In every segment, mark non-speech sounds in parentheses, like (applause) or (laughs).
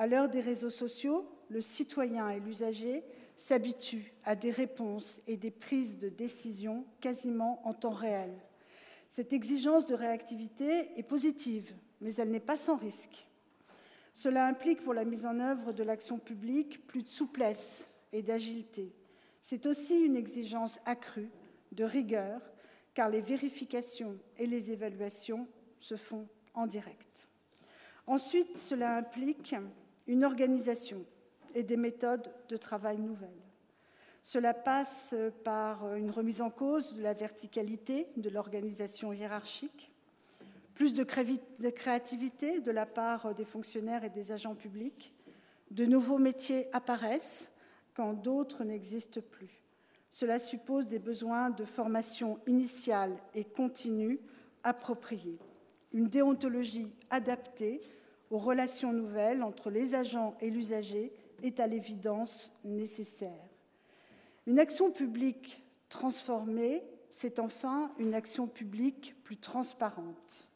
À l'heure des réseaux sociaux, le citoyen et l'usager s'habituent à des réponses et des prises de décision quasiment en temps réel. Cette exigence de réactivité est positive, mais elle n'est pas sans risque. Cela implique pour la mise en œuvre de l'action publique plus de souplesse et d'agilité. C'est aussi une exigence accrue de rigueur, car les vérifications et les évaluations se font en direct. Ensuite, cela implique une organisation et des méthodes de travail nouvelles. Cela passe par une remise en cause de la verticalité de l'organisation hiérarchique, plus de créativité de la part des fonctionnaires et des agents publics. De nouveaux métiers apparaissent quand d'autres n'existent plus. Cela suppose des besoins de formation initiale et continue appropriés, une déontologie adaptée aux relations nouvelles entre les agents et l'usager est à l'évidence nécessaire. Une action publique transformée, c'est enfin une action publique plus transparente.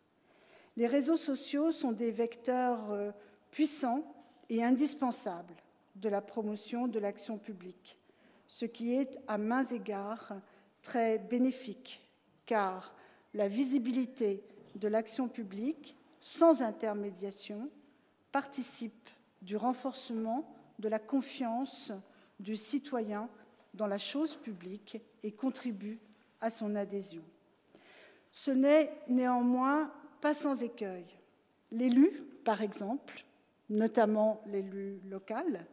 Les réseaux sociaux sont des vecteurs euh, puissants et indispensables de la promotion de l'action publique, ce qui est à mains égards très bénéfique, car la visibilité de l'action publique sans intermédiation participe du renforcement de la confiance du citoyen dans la chose publique et contribue à son adhésion. Ce n'est néanmoins pas sans écueil. L'élu, par exemple, notamment l'élu local,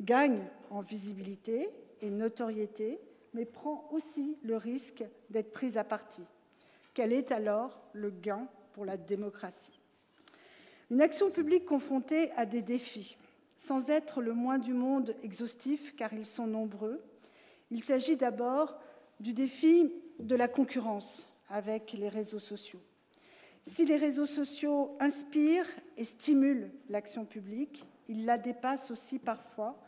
gagne en visibilité et notoriété, mais prend aussi le risque d'être pris à partie. Quel est alors le gain pour la démocratie? Une action publique confrontée à des défis, sans être le moins du monde exhaustif, car ils sont nombreux, il s'agit d'abord du défi de la concurrence avec les réseaux sociaux. Si les réseaux sociaux inspirent et stimulent l'action publique, ils la dépassent aussi parfois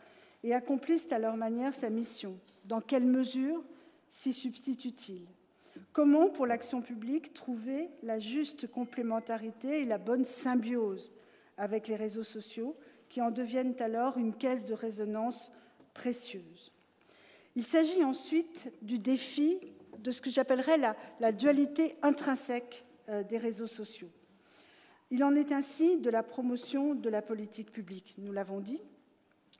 et accomplissent à leur manière sa mission. Dans quelle mesure s'y substituent-ils? Comment, pour l'action publique, trouver la juste complémentarité et la bonne symbiose avec les réseaux sociaux qui en deviennent alors une caisse de résonance précieuse? Il s'agit ensuite du défi de ce que j'appellerais la, dualité intrinsèque euh, des réseaux sociaux. Il en est ainsi de la promotion de la politique publique. Nous l'avons dit,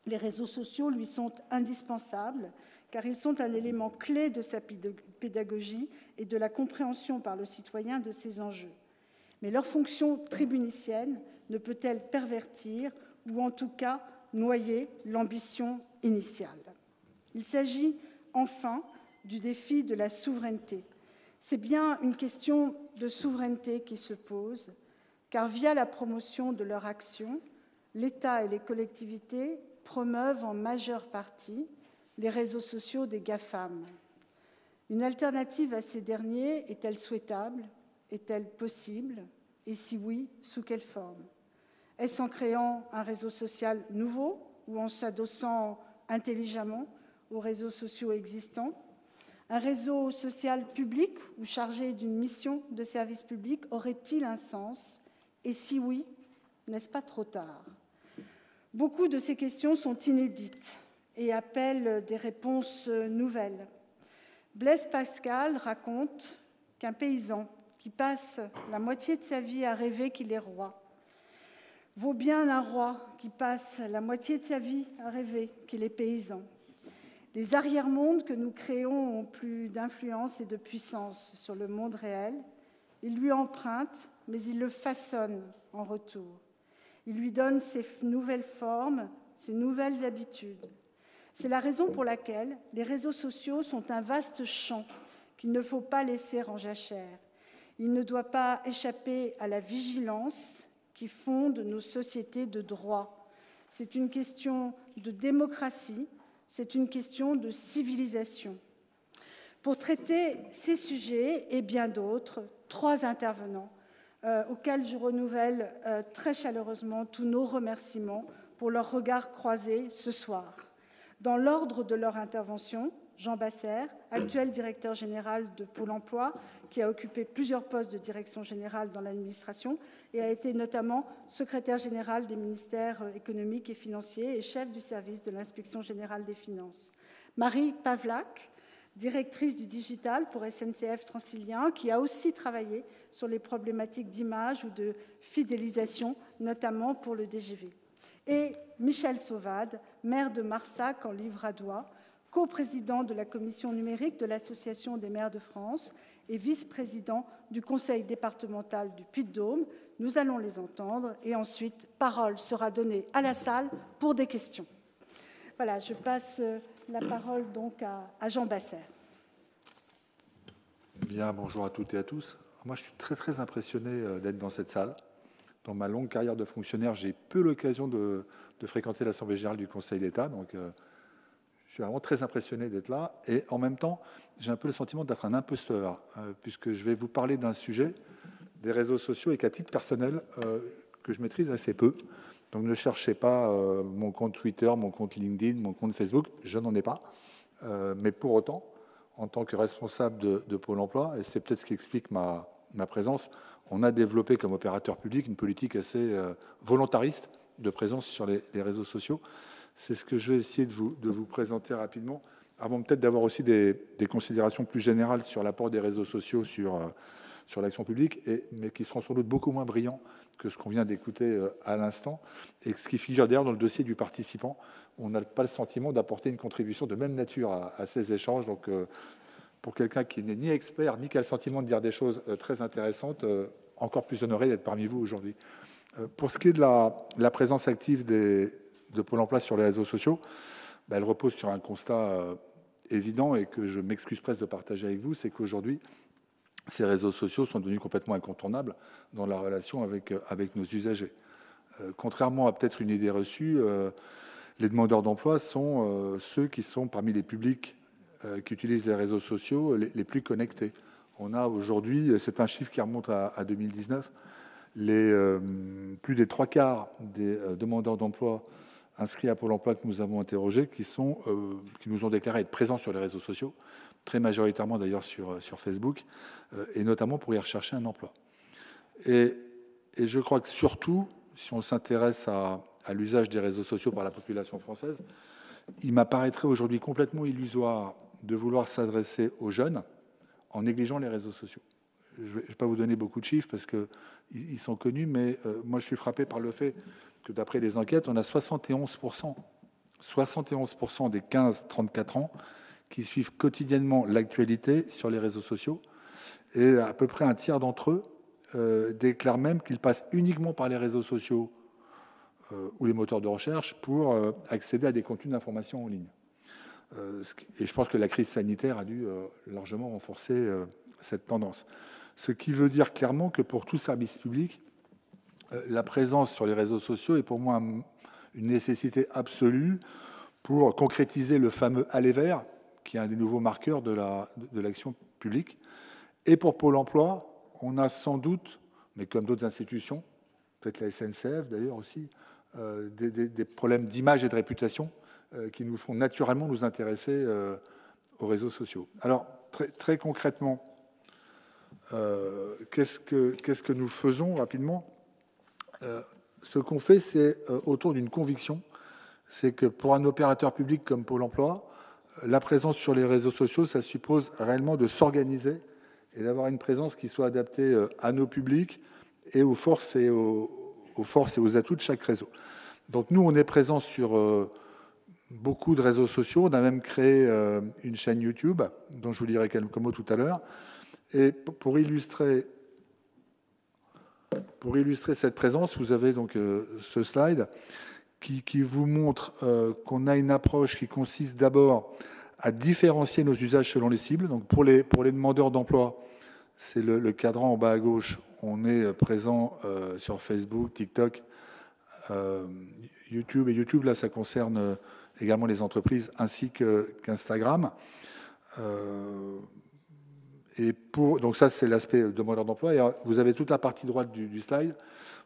les réseaux sociaux lui sont indispensables car ils sont un élément clé de sa pédagogie et de la compréhension par le citoyen de ses enjeux. Mais leur fonction tribunicienne ne peut-elle pervertir ou en tout cas noyer l'ambition initiale? Il s'agit enfin du défi de la souveraineté. C'est bien une question de souveraineté qui se pose, car via la promotion de leur action, l'État et les collectivités promeuvent en majeure partie les réseaux sociaux des GAFAM. Une alternative à ces derniers est-elle souhaitable Est-elle possible Et si oui, sous quelle forme? Est-ce en créant un réseau social nouveau ou en s'adossant intelligemment aux réseaux sociaux existants, un réseau social public ou chargé d'une mission de service public aurait-il un sens? Et si oui, n'est-ce pas trop tard? Beaucoup de ces questions sont inédites et appellent des réponses nouvelles. Blaise Pascal raconte qu'un paysan qui passe la moitié de sa vie à rêver qu'il est roi vaut bien un roi qui passe la moitié de sa vie à rêver qu'il est paysan. Les arrière-mondes que nous créons ont plus d'influence et de puissance sur le monde réel. Ils lui empruntent, mais ils le façonnent en retour. Ils lui donnent ses nouvelles formes, ses nouvelles habitudes. C'est la raison pour laquelle les réseaux sociaux sont un vaste champ qu'il ne faut pas laisser en jachère. Il ne doit pas échapper à la vigilance qui fonde nos sociétés de droit. C'est une question de démocratie c'est une question de civilisation. Pour traiter ces sujets et bien d'autres, trois intervenants euh, auxquels je renouvelle euh, très chaleureusement tous nos remerciements pour leur regard croisé ce soir. Dans l'ordre de leur intervention, Jean Basser, actuel directeur général de Pôle emploi, qui a occupé plusieurs postes de direction générale dans l'administration et a été notamment secrétaire général des ministères économiques et financiers et chef du service de l'inspection générale des finances. Marie Pavlak, directrice du digital pour SNCF Transilien, qui a aussi travaillé sur les problématiques d'image ou de fidélisation, notamment pour le DGV. Et Michel Sauvade, maire de Marsac en Livradois, co-président de la commission numérique de l'Association des maires de France et vice-président du conseil départemental du Puy-de-Dôme. Nous allons les entendre et ensuite, parole sera donnée à la salle pour des questions. Voilà, je passe euh, la parole donc à, Jean Basser. Bien, bonjour à toutes et à tous. Moi, je suis très très impressionné euh, d'être dans cette salle. Dans ma longue carrière de fonctionnaire, j'ai peu l'occasion de, fréquenter l'Assemblée générale du Conseil d'État, donc euh, je suis vraiment très impressionné d'être là. Et en même temps, j'ai un peu le sentiment d'être un imposteur, euh, puisque je vais vous parler d'un sujet, des réseaux sociaux, et qu'à titre personnel, euh, que je maîtrise assez peu. Donc ne cherchez pas mon compte Twitter, mon compte LinkedIn, mon compte Facebook, je n'en ai pas. mais pour autant, en tant que responsable de, Pôle emploi, et c'est peut-être ce qui explique ma, ma, présence, on a développé comme opérateur public une politique assez volontariste de présence sur les, réseaux sociaux. C'est ce que je vais essayer de vous, présenter rapidement, avant peut-être d'avoir aussi des, considérations plus générales sur l'apport des réseaux sociaux sur, euh, sur l'action publique, mais qui seront sans doute beaucoup moins brillants que ce qu'on vient d'écouter euh, à l'instant, et ce qui figure d'ailleurs dans le dossier du participant. On n'a pas le sentiment d'apporter une contribution de même nature à, ces échanges. Donc, euh, pour quelqu'un qui n'est ni expert, ni qui a le sentiment de dire des choses très intéressantes, encore plus honoré d'être parmi vous aujourd'hui. Pour ce qui est de la, présence active de Pôle emploi sur les réseaux sociaux, bah, elle repose sur un constat euh, évident et que je m'excuse presque de partager avec vous, c'est qu'aujourd'hui, ces réseaux sociaux sont devenus complètement incontournables dans la relation avec, euh, nos usagers. Euh, contrairement à peut-être une idée reçue, les demandeurs d'emploi sont ceux qui sont parmi les publics qui utilisent les réseaux sociaux les, plus connectés. On a aujourd'hui, c'est un chiffre qui remonte à 2019, les, plus des trois quarts des demandeurs d'emploi inscrits à Pôle emploi que nous avons interrogés qui, sont, euh, qui nous ont déclaré être présents sur les réseaux sociaux, très majoritairement d'ailleurs sur, euh, Facebook, euh, et notamment pour y rechercher un emploi. Et, je crois que surtout, si on s'intéresse à l'usage des réseaux sociaux par la population française, il m'apparaîtrait aujourd'hui complètement illusoire de vouloir s'adresser aux jeunes en négligeant les réseaux sociaux. Je ne vais pas vous donner beaucoup de chiffres parce qu'ils sont connus, mais moi je suis frappé par le fait que d'après les enquêtes, on a 71%, 71% des 15-34 ans qui suivent quotidiennement l'actualité sur les réseaux sociaux. Et à peu près un tiers d'entre eux euh, déclarent même qu'ils passent uniquement par les réseaux sociaux euh, ou les moteurs de recherche pour euh, accéder à des contenus d'information en ligne. et je pense que la crise sanitaire a dû largement renforcer cette tendance. Ce qui veut dire clairement que pour tout service public, euh, la présence sur les réseaux sociaux est pour moi une nécessité absolue pour concrétiser le fameux aller vert, qui est un des nouveaux marqueurs de l'action publique. Et pour Pôle emploi, on a sans doute, mais comme d'autres institutions, peut-être la SNCF d'ailleurs aussi, euh, des, problèmes d'image et de réputation euh, qui nous font naturellement nous intéresser aux réseaux sociaux. Alors, très concrètement, qu'est-ce que, nous faisons rapidement? Euh, ce qu'on fait, c'est euh, autour d'une conviction, c'est que pour un opérateur public comme Pôle Emploi, euh, la présence sur les réseaux sociaux, ça suppose réellement de s'organiser et d'avoir une présence qui soit adaptée à nos publics et aux forces et aux, forces et aux atouts de chaque réseau. Donc nous, on est présent sur beaucoup de réseaux sociaux. On a même créé une chaîne YouTube, dont je vous dirai quelques mots tout à l'heure. Et pour illustrer pour illustrer cette présence, vous avez donc euh, ce slide qui, vous montre euh, qu'on a une approche qui consiste d'abord à différencier nos usages selon les cibles. Donc pour les, pour les demandeurs d'emploi, c'est le, cadran en bas à gauche. On est présent euh, sur Facebook, TikTok, YouTube. Et YouTube, là, ça concerne également les entreprises ainsi qu'Instagram. Et pour, donc ça, c'est l'aspect demandeur d'emploi. Et vous avez toute la partie droite du, slide,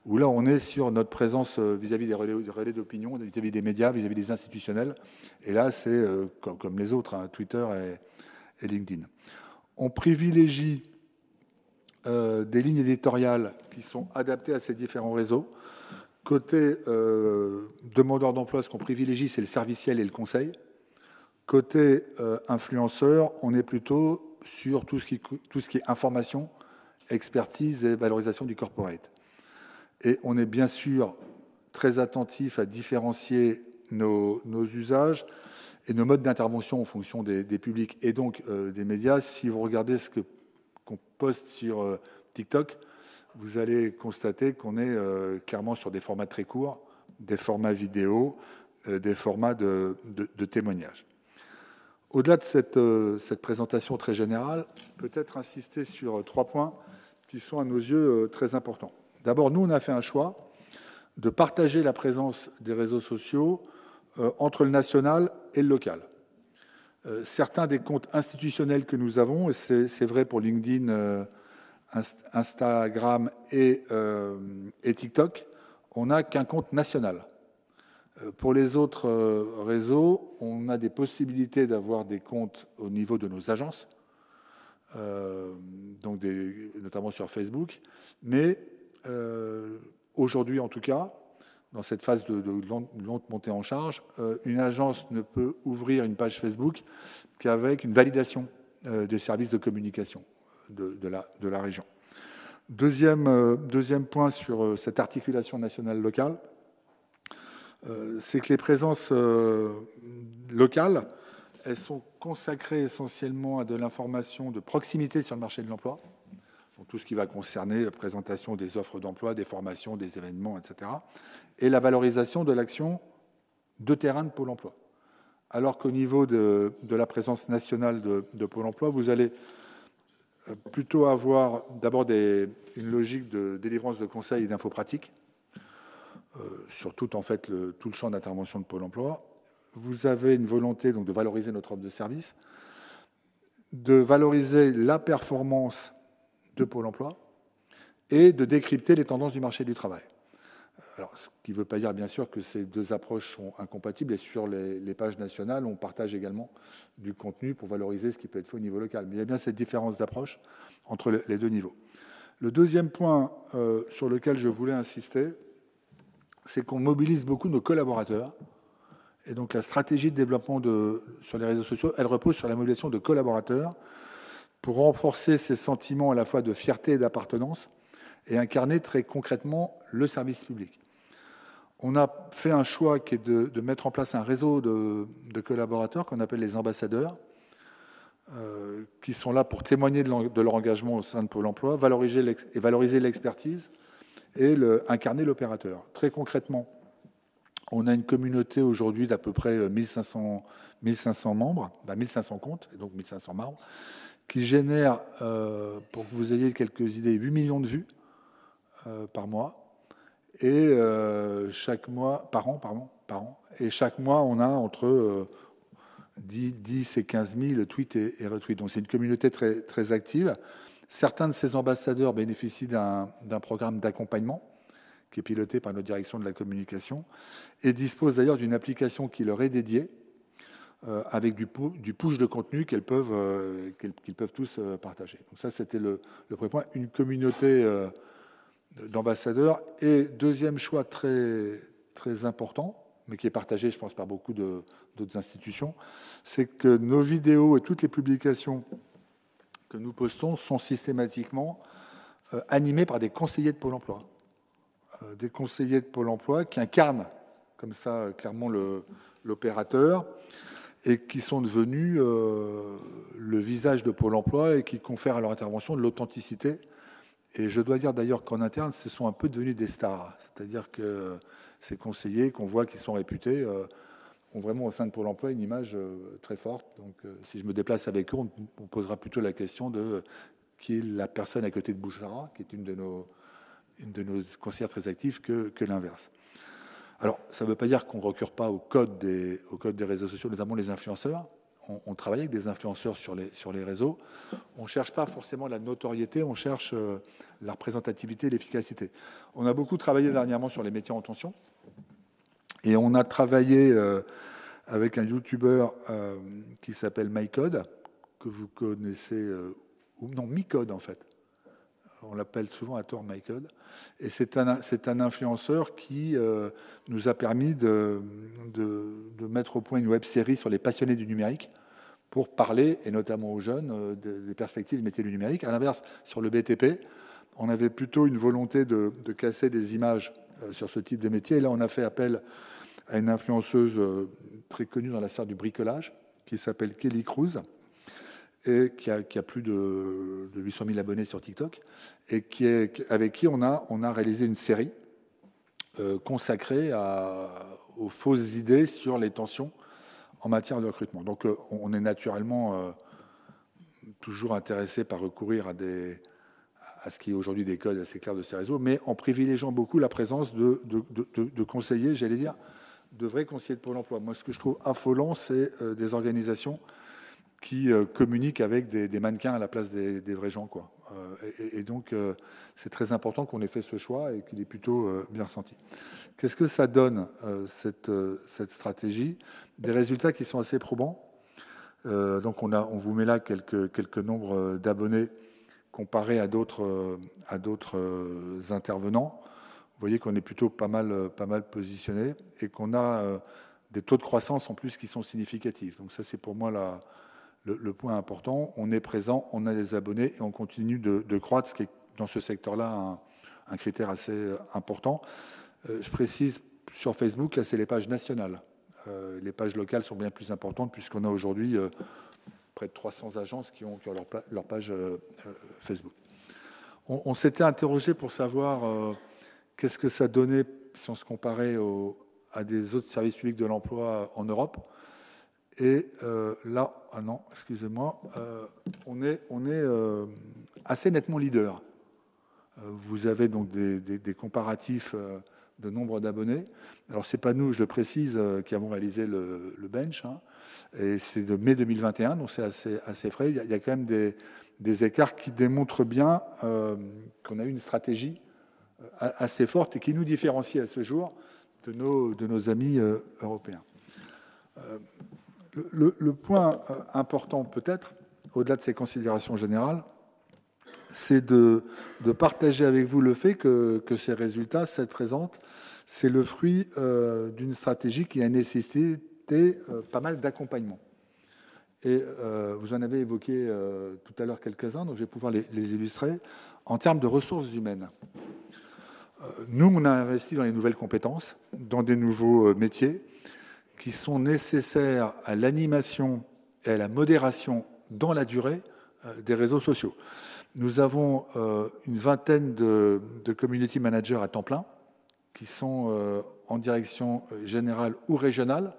où là, on est sur notre présence vis-à-vis des relais, d'opinion, vis-à-vis des médias, vis-à-vis des institutionnels. Et là, c'est comme, les autres, hein, Twitter et, LinkedIn. On privilégie des lignes éditoriales qui sont adaptées à ces différents réseaux. Côté euh, demandeur d'emploi, ce qu'on privilégie, c'est le serviciel et le conseil. Côté euh, influenceur, on est plutôt sur tout ce, qui, est information, expertise et valorisation du corporate. Et on est bien sûr très attentif à différencier nos, usages et nos modes d'intervention en fonction des, publics et donc euh, des médias. Si vous regardez ce qu'on poste sur TikTok, vous allez constater qu'on est euh, clairement sur des formats très courts, des formats vidéo, euh, des formats de, témoignages. Au-delà de cette, euh, cette, présentation très générale, peut-être insister sur trois points qui sont à nos yeux très importants. D'abord, nous, on a fait un choix de partager la présence des réseaux sociaux entre le national et le local. certains des comptes institutionnels que nous avons, et c'est vrai pour LinkedIn, Instagram euh, et, TikTok, on n'a qu'un compte national. Euh, pour les autres euh, réseaux, on a des possibilités d'avoir des comptes au niveau de nos agences, donc notamment sur Facebook. Mais aujourd'hui, en tout cas, dans cette phase de, lente montée en charge, une agence ne peut ouvrir une page Facebook qu'avec une validation des services de communication de, la, région. Deuxième, euh, point sur euh, cette articulation nationale-locale, euh, c'est que les présences locales, elles sont consacrées essentiellement à de l'information de proximité sur le marché de l'emploi, tout ce qui va concerner la présentation des offres d'emploi, des formations, des événements, etc., et la valorisation de l'action de terrain de Pôle emploi. Alors qu'au niveau de, la présence nationale de, de Pôle emploi, vous allez plutôt avoir d'abord une logique de délivrance de conseils et d'infos pratiques euh, sur tout, en fait, le, tout le champ d'intervention de Pôle emploi. Vous avez une volonté donc, de valoriser notre offre de service, de valoriser la performance de Pôle emploi et de décrypter les tendances du marché du travail. Ce qui ne veut pas dire, bien sûr, que ces deux approches sont incompatibles. Et sur les, pages nationales, on partage également du contenu pour valoriser ce qui peut être fait au niveau local. Mais il y a bien cette différence d'approche entre les deux niveaux. Le deuxième point euh, sur lequel je voulais insister, c'est qu'on mobilise beaucoup nos collaborateurs. Et donc la stratégie de développement sur les réseaux sociaux, elle repose sur la mobilisation de collaborateurs pour renforcer ces sentiments à la fois de fierté et d'appartenance et incarner très concrètement le service public. On a fait un choix qui est de, mettre en place un réseau de, collaborateurs qu'on appelle les ambassadeurs, euh, qui sont là pour témoigner de, leur engagement au sein de Pôle emploi, et valoriser l'expertise et incarner l'opérateur. Très concrètement, on a une communauté aujourd'hui d'à peu près 1500, 1500 membres, 1500 bah, comptes, et donc 1500 membres, qui génèrent, euh, pour que vous ayez quelques idées, 8 millions de vues euh, par mois. Et euh, chaque mois, par an, pardon, par an. Et chaque mois, on a entre 10, euh, 10 et 15 000 tweets et, retweets. Donc c'est une communauté très, très active. Certains de ces ambassadeurs bénéficient d'un programme d'accompagnement qui est piloté par notre direction de la communication et disposent d'ailleurs d'une application qui leur est dédiée euh, avec du, push de contenu qu'ils peuvent, qu'ils peuvent tous partager. Donc ça, c'était le, premier point. Une communauté d'ambassadeurs. Et deuxième choix très important, mais qui est partagé, je pense, par beaucoup d'autres institutions, c'est que nos vidéos et toutes les publications que nous postons sont systématiquement euh, animées par des conseillers de Pôle emploi. Euh, des conseillers de Pôle emploi qui incarnent comme ça euh, clairement l'opérateur et qui sont devenus le visage de Pôle emploi et qui confèrent à leur intervention de l'authenticité et je dois dire d'ailleurs qu'en interne, ce sont un peu devenus des stars. C'est-à-dire que ces conseillers qu'on voit qui sont réputés ont vraiment au sein de Pôle emploi une image euh, très forte. Donc euh, si je me déplace avec eux, on, posera plutôt la question de qui est la personne à côté de Bouchara, qui est une de nos, une conseillères très actives, que, l'inverse. Alors, ça ne veut pas dire qu'on ne recure pas au code, des, au code des réseaux sociaux, notamment les influenceurs. on, travaille avec des influenceurs sur les, sur les réseaux. On ne cherche pas forcément la notoriété, on cherche la représentativité et l'efficacité. On a beaucoup travaillé dernièrement sur les métiers en tension. Et on a travaillé avec un YouTuber qui s'appelle MyCode, que vous connaissez, ou non, MyCode en fait on l'appelle souvent à tort Michael, et c'est un, un, influenceur qui euh, nous a permis de, de, mettre au point une web série sur les passionnés du numérique pour parler, et notamment aux jeunes, euh, des perspectives du métier du numérique. À l'inverse, sur le BTP, on avait plutôt une volonté de, casser des images euh, sur ce type de métier. Et là, on a fait appel à une influenceuse très connue dans la sphère du bricolage, qui s'appelle Kelly Cruz, et qui a, plus de, 800 000 abonnés sur TikTok, et qui est, avec qui on a, on a réalisé une série euh, consacrée aux fausses idées sur les tensions en matière de recrutement. Donc euh, on est naturellement euh, toujours intéressé par recourir à, des, à ce qui est aujourd'hui des codes assez clairs de ces réseaux, mais en privilégiant beaucoup la présence de, conseillers, j'allais dire, de vrais conseillers de Pôle emploi. Moi, ce que je trouve affolant, c'est des organisations qui euh, communiquent avec des, mannequins à la place des, vrais gens. Quoi. Euh, et, donc, euh, c'est très important qu'on ait fait ce choix et qu'il est plutôt bien ressenti. Qu'est-ce que ça donne, cette, cette, stratégie? Des résultats qui sont assez probants. donc, on, a, on vous met là quelques, quelques nombres d'abonnés comparés à d'autres, d'autres intervenants. Vous voyez qu'on est plutôt pas mal, mal positionné et qu'on a des taux de croissance en plus qui sont significatifs. Donc ça, c'est pour moi le, point important. On est présent, on a des abonnés et on continue de, croître, ce qui est dans ce secteur-là un, critère assez euh, important. Euh, je précise, sur Facebook, là, c'est les pages nationales. Euh, les pages locales sont bien plus importantes puisqu'on a aujourd'hui près de 300 agences qui ont, leur, page Facebook. On, s'était interrogé pour savoir qu'est-ce que ça donnait si on se comparait à des autres services publics de l'emploi en Europe. Et euh, là, ah non, excusez-moi, euh, on est, euh, assez nettement leader. vous avez donc des, comparatifs de nombre d'abonnés. Alors, ce n'est pas nous, je le précise, qui avons réalisé le, bench. Hein. et c'est de mai 2021, donc c'est assez, frais. Il y, a, quand même des, écarts qui démontrent bien qu'on a eu une stratégie assez forte et qui nous différencie à ce jour de nos, amis européens le, point euh, important peut-être, au-delà de ces considérations générales, c'est de, partager avec vous le fait que, ces résultats, cette présente, c'est le fruit euh, d'une stratégie qui a nécessité euh, pas mal d'accompagnement. Et vous en avez évoqué tout à l'heure quelques-uns, donc je vais pouvoir les, les, illustrer. En termes de ressources humaines, nous, on a investi dans les nouvelles compétences, dans des nouveaux métiers, qui sont nécessaires à l'animation et à la modération dans la durée euh, des réseaux sociaux. Nous avons euh, une vingtaine de, community managers à temps plein qui sont euh, en direction générale ou régionale,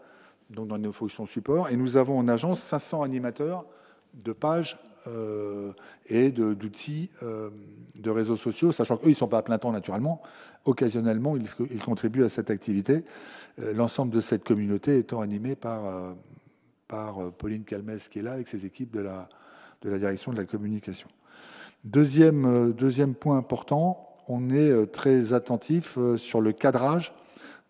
donc dans nos fonctions support, et nous avons en agence 500 animateurs de pages et d'outils de, réseaux sociaux, sachant qu'eux, ils ne sont pas à plein temps naturellement. Occasionnellement, ils contribuent à cette activité. Euh, l'ensemble de cette communauté étant animée par, euh, par euh, Pauline Calmès qui est là avec ses équipes de la direction de la communication. Deuxième, deuxième point important, on est très attentif sur le cadrage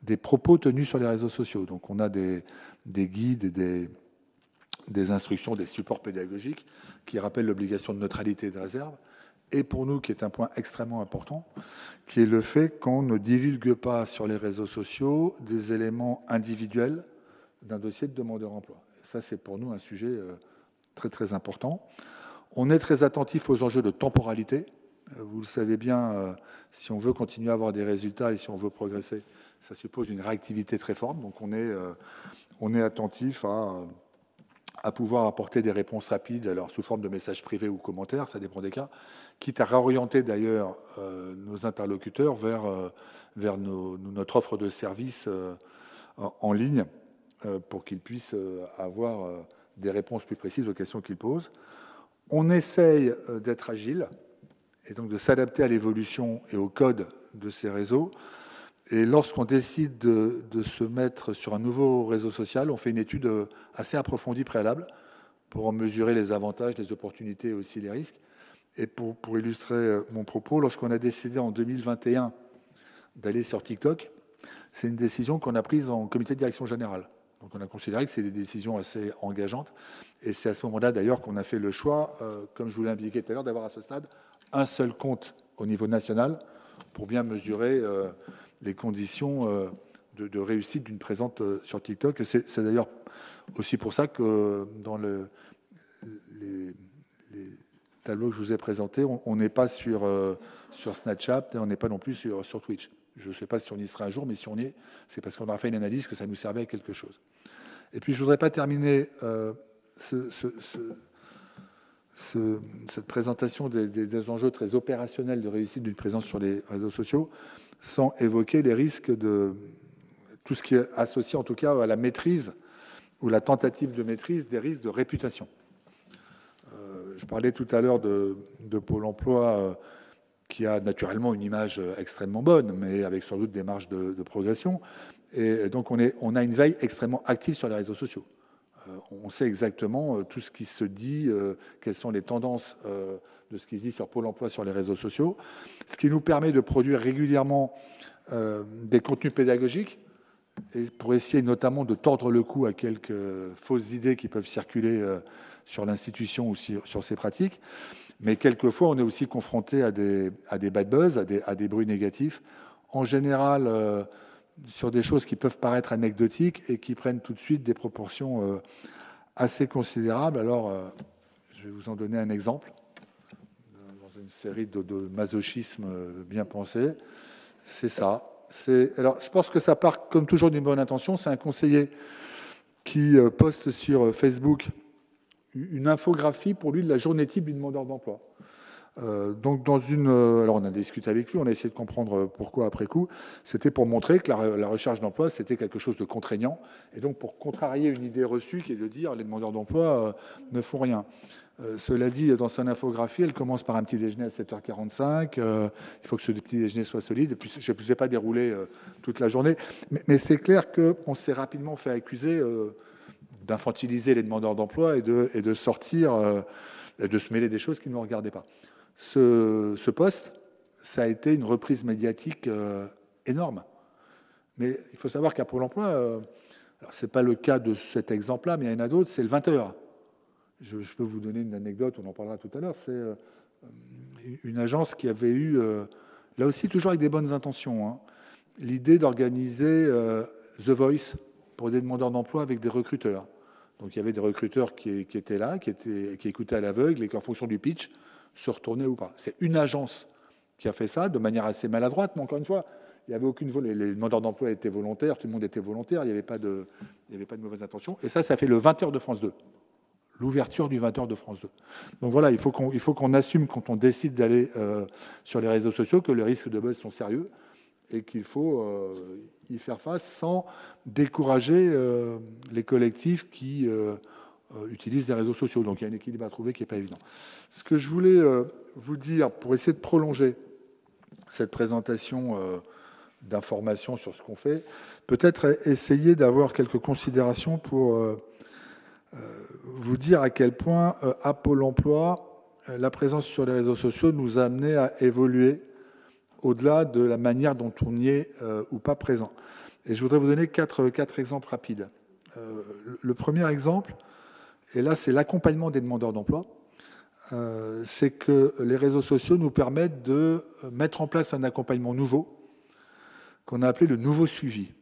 des propos tenus sur les réseaux sociaux. Donc on a des, des guides et des, instructions, des supports pédagogiques qui rappellent l'obligation de neutralité de réserve et pour nous, qui est un point extrêmement important, qui est le fait qu'on ne divulgue pas sur les réseaux sociaux des éléments individuels d'un dossier de demandeur d'emploi. Ça, c'est pour nous un sujet euh, très très important. On est très attentif aux enjeux de temporalité. Euh, vous le savez bien, euh, si on veut continuer à avoir des résultats et si on veut progresser, ça suppose une réactivité très forte. Donc on est, on est attentif à pouvoir apporter des réponses rapides, alors sous forme de messages privés ou commentaires, ça dépend des cas, quitte à réorienter d'ailleurs euh, nos interlocuteurs vers, euh, vers notre offre de services euh, en, ligne pour qu'ils puissent avoir des réponses plus précises aux questions qu'ils posent. On essaye d'être agile et donc de s'adapter à l'évolution et au code de ces réseaux. Et lorsqu'on décide de, se mettre sur un nouveau réseau social, on fait une étude assez approfondie préalable pour en mesurer les avantages, les opportunités et aussi les risques. Et pour, illustrer mon propos, lorsqu'on a décidé en 2021 d'aller sur TikTok, c'est une décision qu'on a prise en comité de direction générale. Donc on a considéré que c'est des décisions assez engageantes. Et c'est à ce moment-là d'ailleurs qu'on a fait le choix, euh, comme je vous l'ai indiqué tout à l'heure, d'avoir à ce stade un seul compte au niveau national pour bien mesurer euh, les conditions euh, de, réussite d'une présente sur TikTok. C'est d'ailleurs aussi pour ça que dans le, les, tableaux que je vous ai présentés, on n'est pas sur, Snapchat et on n'est pas non plus sur, sur Twitch. Je ne sais pas si on y sera un jour, mais si on y est, c'est parce qu'on aura fait une analyse que ça nous servait à quelque chose. Et puis, je ne voudrais pas terminer euh, cette présentation des, enjeux très opérationnels de réussite d'une présence sur les réseaux sociaux sans évoquer les risques de tout ce qui est associé, en tout cas, à la maîtrise ou la tentative de maîtrise des risques de réputation. Euh, je parlais tout à l'heure de, Pôle emploi. Euh, qui a naturellement une image extrêmement bonne, mais avec sans doute des marges de, progression. Et donc on, a une veille extrêmement active sur les réseaux sociaux. Euh, on sait exactement euh, tout ce qui se dit, quelles sont les tendances de ce qui se dit sur Pôle Emploi sur les réseaux sociaux, ce qui nous permet de produire régulièrement des contenus pédagogiques pour essayer notamment de tordre le cou à quelques fausses idées qui peuvent circuler sur l'institution ou sur ses pratiques. Mais quelquefois, on est aussi confronté à des, bad buzz, à des, bruits négatifs. En général, euh, sur des choses qui peuvent paraître anecdotiques et qui prennent tout de suite des proportions euh, assez considérables. Alors, euh, je vais vous en donner un exemple dans une série de, de masochisme bien pensé. C'est ça. Alors, je pense que ça part, comme toujours, d'une bonne intention. C'est un conseiller qui poste sur Facebook une infographie pour lui de la journée type du demandeur d'emploi. Euh, donc dans une, euh, alors on a discuté avec lui, on a essayé de comprendre pourquoi après coup. C'était pour montrer que la, recherche d'emploi c'était quelque chose de contraignant et donc pour contrarier une idée reçue qui est de dire les demandeurs d'emploi euh, ne font rien. cela dit, dans son infographie, elle commence par un petit déjeuner à 7h45. il faut que ce petit déjeuner soit solide. Et je ne vous ai pas déroulé toute la journée, mais, c'est clair qu'on s'est rapidement fait accuser d'infantiliser les demandeurs d'emploi et de, sortir, euh, de se mêler des choses qui ne nous regardaient pas. Ce, poste, ça a été une reprise médiatique euh, énorme. Mais il faut savoir qu'à Pôle emploi, euh, ce n'est pas le cas de cet exemple-là, mais il y en a d'autres, c'est le 20h. Je, peux vous donner une anecdote, on en parlera tout à l'heure. C'est une agence qui avait eu, là aussi toujours avec des bonnes intentions, hein, l'idée d'organiser The Voice pour des demandeurs d'emploi avec des recruteurs. Donc il y avait des recruteurs qui, étaient là, qui écoutaient à l'aveugle et qui, en fonction du pitch, se retournaient ou pas. C'est une agence qui a fait ça de manière assez maladroite, mais encore une fois, il n'y avait aucune les, demandeurs d'emploi étaient volontaires, tout le monde était volontaire, il n'y avait pas de, il avait pas de mauvaise intention. Et ça, ça fait le 20h de France 2, l'ouverture du 20h de France 2. Donc voilà, il faut qu'on, qu'on assume quand on décide d'aller euh, sur les réseaux sociaux que les risques de buzz sont sérieux et qu'il faut euh, y faire face sans décourager euh, les collectifs qui utilisent les réseaux sociaux. Donc il y a un équilibre à trouver qui n'est pas évident. Ce que je voulais vous dire pour essayer de prolonger cette présentation d'informations sur ce qu'on fait, peut-être essayer d'avoir quelques considérations pour vous dire à quel point à Pôle emploi, la présence sur les réseaux sociaux nous a amené à évoluer au-delà de la manière dont on y est euh, ou pas présent. Et je voudrais vous donner quatre, quatre exemples rapides. Euh, le premier exemple, et là c'est l'accompagnement des demandeurs d'emploi, euh, c'est que les réseaux sociaux nous permettent de mettre en place un accompagnement nouveau qu'on a appelé le nouveau suivi.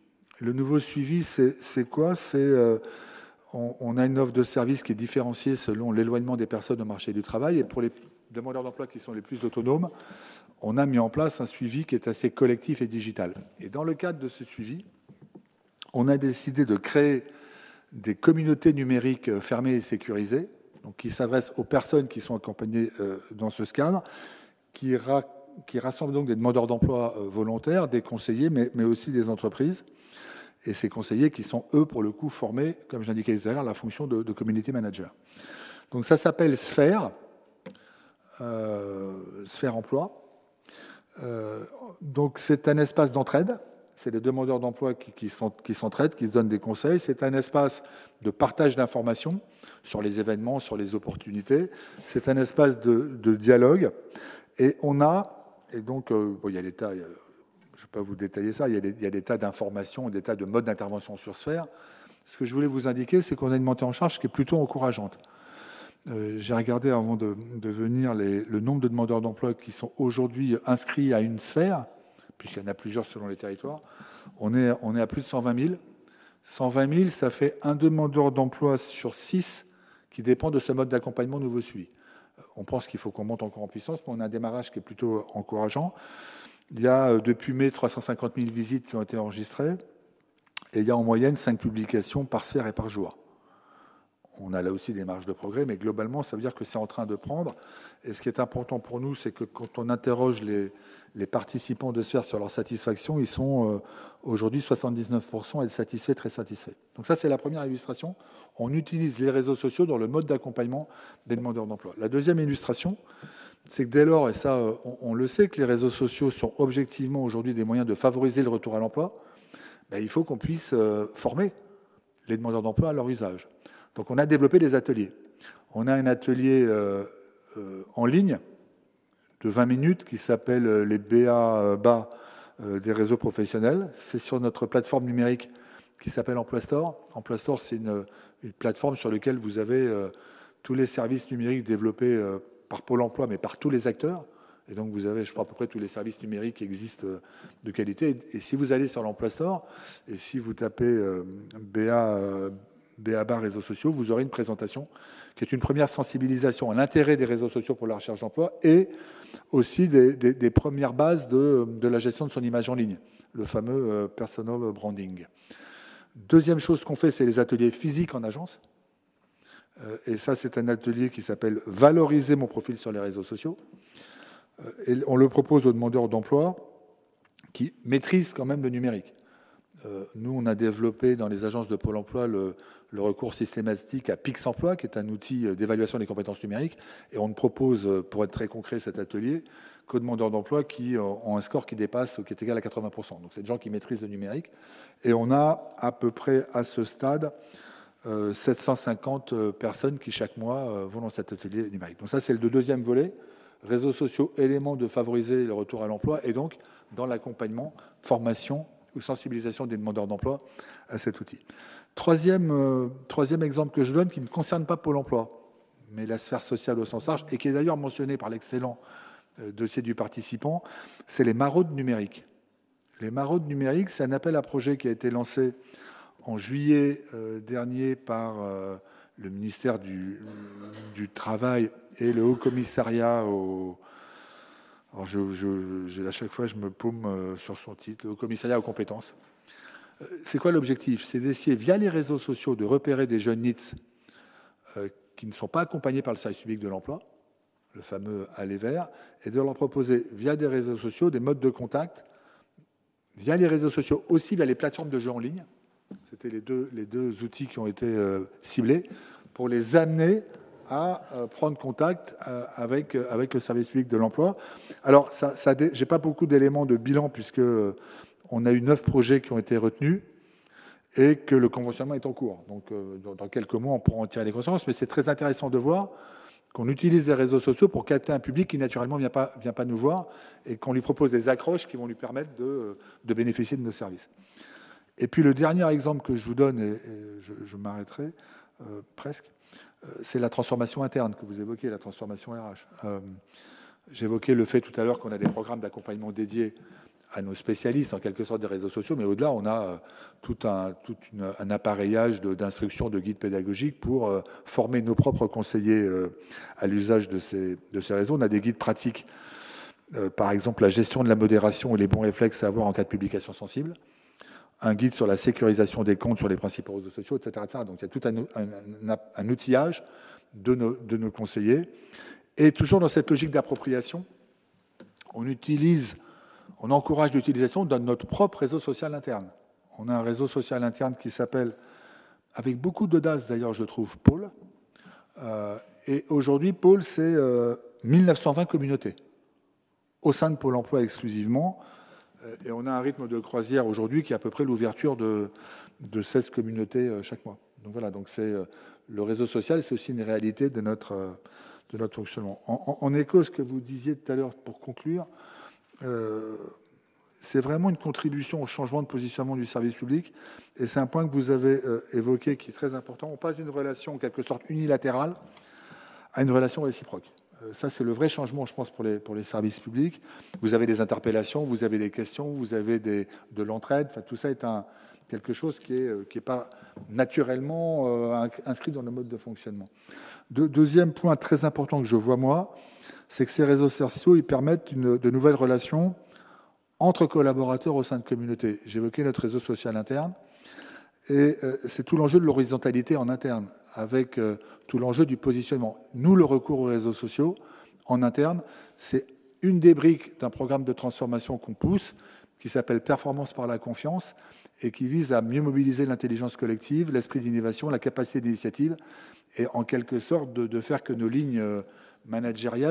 Le nouveau suivi, c'est quoi? C'est on, on, a une offre de service qui est différenciée selon l'éloignement des personnes au marché du travail. Et pour les demandeurs d'emploi qui sont les plus autonomes, on a mis en place un suivi qui est assez collectif et digital. Et dans le cadre de ce suivi, on a décidé de créer des communautés numériques fermées et sécurisées, donc qui s'adressent aux personnes qui sont accompagnées euh, dans ce cadre, qui, rassemblent donc des demandeurs d'emploi euh, volontaires, des conseillers, mais, aussi des entreprises. Et ces conseillers qui sont, eux, pour le coup, formés, comme je l'indiquais tout à l'heure, la fonction de, community manager. Donc ça s'appelle Sphère, euh, Sphère Emploi. Euh, donc c'est un espace d'entraide. C'est les demandeurs d'emploi qui, s'entraident, qui se donnent des conseils. C'est un espace de partage d'informations sur les événements, sur les opportunités. C'est un espace de, dialogue. Et on a, et donc, euh, il y a des tas, je ne vais pas vous détailler ça, il y a des, il y a des tas d'informations, des tas de modes d'intervention sur Sphère. Ce que je voulais vous indiquer, c'est qu'on a une montée en charge qui est plutôt encourageante. Euh, j'ai regardé avant de, venir le nombre de demandeurs d'emploi qui sont aujourd'hui inscrits à une sphère, puisqu'il y en a plusieurs selon les territoires. On est, on est à plus de 120 000. 120 000, ça fait un demandeur d'emploi sur six qui dépend de ce mode d'accompagnement nouveau suivi. On pense qu'il faut qu'on monte encore en puissance, mais on a un démarrage qui est plutôt encourageant. Il y a euh, depuis mai 350 000 visites qui ont été enregistrées et il y a en moyenne 5 publications par sphère et par jour. On a là aussi des marges de progrès, mais globalement, ça veut dire que c'est en train de prendre. Et ce qui est important pour nous, c'est que quand on interroge les, participants de Sphère sur leur satisfaction, ils sont euh, aujourd'hui 79% et satisfaits, très satisfaits. Donc ça, c'est la première illustration. On utilise les réseaux sociaux dans le mode d'accompagnement des demandeurs d'emploi. La deuxième illustration, c'est que dès lors, et ça, euh, on, le sait, que les réseaux sociaux sont objectivement aujourd'hui des moyens de favoriser le retour à l'emploi, ben, il faut qu'on puisse euh, former les demandeurs d'emploi à leur usage. Donc on a développé des ateliers. On a un atelier en ligne de 20 minutes qui s'appelle euh, les BA bas des réseaux professionnels. C'est sur notre plateforme numérique qui s'appelle Emploi Store. Emploi Store, c'est une, plateforme sur laquelle vous avez tous les services numériques développés par Pôle emploi, mais par tous les acteurs. Et donc, vous avez, je crois, à peu près tous les services numériques qui existent de qualité. Et si vous allez sur l'Emploi Store, et si vous tapez BA, BABA réseaux sociaux, vous aurez une présentation qui est une première sensibilisation à l'intérêt des réseaux sociaux pour la recherche d'emploi et aussi des, premières bases de, la gestion de son image en ligne, le fameux euh, personal branding. Deuxième chose qu'on fait, c'est les ateliers physiques en agence. Euh, et ça, c'est un atelier qui s'appelle Valoriser mon profil sur les réseaux sociaux. Euh, et on le propose aux demandeurs d'emploi qui maîtrisent quand même le numérique. Nous, on a développé dans les agences de Pôle emploi le, le recours systématique à Pix Emploi, qui est un outil euh, d'évaluation des compétences numériques. Et on ne propose, euh, pour être très concret, cet atelier, qu'aux demandeurs d'emploi qui euh, ont un score qui dépasse, qui est égal à 80%. Donc c'est des gens qui maîtrisent le numérique. Et on a à peu près à ce stade 750 personnes qui chaque mois vont dans cet atelier numérique. Donc ça, c'est le deuxième volet. Réseaux sociaux, éléments de favoriser le retour à l'emploi et donc dans l'accompagnement, formation ou sensibilisation des demandeurs d'emploi à cet outil. Troisième, euh, troisième exemple que je donne, qui ne concerne pas Pôle emploi, mais la sphère sociale au sens large, et qui est d'ailleurs mentionné par l'excellent euh, dossier du participant, c'est les maraudes numériques. Les maraudes numériques, c'est un appel à projet qui a été lancé en juillet euh, dernier par le ministère du, Travail et le Haut Commissariat au. Alors à chaque fois, je me sur son titre, le Haut Commissariat aux compétences c'est quoi l'objectif? C'est d'essayer, via les réseaux sociaux, de repérer des jeunes NITS euh, qui ne sont pas accompagnés par le service public de l'emploi, le fameux aller vert, et de leur proposer, via des réseaux sociaux, des modes de contact, via les réseaux sociaux, aussi via les plateformes de jeux en ligne. C'était les deux, les deux outils qui ont été euh, ciblés, pour les amener à euh, prendre contact avec, le service public de l'emploi. Alors, ça, ça pas beaucoup d'éléments de bilan, puisque on a eu neuf projets qui ont été retenus et que le conventionnement est en cours. Donc, euh, dans quelques mois, on pourra en tirer les conséquences. Mais c'est très intéressant de voir qu'on utilise les réseaux sociaux pour capter un public qui, naturellement, ne vient pas, nous voir et qu'on lui propose des accroches qui vont lui permettre de, bénéficier de nos services. Et puis, le dernier exemple que je vous donne, et, je, m'arrêterai euh, presque, euh, c'est la transformation interne que vous évoquez, la transformation RH. J'évoquais le fait tout à l'heure qu'on a des programmes d'accompagnement dédiés à nos spécialistes, en quelque sorte, des réseaux sociaux, mais au-delà, on a euh, tout un, appareillage d'instruction, de, guides pédagogiques pour euh, former nos propres conseillers euh, à l'usage de ces, réseaux. On a des guides pratiques, par exemple la gestion de la modération et les bons réflexes à avoir en cas de publication sensible, un guide sur la sécurisation des comptes sur les principaux réseaux sociaux, etc. Donc il y a tout un, outillage de nos conseillers. Et toujours dans cette logique d'appropriation, on utilise on encourage l'utilisation de notre propre réseau social interne. On a un réseau social interne qui s'appelle, avec beaucoup d'audace d'ailleurs, je trouve, Pôle. Euh, et aujourd'hui, Pôle, c'est 1920 euh, communautés au sein de Pôle emploi exclusivement. Euh, et on a un rythme de croisière aujourd'hui qui est à peu près l'ouverture de, de 16 communautés chaque mois. Donc voilà, donc c'est le réseau social, c'est aussi une réalité de notre, de notre fonctionnement. En, écho à ce que vous disiez tout à l'heure pour conclure, euh, c'est vraiment une contribution au changement de positionnement du service public. Et c'est un point que vous avez euh, évoqué qui est très important. On passe d'une relation en quelque sorte unilatérale à une relation réciproque. Euh, ça, c'est le vrai changement, je pense, pour les, pour les services publics. Vous avez des interpellations, vous avez des questions, vous avez de l'entraide. Tout ça est un, quelque chose qui n'est qui pas naturellement inscrit dans le mode de fonctionnement. deuxième point très important que je vois, moi, c'est que ces réseaux sociaux ils permettent de nouvelles relations entre collaborateurs au sein de communautés. J'évoquais notre réseau social interne, et euh, c'est tout l'enjeu de l'horizontalité en interne, avec euh, tout l'enjeu du positionnement. Nous, le recours aux réseaux sociaux en interne, c'est une des briques d'un programme de transformation qu'on pousse, qui s'appelle Performance par la confiance, et qui vise à mieux mobiliser l'intelligence collective, l'esprit d'innovation, la capacité d'initiative, et en quelque sorte de, de, faire que nos lignes euh,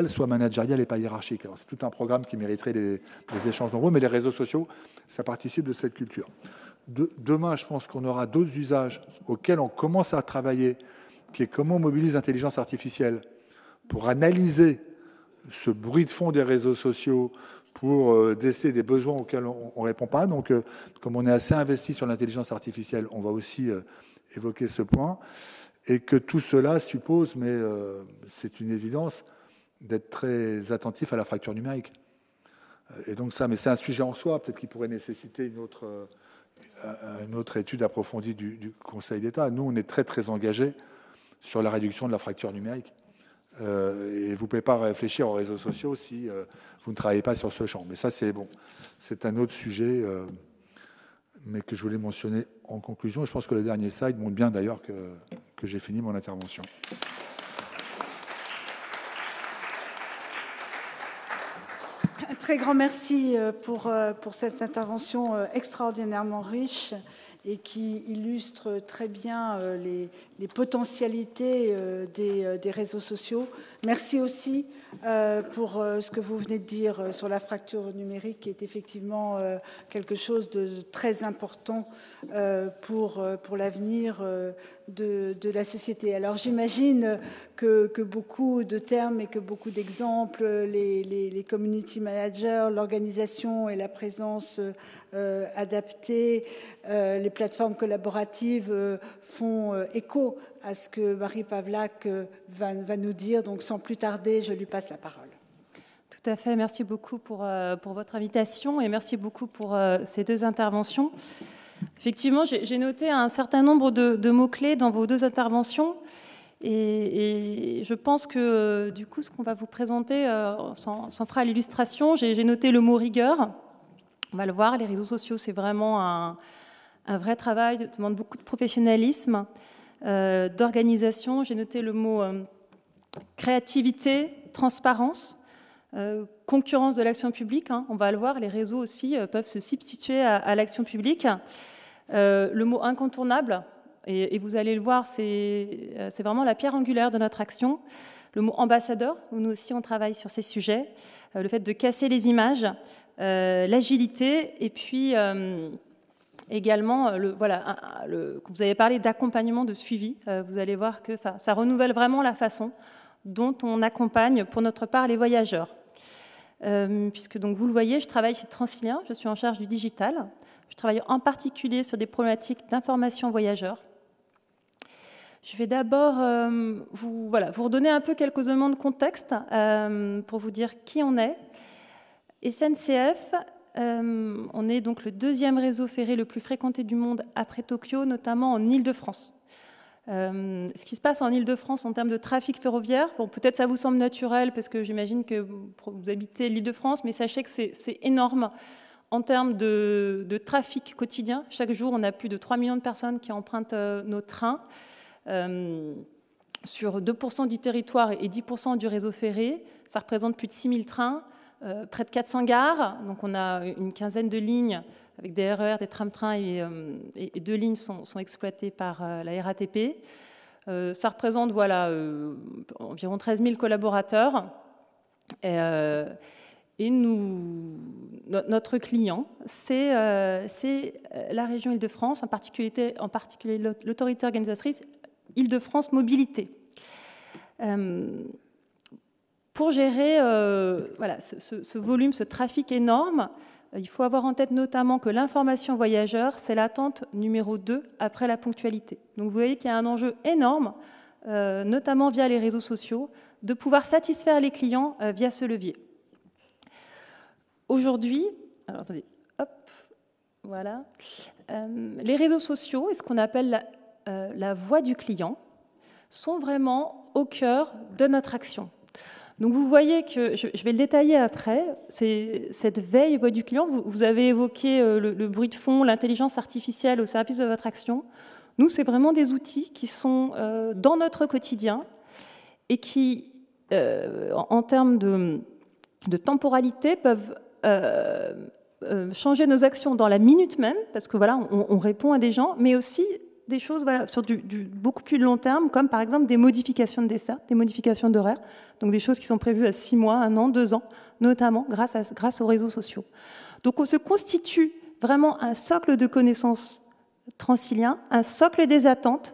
soit managériale et pas hiérarchique. Alors, c'est tout un programme qui mériterait des, échanges nombreux, mais les réseaux sociaux, ça participe de cette culture. demain, je pense qu'on aura d'autres usages auxquels on commence à travailler, qui est comment on mobilise l'intelligence artificielle pour analyser ce bruit de fond des réseaux sociaux, pour euh, déceler des besoins auxquels on ne répond pas. Donc, euh, comme on est assez investi sur l'intelligence artificielle, on va aussi euh, évoquer ce point et que tout cela suppose, mais euh, c'est une évidence, d'être très attentif à la fracture numérique. Et donc ça, mais c'est un sujet en soi, peut-être qu'il pourrait nécessiter une autre, euh, une autre étude approfondie du, Conseil d'État. Nous, on est très très engagés sur la réduction de la fracture numérique. Euh, et vous ne pouvez pas réfléchir aux réseaux sociaux si vous ne travaillez pas sur ce champ. Mais ça, c'est bon, c'est un autre sujet mais que je voulais mentionner en conclusion. je pense que le dernier slide montre bien d'ailleurs que, que j'ai fini mon intervention. Un très grand merci euh, pour, euh, pour cette intervention euh, extraordinairement riche et qui illustre très bien les, les potentialités des, des, réseaux sociaux. Merci aussi pour ce que vous venez de dire sur la fracture numérique, qui est effectivement quelque chose de très important pour, pour l'avenir de, la société. Alors j'imagine que, beaucoup de termes et que beaucoup d'exemples, les, community managers, l'organisation et la présence adaptée, les plateformes collaboratives font écho à ce que Marie Pavlak euh, va, nous dire. Donc sans plus tarder, je lui passe la parole. Tout à fait. Merci beaucoup pour, euh, votre invitation et merci beaucoup pour euh, ces deux interventions. Effectivement, j'ai noté un certain nombre de, mots-clés dans vos deux interventions. Et, je pense que du coup, ce qu'on va vous présenter s'en fera l'illustration. J'ai noté le mot rigueur. On va le voir, les réseaux sociaux, c'est vraiment un, vrai travail, demande beaucoup de professionnalisme. Euh, d'organisation. J'ai noté le mot euh, créativité, transparence, euh, concurrence de l'action publique. Hein. on va le voir, les réseaux aussi peuvent se substituer à, l'action publique. le mot incontournable, et, vous allez le voir, c'est vraiment la pierre angulaire de notre action. Le mot ambassadeur, où nous aussi on travaille sur ces sujets. le fait de casser les images, l'agilité, et puis Également, euh, le, voilà, vous avez parlé d'accompagnement, de suivi. Euh, vous allez voir que ça renouvelle vraiment la façon dont on accompagne, pour notre part, les voyageurs. Euh, puisque donc vous le voyez, je travaille chez Transilien, je suis en charge du digital. Je travaille en particulier sur des problématiques d'information voyageurs. Je vais d'abord vous, voilà, redonner un peu quelques éléments de contexte pour vous dire qui on est. SNCF euh, on est donc le deuxième réseau ferré le plus fréquenté du monde après Tokyo, notamment en Île-de-France. Euh, ce qui se passe en Île-de-France en termes de trafic ferroviaire, bon, peut-être ça vous semble naturel parce que j'imagine que vous habitez l'Île-de-France, mais sachez que c'est énorme en termes de, trafic quotidien. Chaque jour, on a plus de 3 millions de personnes qui empruntent euh, nos trains. sur 2% du territoire et 10% du réseau ferré, ça représente plus de 6000 trains. Euh, près de 400 gares, donc on a une quinzaine de lignes avec des RER, des tram-trains et, euh, deux lignes sont, exploitées par euh, la RATP. ça représente voilà, environ 13 000 collaborateurs. Et, nous, notre client, c'est la région Île-de-France, en particulier, en particulier l'autorité organisatrice Île-de-France Mobilité. pour gérer voilà, ce, volume, ce trafic énorme, il faut avoir en tête notamment que l'information voyageur, c'est l'attente numéro 2 après la ponctualité. Donc vous voyez qu'il y a un enjeu énorme, notamment via les réseaux sociaux, de pouvoir satisfaire les clients via ce levier. Aujourd'hui, hop, voilà, euh, les réseaux sociaux et ce qu'on appelle euh, la, voix du client sont vraiment au cœur de notre action. Donc vous voyez que, je, vais le détailler après, c'est cette veille voix du client, vous, avez évoqué euh, le, bruit de fond, l'intelligence artificielle au service de votre action. Nous, c'est vraiment des outils qui sont dans notre quotidien et qui, en, termes de, temporalité, peuvent euh, euh, changer nos actions dans la minute même, parce que voilà, on, répond à des gens, mais aussi des choses sur du, beaucoup plus long terme, comme par exemple des modifications de dessert, des modifications d'horaire, donc des choses qui sont prévues à six mois, un an, deux ans, notamment grâce, aux réseaux sociaux. Donc on se constitue vraiment un socle de connaissances transilien, un socle des attentes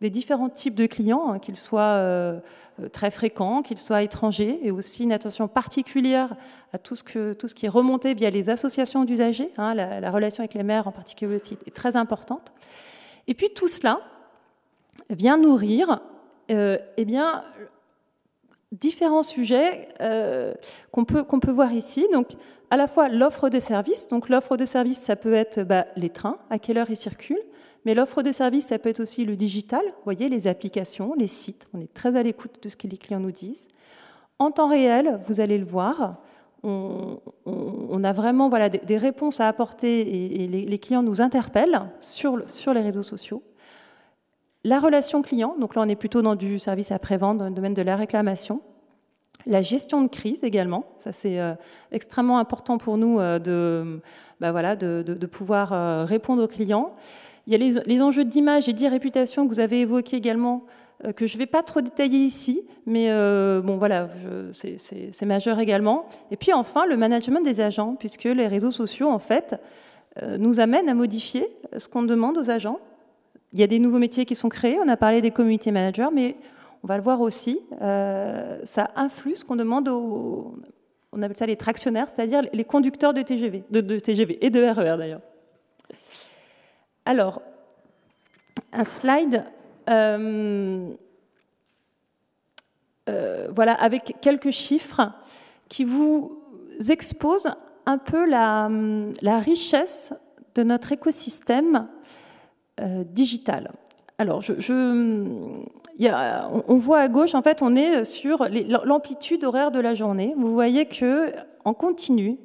des différents types de clients, hein, qu'ils soient euh, euh, très fréquents, qu'ils soient étrangers, et aussi une attention particulière à tout ce, que, tout ce qui est remonté via les associations d'usagers. Hein, la, relation avec les maires en particulier aussi est très importante. Et puis tout cela vient nourrir euh, eh bien, différents sujets euh, qu'on peut, peut voir ici. Donc, à la fois l'offre de services. Donc, l'offre de services, ça peut être bah, les trains, à quelle heure ils circulent. Mais l'offre de service, ça peut être aussi le digital, vous voyez, les applications, les sites. On est très à l'écoute de ce que les clients nous disent. En temps réel, vous allez le voir, on, a vraiment voilà, des, réponses à apporter et, les, clients nous interpellent sur, sur les réseaux sociaux. La relation client, donc là on est plutôt dans du service après-vente, dans le domaine de la réclamation. La gestion de crise également, ça c'est euh, extrêmement important pour nous euh, de, bah voilà, de, pouvoir euh, répondre aux clients. Il y a les, enjeux d'image et d'irréputation que vous avez évoqués également, que je ne vais pas trop détailler ici, mais euh, bon voilà, c'est majeur également. Et puis enfin, le management des agents, puisque les réseaux sociaux, en fait, euh, nous amènent à modifier ce qu'on demande aux agents. Il y a des nouveaux métiers qui sont créés, on a parlé des community managers, mais on va le voir aussi, ça influe ce qu'on demande aux, on appelle ça les tractionnaires, c'est-à-dire les conducteurs de TGV, de, TGV et de RER d'ailleurs. Alors, un slide euh, euh, voilà, avec quelques chiffres qui vous exposent un peu la, richesse de notre écosystème euh, digital. Alors, on voit à gauche, en fait, on est sur l'amplitude horaire de la journée. Vous voyez que en continu,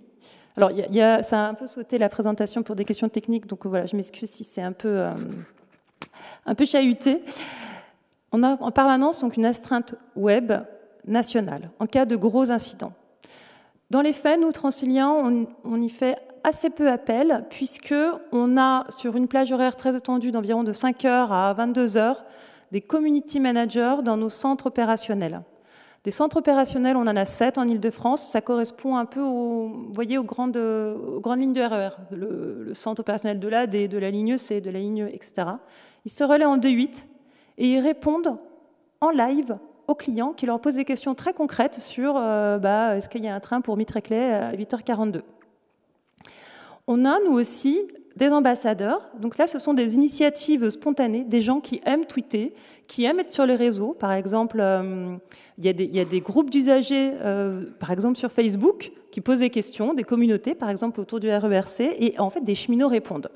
alors, ça a un peu sauté la présentation pour des questions techniques, donc voilà, je m'excuse si c'est un peu, euh, un peu chahuté. On a en permanence donc une astreinte web nationale en cas de gros incidents. Dans les faits, nous, Transiliens, on, y fait assez peu appel, puisque on a sur une plage horaire très étendue d'environ de 5 heures à 22 heures des community managers dans nos centres opérationnels. Des centres opérationnels, on en a sept en Ile-de-France. Ça correspond un peu aux, voyez, aux, grandes, lignes de RER. E le, centre opérationnel de l'AD, de la ligne C, de la ligne, etc. Ils se relaient en 2-8 et ils répondent en live aux clients qui leur posent des questions très concrètes sur euh, bah, est-ce qu'il y a un train pour Mitreclay à 8h42. On a, nous aussi, des ambassadeurs. Donc là, ce sont des initiatives spontanées, des gens qui aiment tweeter, qui aiment être sur les réseaux. Par exemple, euh, il, y a des, groupes d'usagers, euh, par exemple sur Facebook, qui posent des questions, des communautés, par exemple autour du RERC, et en fait, des cheminots répondent.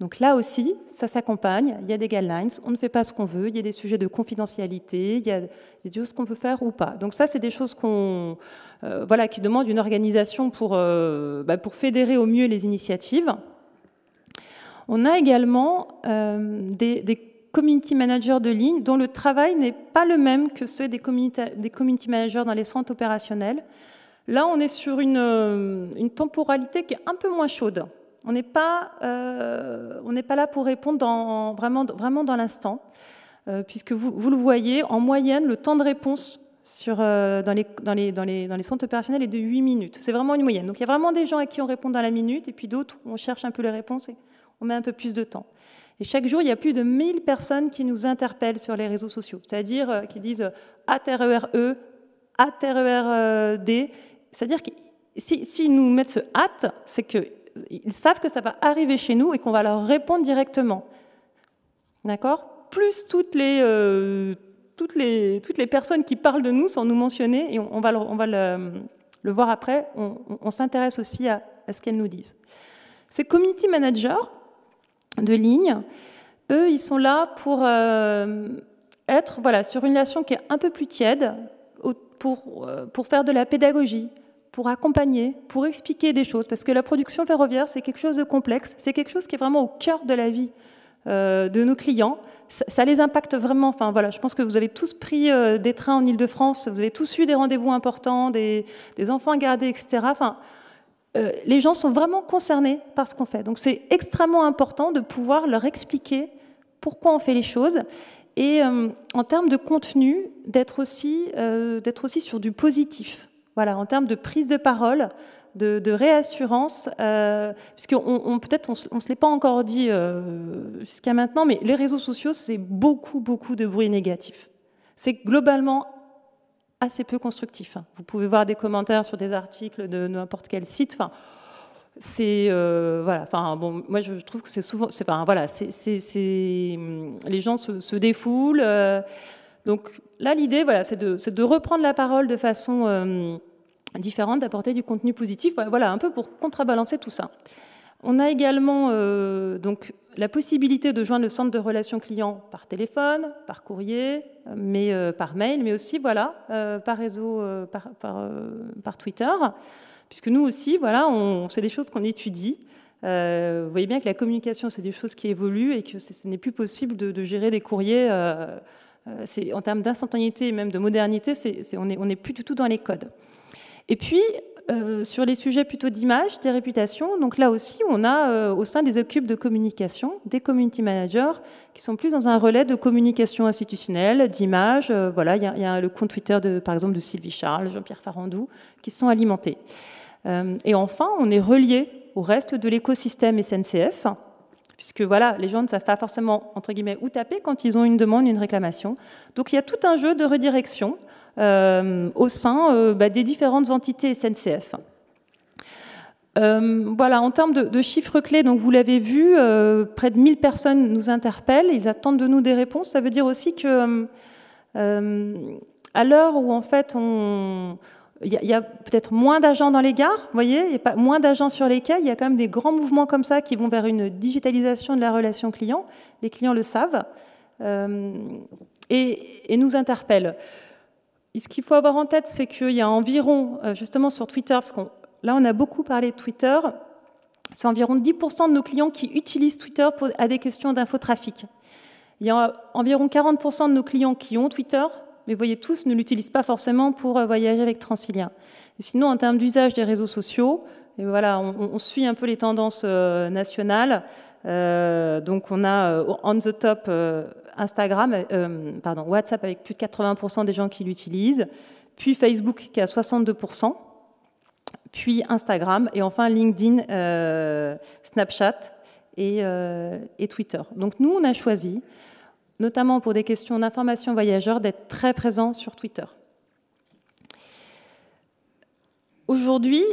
Donc là aussi, ça s'accompagne, il y a des guidelines, on ne fait pas ce qu'on veut, il y a des sujets de confidentialité, il y a des choses qu'on peut faire ou pas. Donc ça, c'est des choses euh, voilà, qui demandent une organisation pour, bah, pour fédérer au mieux les initiatives. On a également euh, des, community managers de ligne dont le travail n'est pas le même que ceux des community, managers dans les centres opérationnels. Là, on est sur une, euh, temporalité qui est un peu moins chaude. On n'est pas, euh, pas là pour répondre vraiment, vraiment dans l'instant, puisque vous, vous, le voyez, en moyenne, le temps de réponse sur, dans, les, dans, les, dans, les, dans, les, centres opérationnels est de 8 minutes. C'est vraiment une moyenne. Donc il y a vraiment des gens à qui on répond dans la minute, et puis d'autres, on cherche un peu les réponses on met un peu plus de temps. Et chaque jour, il y a plus de 1000 personnes qui nous interpellent sur les réseaux sociaux, c'est-à-dire euh, qui disent ATRERE, ATRERD. C'est-à-dire que s'ils si, nous mettent ce hâte, c'est qu'ils savent que ça va arriver chez nous et qu'on va leur répondre directement. D'accord? Plus toutes les, euh, toutes, les, toutes les personnes qui parlent de nous sans nous mentionner, et on, va, le, on va le, voir après, on, s'intéresse aussi à, à ce qu'elles nous disent. Ces community managers, de ligne, eux, ils sont là pour euh, être voilà, sur une relation qui est un peu plus tiède, pour, euh, pour faire de la pédagogie, pour accompagner, pour expliquer des choses, parce que la production ferroviaire, c'est quelque chose de complexe, c'est quelque chose qui est vraiment au cœur de la vie euh, de nos clients. Ça, les impacte vraiment. Enfin, voilà, je pense que vous avez tous pris des trains en Ile-de-France, vous avez tous eu des rendez-vous importants, des, enfants à garder, etc. Enfin, euh, les gens sont vraiment concernés par ce qu'on fait. Donc c'est extrêmement important de pouvoir leur expliquer pourquoi on fait les choses et euh, en termes de contenu, d'être aussi, euh, aussi sur du positif. Voilà, en termes de prise de parole, de, réassurance, on, peut-être on ne se l'est pas encore dit jusqu'à maintenant, mais les réseaux sociaux, c'est beaucoup, beaucoup de bruit négatif. C'est globalement assez peu constructif. Hein. Vous pouvez voir des commentaires sur des articles de n'importe quel site. Enfin, c'est euh, voilà. Enfin bon, moi je trouve que c'est souvent, c'est pas voilà, c'est, hum, les gens se, défoulent. Euh. donc là, l'idée, voilà, c'est de, de, reprendre la parole de façon euh, différente, d'apporter du contenu positif. Voilà, un peu pour contrebalancer tout ça. On a également euh, donc la possibilité de joindre le centre de relations clients par téléphone, par courrier, mais euh, par mail, mais aussi voilà euh, par réseau, par, Twitter, puisque nous aussi voilà, on, c'est des choses qu'on étudie. vous voyez bien que la communication, c'est des choses qui évoluent et que ce n'est plus possible de, gérer des courriers. en termes d'instantanéité et même de modernité, on n'est plus du tout dans les codes. Et puis, euh, sur les sujets plutôt d'image, des réputations, donc là aussi, on a euh, au sein des équipes de communication des community managers qui sont plus dans un relais de communication institutionnelle, d'image. Euh, voilà, il y, a le compte Twitter de, par exemple, de Sylvie Charles, Jean-Pierre Farandou, qui sont alimentés. et enfin, on est relié au reste de l'écosystème SNCF, puisque voilà, les gens ne savent pas forcément entre guillemets où taper quand ils ont une demande, une réclamation. Donc il y a tout un jeu de redirection au sein euh, bah, des différentes entités SNCF. Euh, voilà, en termes de, chiffres clés, donc vous l'avez vu, près de 1000 personnes nous interpellent, ils attendent de nous des réponses. Ça veut dire aussi que à l'heure où en fait il y a, peut-être moins d'agents dans les gares, voyez, y a pas moins d'agents sur les quais, il y a quand même des grands mouvements comme ça qui vont vers une digitalisation de la relation client. Les clients le savent et, nous interpellent ce qu'il faut avoir en tête, c'est qu'il y a environ, euh, justement sur Twitter, parce que là on a beaucoup parlé de Twitter, c'est environ 10% de nos clients qui utilisent Twitter à des questions d'infotrafic. Il y a environ 40% de nos clients qui ont Twitter, mais vous voyez, tous ne l'utilisent pas forcément pour euh, voyager avec Transilien. sinon, en termes d'usage des réseaux sociaux, et voilà, on, suit un peu les tendances euh, nationales. donc on a on the top Instagram, euh, pardon, WhatsApp avec plus de 80% des gens qui l'utilisent, puis Facebook qui a 62%, puis Instagram, et enfin LinkedIn, euh, Snapchat euh, et, Twitter. Donc nous, on a choisi, notamment pour des questions d'information voyageurs, d'être très présents sur Twitter. Aujourd'hui,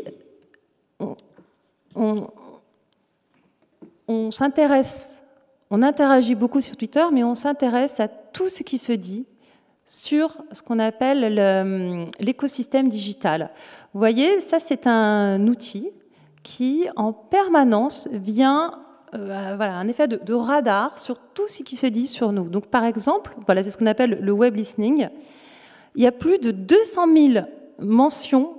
on s'intéresse on interagit beaucoup sur Twitter, mais on s'intéresse à tout ce qui se dit sur ce qu'on appelle l'écosystème digital. Vous voyez, ça c'est un outil qui en permanence vient euh, voilà, un effet de, radar sur tout ce qui se dit sur nous. Donc par exemple, voilà, c'est ce qu'on appelle le web listening. Il y a plus de 200 000 mentions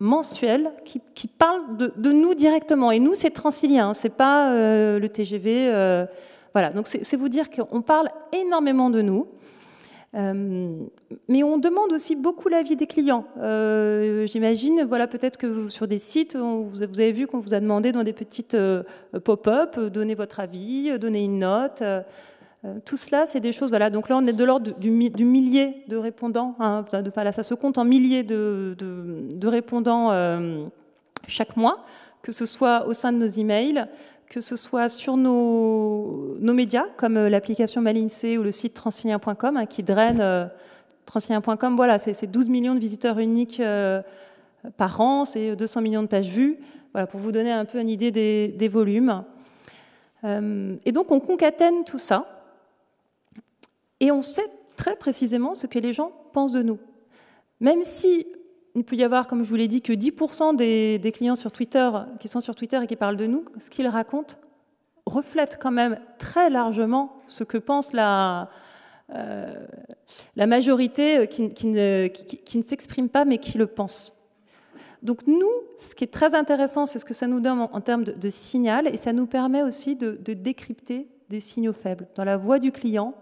mensuelles qui, parlent de, nous directement. Et nous, c'est Transilien, hein, c'est pas euh, le TGV. Euh, voilà, donc c'est vous dire qu'on parle énormément de nous. Euh, mais on demande aussi beaucoup l'avis des clients. J'imagine, voilà, peut-être que sur des sites, vous avez vu qu'on vous a demandé dans des petites pop-up, donner votre avis, donner une note. Euh, tout cela, c'est des choses. Voilà, donc là, on est de l'ordre du, millier de répondants. Hein, ça se compte en milliers de, répondants euh, chaque mois, que ce soit au sein de nos emails, que ce soit sur nos, médias, comme l'application Malinsee ou le site transilien.com, hein, qui draine transilien.com. Voilà, c'est 12 millions de visiteurs uniques par an, c'est 200 millions de pages vues. Voilà, pour vous donner un peu une idée des, volumes. Euh, et donc on concatène tout ça, et on sait très précisément ce que les gens pensent de nous. Même si il peut y avoir, comme je vous l'ai dit, que 10% des, clients sur Twitter qui sont sur Twitter et qui parlent de nous, ce qu'ils racontent reflète quand même très largement ce que pense la, euh, majorité qui ne s'exprime pas mais qui le pense. Donc nous, ce qui est très intéressant, c'est ce que ça nous donne en, termes de, signal, et ça nous permet aussi de, décrypter des signaux faibles. Dans la voix du client,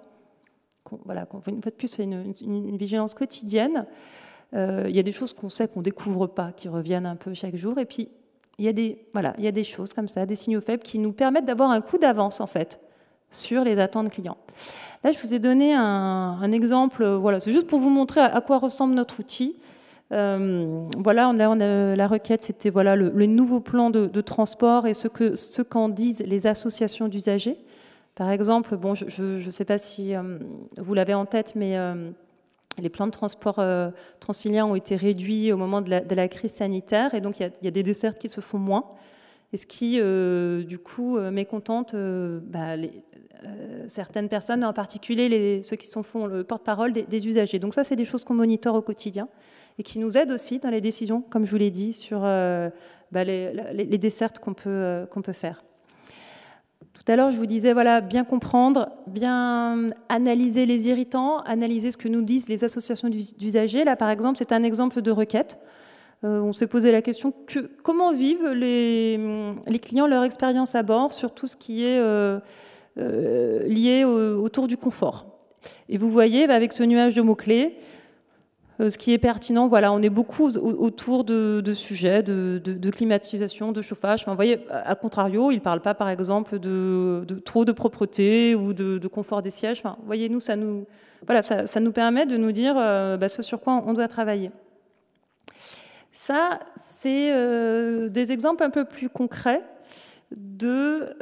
voilà, une fois de plus, c'est une, vigilance quotidienne. Euh, il y a des choses qu'on sait qu'on découvre pas, qui reviennent un peu chaque jour, et puis il y, a des, voilà, il y a des choses comme ça, des signaux faibles qui nous permettent d'avoir un coup d'avance, en fait, sur les attentes clients. Là, je vous ai donné un, exemple, voilà, c'est juste pour vous montrer à quoi ressemble notre outil. Euh, voilà, la requête, c'était voilà le, nouveau plan de, transport et ce que ce qu'en disent les associations d'usagers. Par exemple, bon, je ne sais pas si euh, vous l'avez en tête, mais euh, les plans de transport transiliens ont été réduits au moment de la, crise sanitaire, et donc il y, a, des desserts qui se font moins, et ce qui, du coup, mécontente bah, certaines personnes, en particulier ceux qui sont font le porte-parole des, usagers. Donc ça, c'est des choses qu'on monitore au quotidien et qui nous aide aussi dans les décisions, comme je vous l'ai dit, sur euh, bah, les, dessertes euh, qu'on peut faire. Tout je vous disais, voilà, bien comprendre, bien analyser les irritants, analyser ce que nous disent les associations d'usagers. Là, par exemple, c'est un exemple de requête. Euh, on s'est posé la question que, comment vivent les, clients leur expérience à bord sur tout ce qui est lié autour du confort? Et vous voyez, bah, avec ce nuage de mots-clés, euh, ce qui est pertinent, voilà, on est beaucoup autour de, sujets de, climatisation, de chauffage. Enfin, voyez, contrario, il ne parle pas, par exemple, de, trop de propreté ou de, confort des sièges. Enfin, voyez, nous, ça nous, voilà, ça, nous permet de nous dire euh, bah, ce sur quoi on doit travailler. Ça, c'est euh, des exemples un peu plus concrets de,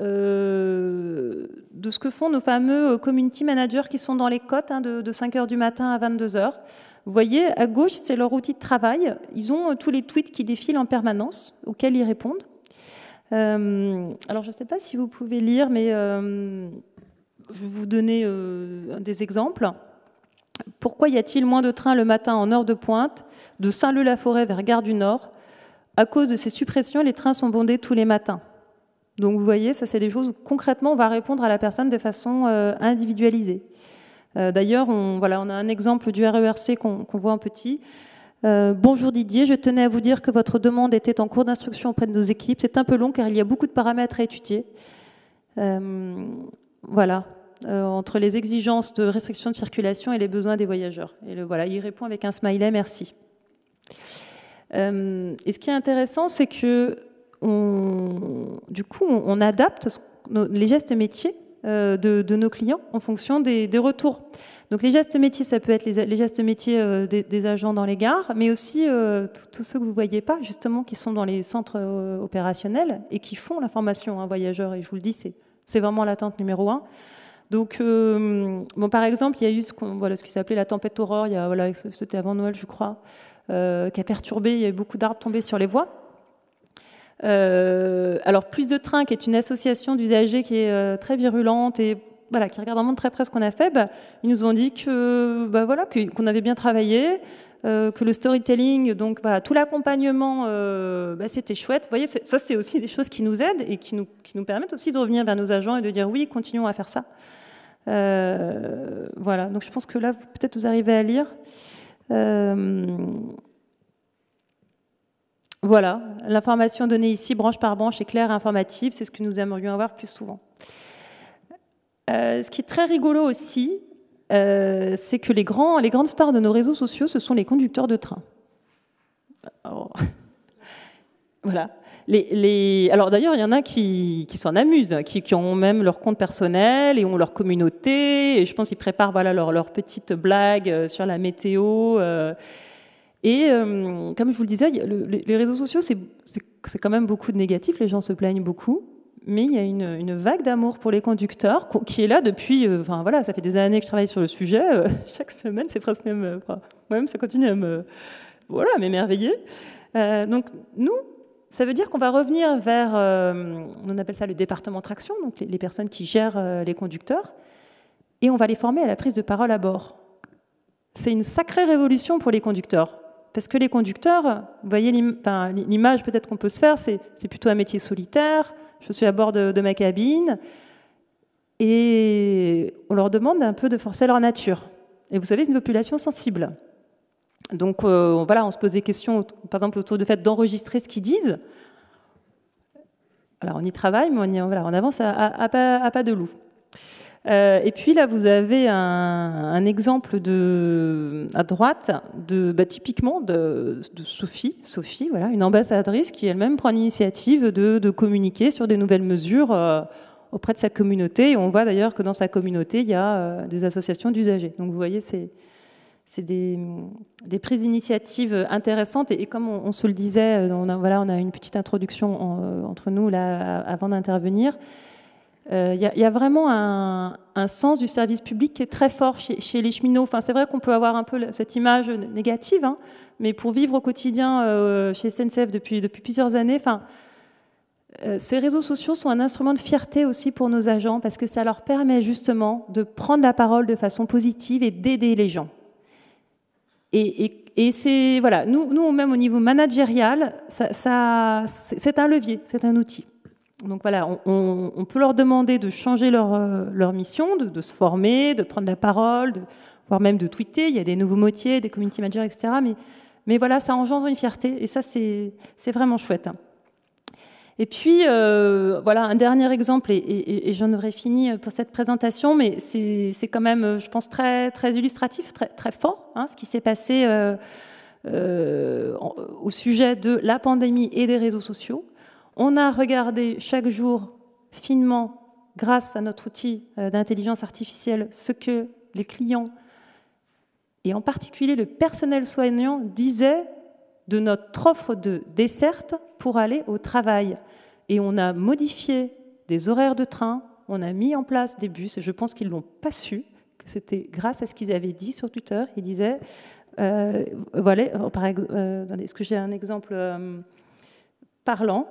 de ce que font nos fameux community managers qui sont dans les côtes hein, de, de 5 heures du matin à 22 heures. Vous voyez, à gauche, c'est leur outil de travail. Ils ont euh, tous les tweets qui défilent en permanence, auxquels ils répondent. Euh, alors, je ne sais pas si vous pouvez lire, mais euh, je vais vous donner des exemples. Pourquoi y a-t-il moins de trains le matin en heure de pointe de Saint-Leu-la-Forêt vers Gare du Nord? À cause de ces suppressions, les trains sont bondés tous les matins. Donc vous voyez, ça c'est des choses où concrètement on va répondre à la personne de façon individualisée. Euh, d'ailleurs, on, a un exemple du RERC qu'on voit en petit. Euh, bonjour Didier, je tenais à vous dire que votre demande était en cours d'instruction auprès de nos équipes. C'est un peu long car il y a beaucoup de paramètres à étudier. Euh, voilà, entre les exigences de restriction de circulation et les besoins des voyageurs. Et voilà, il répond avec un smiley, merci. et ce qui est intéressant, c'est que du coup, on, adapte les gestes métiers euh, de, nos clients en fonction des, retours. Donc les gestes métiers, ça peut être les, gestes métiers euh, des, agents dans les gares, mais aussi euh, tous ceux que vous ne voyez pas, justement, qui sont dans les centres opérationnels et qui font la formation un voyageur. Et je vous le dis, c'est vraiment l'attente numéro un. Donc, bon, par exemple, il y a eu ce, voilà, ce qui s'appelait la tempête aurore, voilà, c'était avant Noël, je crois, qui a perturbé, il y a eu beaucoup d'arbres tombés sur les voies. Euh, alors, Plus de Train, qui est une association d'usagers qui est euh, très virulente et voilà, qui regarde vraiment de très près ce qu'on a fait, bah, ils nous ont dit que bah, voilà, qu'on avait bien travaillé, euh, que le storytelling, donc voilà, tout l'accompagnement, bah, c'était chouette. Vous voyez, ça, c'est aussi des choses qui nous aident et qui nous, qui nous permettent aussi de revenir vers nos agents et de dire oui, continuons à faire ça. voilà, donc je pense que là, peut-être vous arrivez à lire. Voilà, l'information donnée ici, branche par branche, est claire et informative, c'est ce que nous aimerions avoir plus souvent. Euh, ce qui est très rigolo aussi, euh, c'est que les, grandes stars de nos réseaux sociaux, ce sont les conducteurs de train. (laughs) voilà. Les, alors d'ailleurs, il y en a qui, s'en amusent, qui, ont même leur compte personnel et ont leur communauté. Et je pense qu'ils préparent voilà, leur, leur petite blague euh, sur la météo. Et euh, comme je vous le disais, les réseaux sociaux, c'est quand même beaucoup de négatifs, les gens se plaignent beaucoup. mais il y a une, vague d'amour pour les conducteurs qui est là depuis, euh, enfin voilà, ça fait des années que je travaille sur le sujet. Euh, (laughs) chaque semaine, c'est presque même, moi-même, ça continue à me, voilà, m'émerveiller. donc nous, ça veut dire qu'on va revenir vers, on appelle ça le département traction, donc les, les personnes qui gèrent les conducteurs, et on va les former à la prise de parole à bord. C'est une sacrée révolution pour les conducteurs. Parce que les conducteurs, vous voyez l'image peut-être qu'on peut se faire, c'est plutôt un métier solitaire. Je suis à bord de, ma cabine et on leur demande un peu de forcer leur nature. Et vous savez, c'est une population sensible. Donc euh, voilà, on se pose des questions, par exemple, autour du fait d'enregistrer ce qu'ils disent. Alors on y travaille, mais on, voilà, on avance à pas de loup. Euh, et puis là, vous avez un, exemple de, à droite, bah, typiquement de, Sophie, Sophie, voilà, une ambassadrice qui elle-même prend l'initiative de, communiquer sur des nouvelles mesures euh, auprès de sa communauté. Et on voit d'ailleurs que dans sa communauté, il y a euh, des associations d'usagers. Donc vous voyez, c'est des, prises d'initiative intéressantes. Et, comme on, se le disait, on a, voilà, on a une petite introduction entre nous là avant d'intervenir. Il euh, y, a vraiment un, sens du service public qui est très fort chez, les cheminots. Enfin, c'est vrai qu'on peut avoir un peu cette image négative, hein, mais pour vivre au quotidien euh, chez SNCF depuis, plusieurs années, euh, ces réseaux sociaux sont un instrument de fierté aussi pour nos agents parce que ça leur permet justement de prendre la parole de façon positive et d'aider les gens. Et, c'est voilà, nous, nous même au niveau managérial, c'est un levier, c'est un outil. Donc voilà, on, peut leur demander de changer leur, euh, mission, de, se former, de prendre la parole, voire même de tweeter. Il y a des nouveaux métiers, des community managers, etc. Mais, voilà, ça engendre une fierté et ça, c'est vraiment chouette. Et puis, euh, voilà, un dernier exemple, et, j'en aurais fini pour cette présentation, mais c'est quand même, je pense, très, illustratif, très, très fort, hein, ce qui s'est passé euh, au sujet de la pandémie et des réseaux sociaux. On a regardé chaque jour finement, grâce à notre outil euh, d'intelligence artificielle, ce que les clients, et en particulier le personnel soignant, disaient de notre offre de desserte pour aller au travail. Et on a modifié des horaires de train, on a mis en place des bus, et je pense qu'ils ne l'ont pas su, que c'était grâce à ce qu'ils avaient dit sur Twitter. Ils disaient, euh, voilà, euh, est-ce que j'ai un exemple parlant?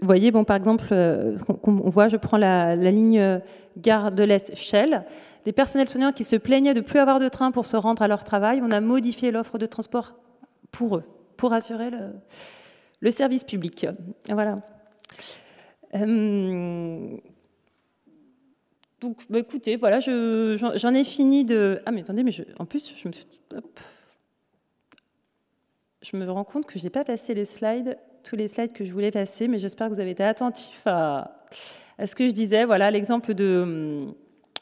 Vous voyez, bon, par exemple, euh, on voit, je prends la, ligne gare de l'Est Shell, des personnels soignants qui se plaignaient de plus avoir de train pour se rendre à leur travail. On a modifié l'offre de transport pour eux, pour assurer le, service public. Voilà. Euh, donc, bah, écoutez, voilà, j'en ai fini de. Ah, mais attendez, mais en plus, je me suis. Je me rends compte que je n'ai pas passé les slides tous les slides que je voulais passer, mais j'espère que vous avez été attentifs à, ce que je disais. Voilà l'exemple de hum,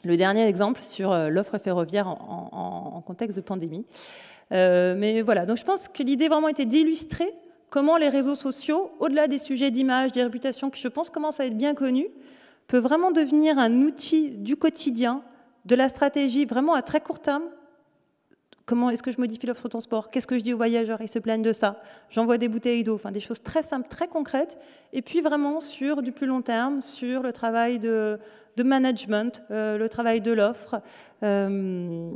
le dernier exemple sur euh, l'offre ferroviaire en, contexte de pandémie. Euh, mais voilà, donc je pense que l'idée vraiment était d'illustrer comment les réseaux sociaux, au-delà des sujets d'image, des réputations qui je pense commencent à être bien connus, peuvent vraiment devenir un outil du quotidien, de la stratégie vraiment à très court terme Comment est-ce que je modifie l'offre de transport? Qu'est-ce que je dis aux voyageurs? Ils se plaignent de ça. J'envoie des bouteilles d'eau. Enfin, des choses très simples, très concrètes. Et puis vraiment sur du plus long terme, sur le travail de, management, euh, le travail de l'offre. Euh,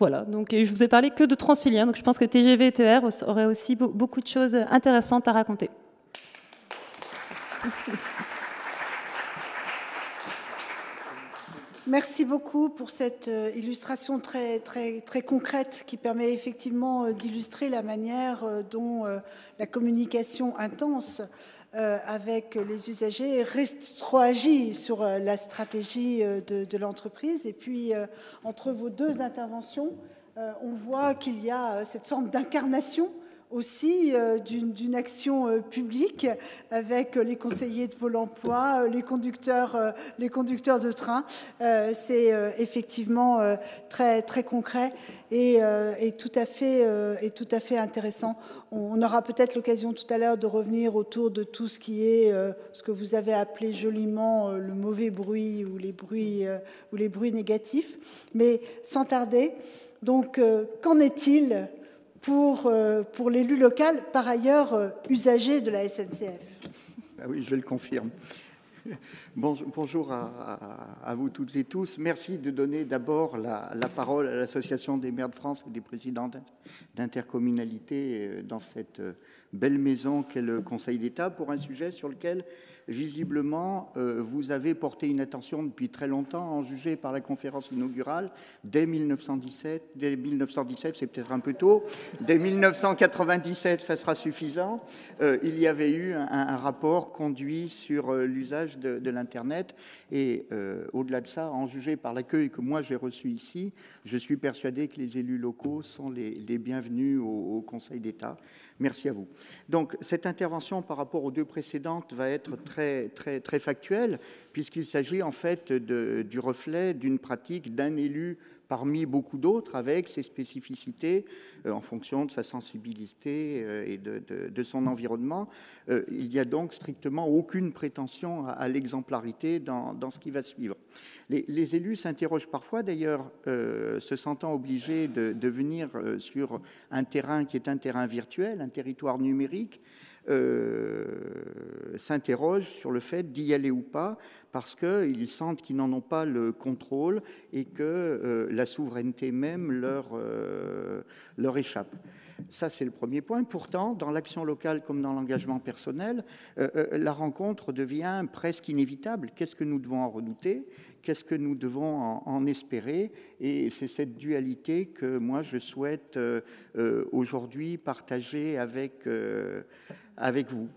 voilà, donc je vous ai parlé que de Transilien, donc je pense que TGV et TER auraient aussi beaucoup de choses intéressantes à raconter. Merci beaucoup pour cette euh, illustration très concrète qui permet effectivement euh, d'illustrer la manière euh, dont la communication intense avec les usagers rétroagit sur la stratégie de, de l'entreprise. Et puis, entre vos deux interventions, on voit qu'il y a cette forme d'incarnation aussi euh, d'une action euh, publique avec les conseillers de Pôle emploi, euh, les conducteurs, de train. C'est effectivement très, concret et, tout à fait, et tout à fait intéressant. On aura peut-être l'occasion tout à l'heure de revenir autour de tout ce qui est ce que vous avez appelé joliment le mauvais bruit ou les bruits, ou les bruits négatifs. Mais sans tarder, donc qu'en est-il pour, pour l'élu local, par ailleurs usager de la SNCF. Ah oui, je le confirme. (laughs) Bonjour à, vous toutes et tous. Merci de donner d'abord la, parole à l'Association des maires de France et des présidents d'intercommunalité dans cette belle maison qu'est le Conseil d'État pour un sujet sur lequel visiblement, euh, vous avez porté une attention depuis très longtemps, en jugé par la conférence inaugurale, dès 1917, dès 1917, c'est peut-être un peu tôt, dès 1997, ça sera suffisant, euh, il y avait eu un, rapport conduit sur euh, l'usage de, l'Internet, et au-delà de ça, en jugé par l'accueil que moi j'ai reçu ici, je suis persuadé que les élus locaux sont les, bienvenus au Conseil d'État. Merci à vous. Donc, cette intervention par rapport aux deux précédentes va être très, très, très factuelle, puisqu'il s'agit en fait du reflet d'une pratique d'un élu parmi beaucoup d'autres, avec ses spécificités euh, en fonction de sa sensibilité euh, et de, son environnement. Euh, il n'y a donc strictement aucune prétention à, l'exemplarité dans, ce qui va suivre. Les, élus s'interrogent parfois, d'ailleurs, se sentant obligés de, venir sur un terrain qui est un terrain virtuel, un territoire numérique, s'interrogent sur le fait d'y aller ou pas, parce qu'ils sentent qu'ils n'en ont pas le contrôle et que euh, la souveraineté même leur, euh, leur échappe. Ça, c'est le premier point. Pourtant, dans l'action locale comme dans l'engagement personnel, euh, la rencontre devient presque inévitable. Qu'est-ce que nous devons en redouter? Qu'est-ce que nous devons en, espérer Et c'est cette dualité que moi, je souhaite aujourd'hui partager avec, avec vous.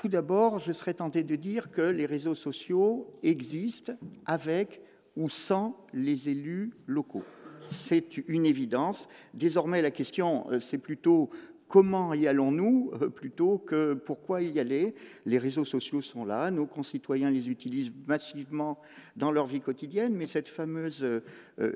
Tout d'abord, je serais tenté de dire que les réseaux sociaux existent avec ou sans les élus locaux. C'est une évidence. Désormais, la question, euh, c'est plutôt comment y allons-nous euh, plutôt que pourquoi y aller? Les réseaux sociaux sont là, nos concitoyens les utilisent massivement dans leur vie quotidienne, mais cette fameuse euh,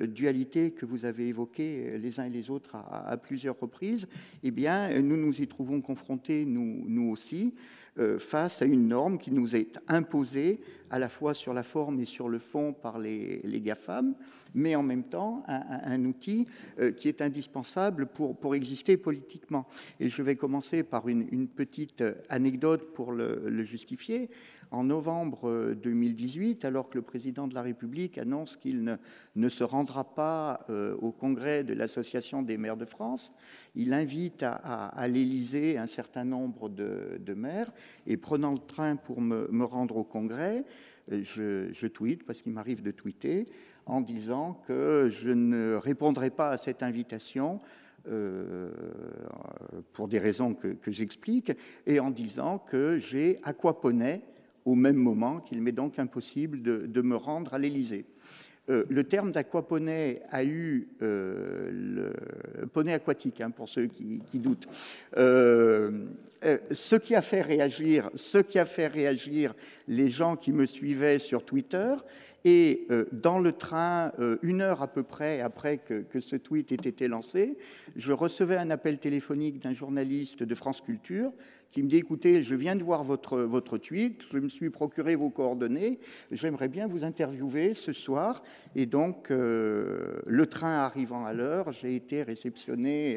dualité que vous avez évoquée les uns et les autres à, plusieurs reprises, eh nous nous y trouvons confrontés, nous aussi. Euh, face à une norme qui nous est imposée à la fois sur la forme et sur le fond par les, GAFAM, mais en même temps un, outil euh, qui est indispensable pour, pour exister politiquement. Et je vais commencer par une, petite anecdote pour le justifier en novembre 2018, euh, alors que le président de la République annonce qu'il ne, se rendra pas euh, au congrès de l'Association des maires de France, il invite à, l'Élysée un certain nombre de, maires, et prenant le train pour me, rendre au congrès, euh, je, je tweete, parce qu'il m'arrive de tweeter, en disant que je ne répondrai pas à cette invitation pour des raisons que, que j'explique, et en disant que j'ai aquaponé au même moment qu'il m'est donc impossible de, me rendre à l'Élysée. Euh, le terme d'aquaponie a eu euh, le poney aquatique hein, pour ceux qui, doutent. Euh, ce qui a fait réagir, ce qui a fait réagir les gens qui me suivaient sur Twitter, et dans le train, une heure à peu près après que, que, ce tweet ait été lancé, je recevais un appel téléphonique d'un journaliste de France Culture qui me dit écoutez, je viens de voir votre, votre tweet, je me suis procuré vos coordonnées, j'aimerais bien vous interviewer ce soir. Et donc, euh, le train arrivant à l'heure, j'ai été réceptionné.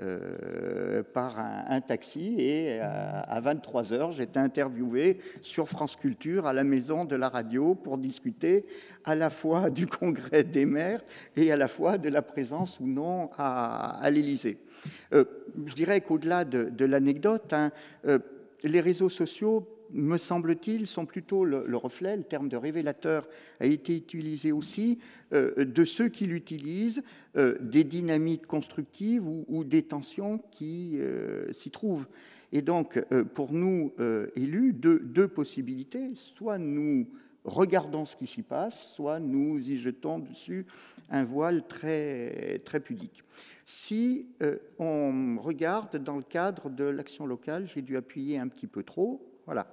Euh, euh, par un, taxi et à, 23 heures, j'étais interviewé sur France Culture à la maison de la radio pour discuter à la fois du congrès des maires et à la fois de la présence ou non à, à l'Élysée. Euh, je dirais qu'au-delà de, l'anecdote, hein, euh, les réseaux sociaux, me semble-t-il, sont plutôt le, reflet, le terme de révélateur a été utilisé aussi, euh, de ceux qui l'utilisent, des dynamiques constructives ou, des tensions qui s'y trouvent. Et donc, pour nous, élus, deux, deux possibilités. Soit nous regardons ce qui s'y passe, soit nous y jetons dessus un voile très, très pudique. Si euh, on regarde dans le cadre de l'action locale, j'ai dû appuyer un petit peu trop, voilà,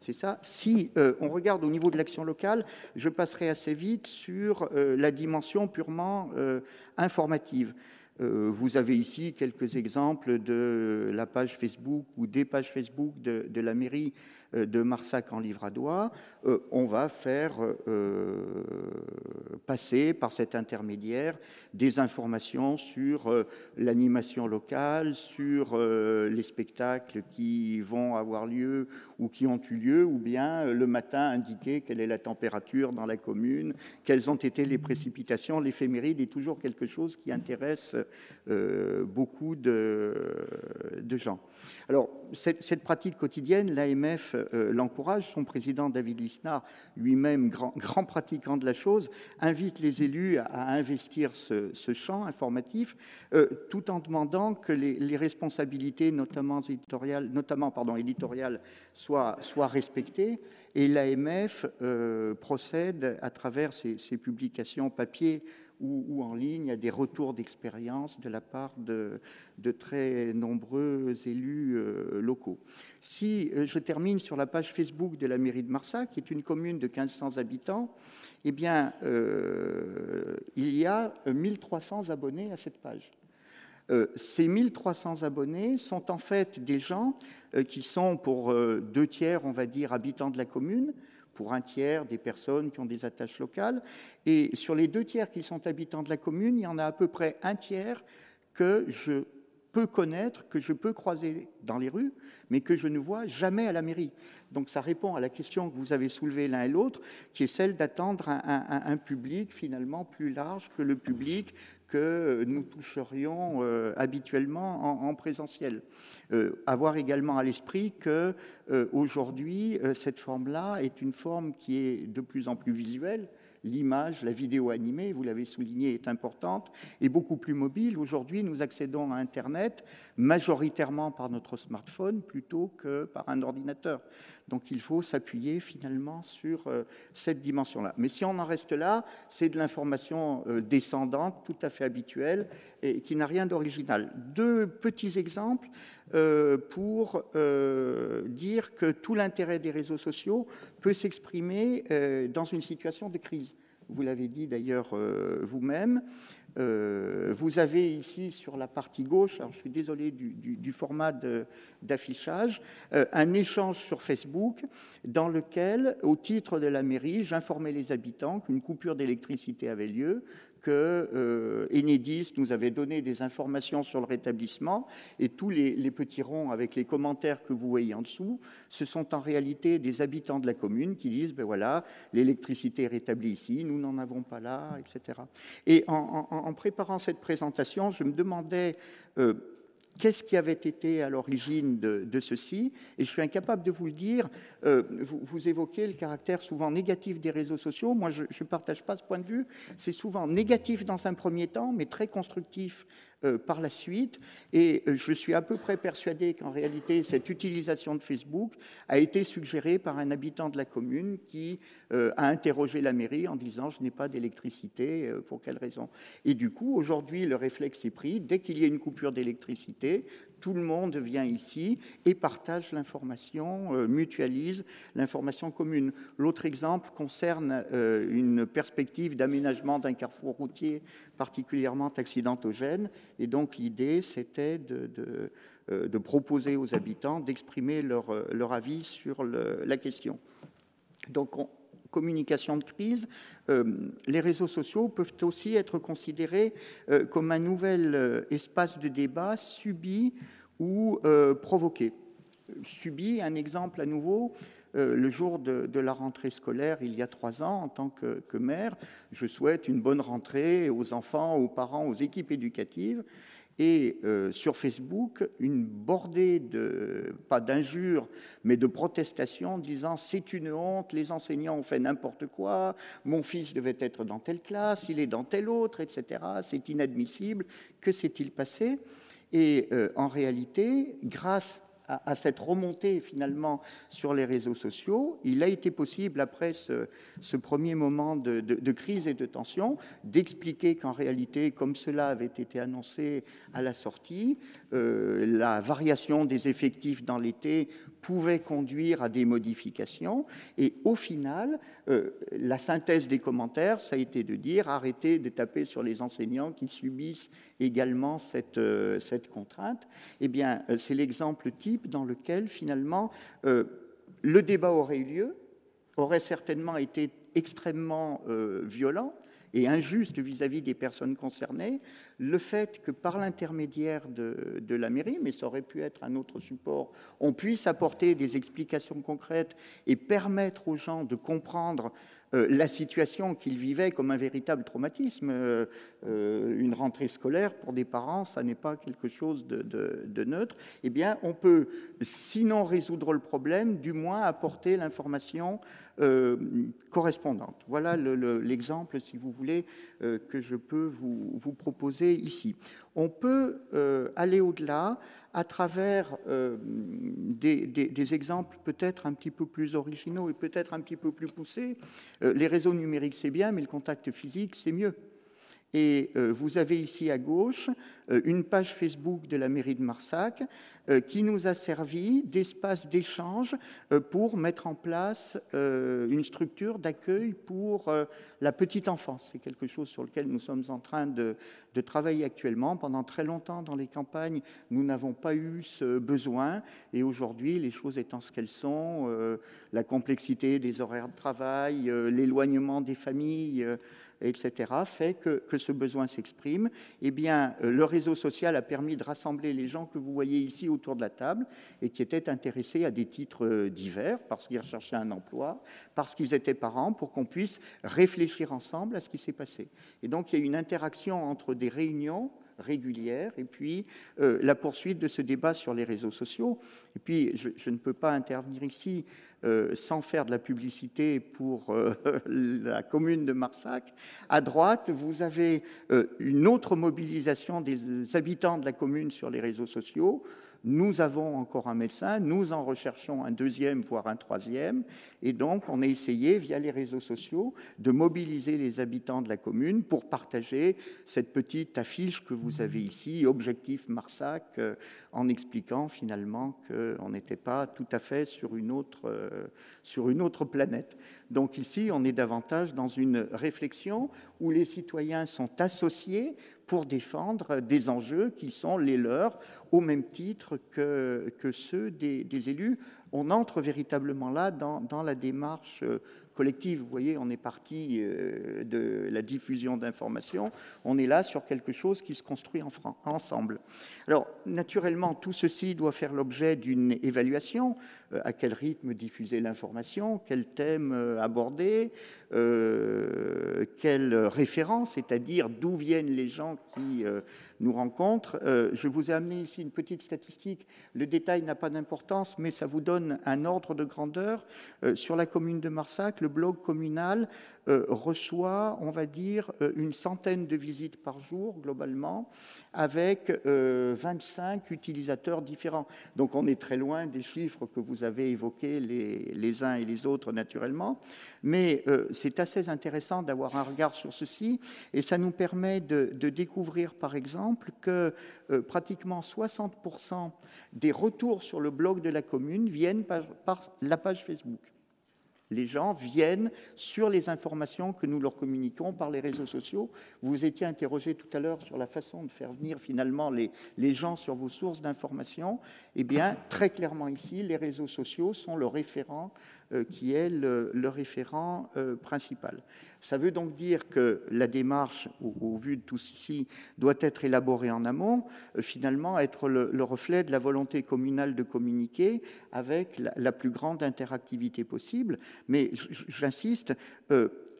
c'est ça. Si euh, on regarde au niveau de l'action locale, je passerai assez vite sur euh, la dimension purement informative. Vous avez ici quelques exemples de la page Facebook ou des pages Facebook de, la mairie de Marsac en Livradois, on va faire passer par cet intermédiaire des informations sur l'animation locale, sur les spectacles qui vont avoir lieu ou qui ont eu lieu, ou bien le matin indiquer quelle est la température dans la commune, quelles ont été les précipitations. L'éphéméride est toujours quelque chose qui intéresse beaucoup de, de gens. Alors, cette, pratique quotidienne, l'AMF euh, l'encourage. Son président, David Lisnard, lui-même grand, pratiquant de la chose, invite les élus à, investir ce, champ informatif, euh, tout en demandant que les, responsabilités, notamment éditoriales, notamment, pardon, éditoriales soient, soient respectées. Et l'AMF euh, procède, à travers ses, ses publications papier ou, en ligne à des retours d'expérience de la part de, très nombreux élus euh, locaux. Si euh, je termine sur la page Facebook de la mairie de Marsac, qui est une commune de 1500 habitants, eh bien, euh, il y a 1300 abonnés à cette page. ces 1300 abonnés sont en fait des gens qui sont pour deux tiers, on va dire, habitants de la commune, pour un tiers des personnes qui ont des attaches locales. Et sur les deux tiers qui sont habitants de la commune, il y en a à peu près un tiers que je peux connaître, que je peux croiser dans les rues, mais que je ne vois jamais à la mairie. Donc ça répond à la question que vous avez soulevée l'un et l'autre, qui est celle d'attendre un, public finalement plus large que le public que nous toucherions euh, habituellement en, présentiel. Euh, avoir également à l'esprit que euh, aujourd'hui cette forme-là est une forme qui est de plus en plus visuelle l'image, la vidéo animée, vous l'avez souligné, est importante et beaucoup plus mobile. Aujourd'hui, nous accédons à Internet majoritairement par notre smartphone plutôt que par un ordinateur. Donc il faut s'appuyer finalement sur euh, cette dimension-là. Mais si on en reste là, c'est de l'information euh, descendante, tout à fait habituelle, et qui n'a rien d'original. Deux petits exemples pour dire que tout l'intérêt des réseaux sociaux peut s'exprimer dans une situation de crise. Vous l'avez dit d'ailleurs vous-même. Euh, vous avez ici sur la partie gauche, alors je suis désolé du, format d'affichage, euh, un échange sur Facebook dans lequel, au titre de la mairie, j'informais les habitants qu'une coupure d'électricité avait lieu, que euh, Enedis nous avait donné des informations sur le rétablissement et tous les, petits ronds avec les commentaires que vous voyez en dessous, ce sont en réalité des habitants de la commune qui disent ben voilà, l'électricité est rétablie ici, nous n'en avons pas là, etc. Et en, préparant cette présentation, je me demandais euh, Qu'est-ce qui avait été à l'origine de, ceci Et je suis incapable de vous le dire. Euh, vous, évoquez le caractère souvent négatif des réseaux sociaux. Moi, je ne partage pas ce point de vue. C'est souvent négatif dans un premier temps, mais très constructif par la suite. Et euh, je suis à peu près persuadé qu'en réalité, cette utilisation de Facebook a été suggérée par un habitant de la commune qui euh, a interrogé la mairie en disant je n'ai pas d'électricité, pour quelle raison? Et du coup, aujourd'hui, le réflexe est pris. Dès qu'il y a une coupure d'électricité, tout le monde vient ici et partage l'information, euh, mutualise l'information commune. L'autre exemple concerne euh, une perspective d'aménagement d'un carrefour routier particulièrement accidentogène. Et donc l'idée, c'était de, euh, proposer aux habitants d'exprimer leur, avis sur la question. Donc, communication de crise, les réseaux sociaux peuvent aussi être considérés comme un nouvel espace de débat subi ou euh, provoqué. Subi, un exemple à nouveau, euh, le jour de, la rentrée scolaire, il y a trois ans, en tant que, que, maire, je souhaite une bonne rentrée aux enfants, aux parents, aux équipes éducatives. Et euh, sur Facebook, une bordée de, pas d'injures, mais de protestations disant c'est une honte, les enseignants ont fait n'importe quoi, mon fils devait être dans telle classe, il est dans telle autre, etc. C'est inadmissible. Que s'est-il passé? Et euh, en réalité, grâce à, cette remontée finalement sur les réseaux sociaux, il a été possible, après ce, premier moment de, crise et de tension, d'expliquer qu'en réalité, comme cela avait été annoncé à la sortie, euh, la variation des effectifs dans l'été pouvait conduire à des modifications. Et au final, euh, la synthèse des commentaires, ça a été de dire arrêtez de taper sur les enseignants qui subissent également cette, euh, cette contrainte. Eh bien, c'est l'exemple type dans lequel finalement le débat aurait eu lieu, aurait certainement été extrêmement euh, violent et injuste vis-à-vis des personnes concernées, le fait que par l'intermédiaire de, la mairie, mais ça aurait pu être un autre support, on puisse apporter des explications concrètes et permettre aux gens de comprendre euh, la situation qu'ils vivaient comme un véritable traumatisme. Euh, euh, une rentrée scolaire, pour des parents, ça n'est pas quelque chose de, neutre. Eh bien, on peut, sinon résoudre le problème, du moins apporter l'information correspondante. Voilà l'exemple, si vous voulez, que je peux vous, vous proposer ici. On peut aller au-delà à travers euh, des, exemples peut-être un petit peu plus originaux et peut-être un petit peu plus poussés. Euh, les réseaux numériques, c'est bien, mais le contact physique, c'est mieux. Et euh, vous avez ici à gauche une page Facebook de la mairie de Marsac euh, qui nous a servi d'espace d'échange euh, pour mettre en place euh, une structure d'accueil pour la petite enfance. C'est quelque chose sur lequel nous sommes en train de travailler actuellement. Pendant très longtemps, dans les campagnes, nous n'avons pas eu ce besoin. Et aujourd'hui, les choses étant ce qu'elles sont, la complexité des horaires de travail, l'éloignement des familles, etc., fait que, que ce besoin s'exprime. Eh bien, le réseau social a permis de rassembler les gens que vous voyez ici autour de la table et qui étaient intéressés à des titres euh, divers parce qu'ils recherchaient un emploi, parce qu'ils étaient parents, pour qu'on puisse réfléchir ensemble à ce qui s'est passé. Et donc il y a une interaction entre des réunions régulières et puis euh, la poursuite de ce débat sur les réseaux sociaux. Et puis je, ne peux pas intervenir ici euh, sans faire de la publicité pour (laughs) la commune de Marsac. À droite, vous avez une autre mobilisation des habitants de la commune sur les réseaux sociaux. Nous avons encore un médecin, nous en recherchons un deuxième, voire un troisième, et donc on a essayé, via les réseaux sociaux, de mobiliser les habitants de la commune pour partager cette petite affiche que vous avez ici, Objectif Marsac, euh, en expliquant finalement qu'on n'était pas tout à fait euh, sur une autre planète. Donc ici, on est davantage dans une réflexion où les citoyens sont associés pour défendre des enjeux qui sont les leurs au même titre que, ceux des élus on entre véritablement là dans, la démarche euh, collective. Vous voyez, on est parti euh, de la diffusion d'informations, on est là sur quelque chose qui se construit en ensemble. Alors, naturellement, tout ceci doit faire l'objet d'une évaluation. Euh, à quel rythme diffuser l'information, quel thème aborder, quelle référence, c'est-à-dire d'où viennent les gens qui nous rencontrent. je vous ai amené ici une petite statistique. Le détail n'a pas d'importance, mais ça vous donne un ordre de grandeur. Euh, sur la commune de Marsac, le blog communal euh, reçoit, on va dire, euh, une centaine de visites par jour globalement, avec 25 utilisateurs différents. Donc on est très loin des chiffres que vous avez évoqués les, les uns et les autres naturellement, mais c'est assez intéressant d'avoir un regard sur ceci, et ça nous permet de, de découvrir par exemple que pratiquement 60% des retours sur le blog de la commune viennent par, la page Facebook. Les gens viennent sur les informations que nous leur communiquons par les réseaux sociaux. Vous étiez interrogé tout à l'heure sur la façon de faire venir finalement les, les gens sur vos sources d'informations. Eh bien, très clairement ici, les réseaux sociaux sont le référent qui est le, référent euh, principal. Ça veut donc dire que la démarche, au, vu de tout ceci, doit être élaborée en amont, euh, finalement être le, reflet de la volonté communale de communiquer avec la, plus grande interactivité possible. Mais j'insiste,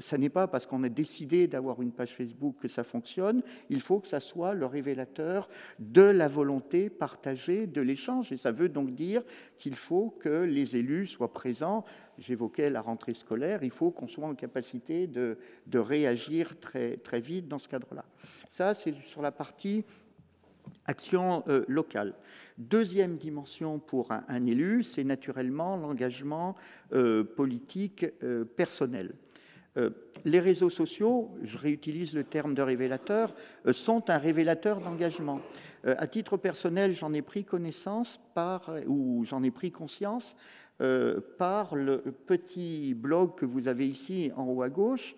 ce n'est pas parce qu'on a décidé d'avoir une page Facebook que ça fonctionne, il faut que ça soit le révélateur de la volonté partagée de l'échange. Et ça veut donc dire qu'il faut que les élus soient présents. J'évoquais la rentrée scolaire, il faut qu'on soit en capacité de, réagir très, très vite dans ce cadre-là. Ça, c'est sur la partie action euh, locale. Deuxième dimension pour un, élu, c'est naturellement l'engagement euh, politique euh, personnel. Euh, les réseaux sociaux, je réutilise le terme de révélateur, euh, sont un révélateur d'engagement. Euh, à titre personnel, j'en ai pris connaissance par, ou j'en ai pris conscience par le petit blog que vous avez ici en haut à gauche,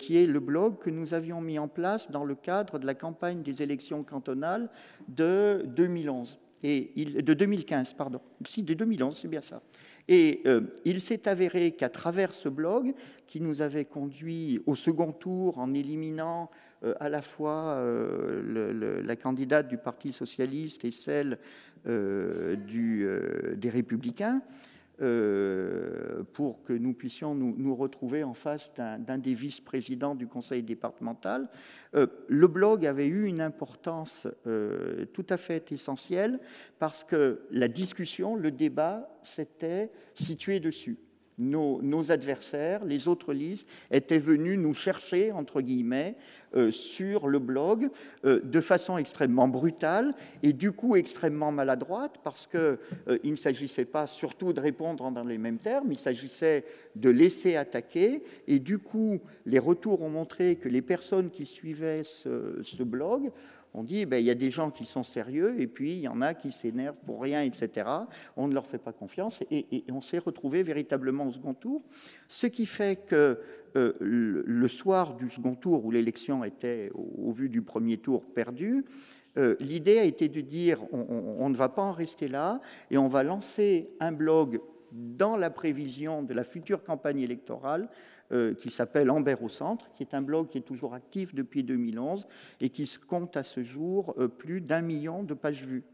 qui est le blog que nous avions mis en place dans le cadre de la campagne des élections cantonales de 2011. De 2015, pardon. Si, de 2011, c'est bien ça. Et euh, il s'est avéré qu'à travers ce blog, qui nous avait conduit au second tour en éliminant euh, à la fois euh, la candidate du Parti socialiste et celle des républicains, euh, pour que nous puissions nous, retrouver en face d'un des vice-présidents du conseil départemental. Euh, le blog avait eu une importance euh, tout à fait essentielle parce que la discussion, le débat s'était situé dessus nos, adversaires, les autres listes, étaient venus nous chercher, entre guillemets, euh, sur le blog euh, de façon extrêmement brutale et du coup extrêmement maladroite, parce qu'il euh, ne s'agissait pas surtout de répondre dans les mêmes termes, il s'agissait de laisser attaquer. Et du coup, les retours ont montré que les personnes qui suivaient ce blog on dit, eh ben, il y a des gens qui sont sérieux et puis il y en a qui s'énervent pour rien, etc. On ne leur fait pas confiance et, on s'est retrouvé véritablement au second tour. Ce qui fait que euh, le, soir du second tour, où l'élection était, au, vu du premier tour, perdue, euh, l'idée a été de dire, on, ne va pas en rester là et on va lancer un blog dans la prévision de la future campagne électorale euh, qui s'appelle Amber au centre, qui est un blog qui est toujours actif depuis 2011 et qui compte à ce jour euh, plus d'un million de pages vues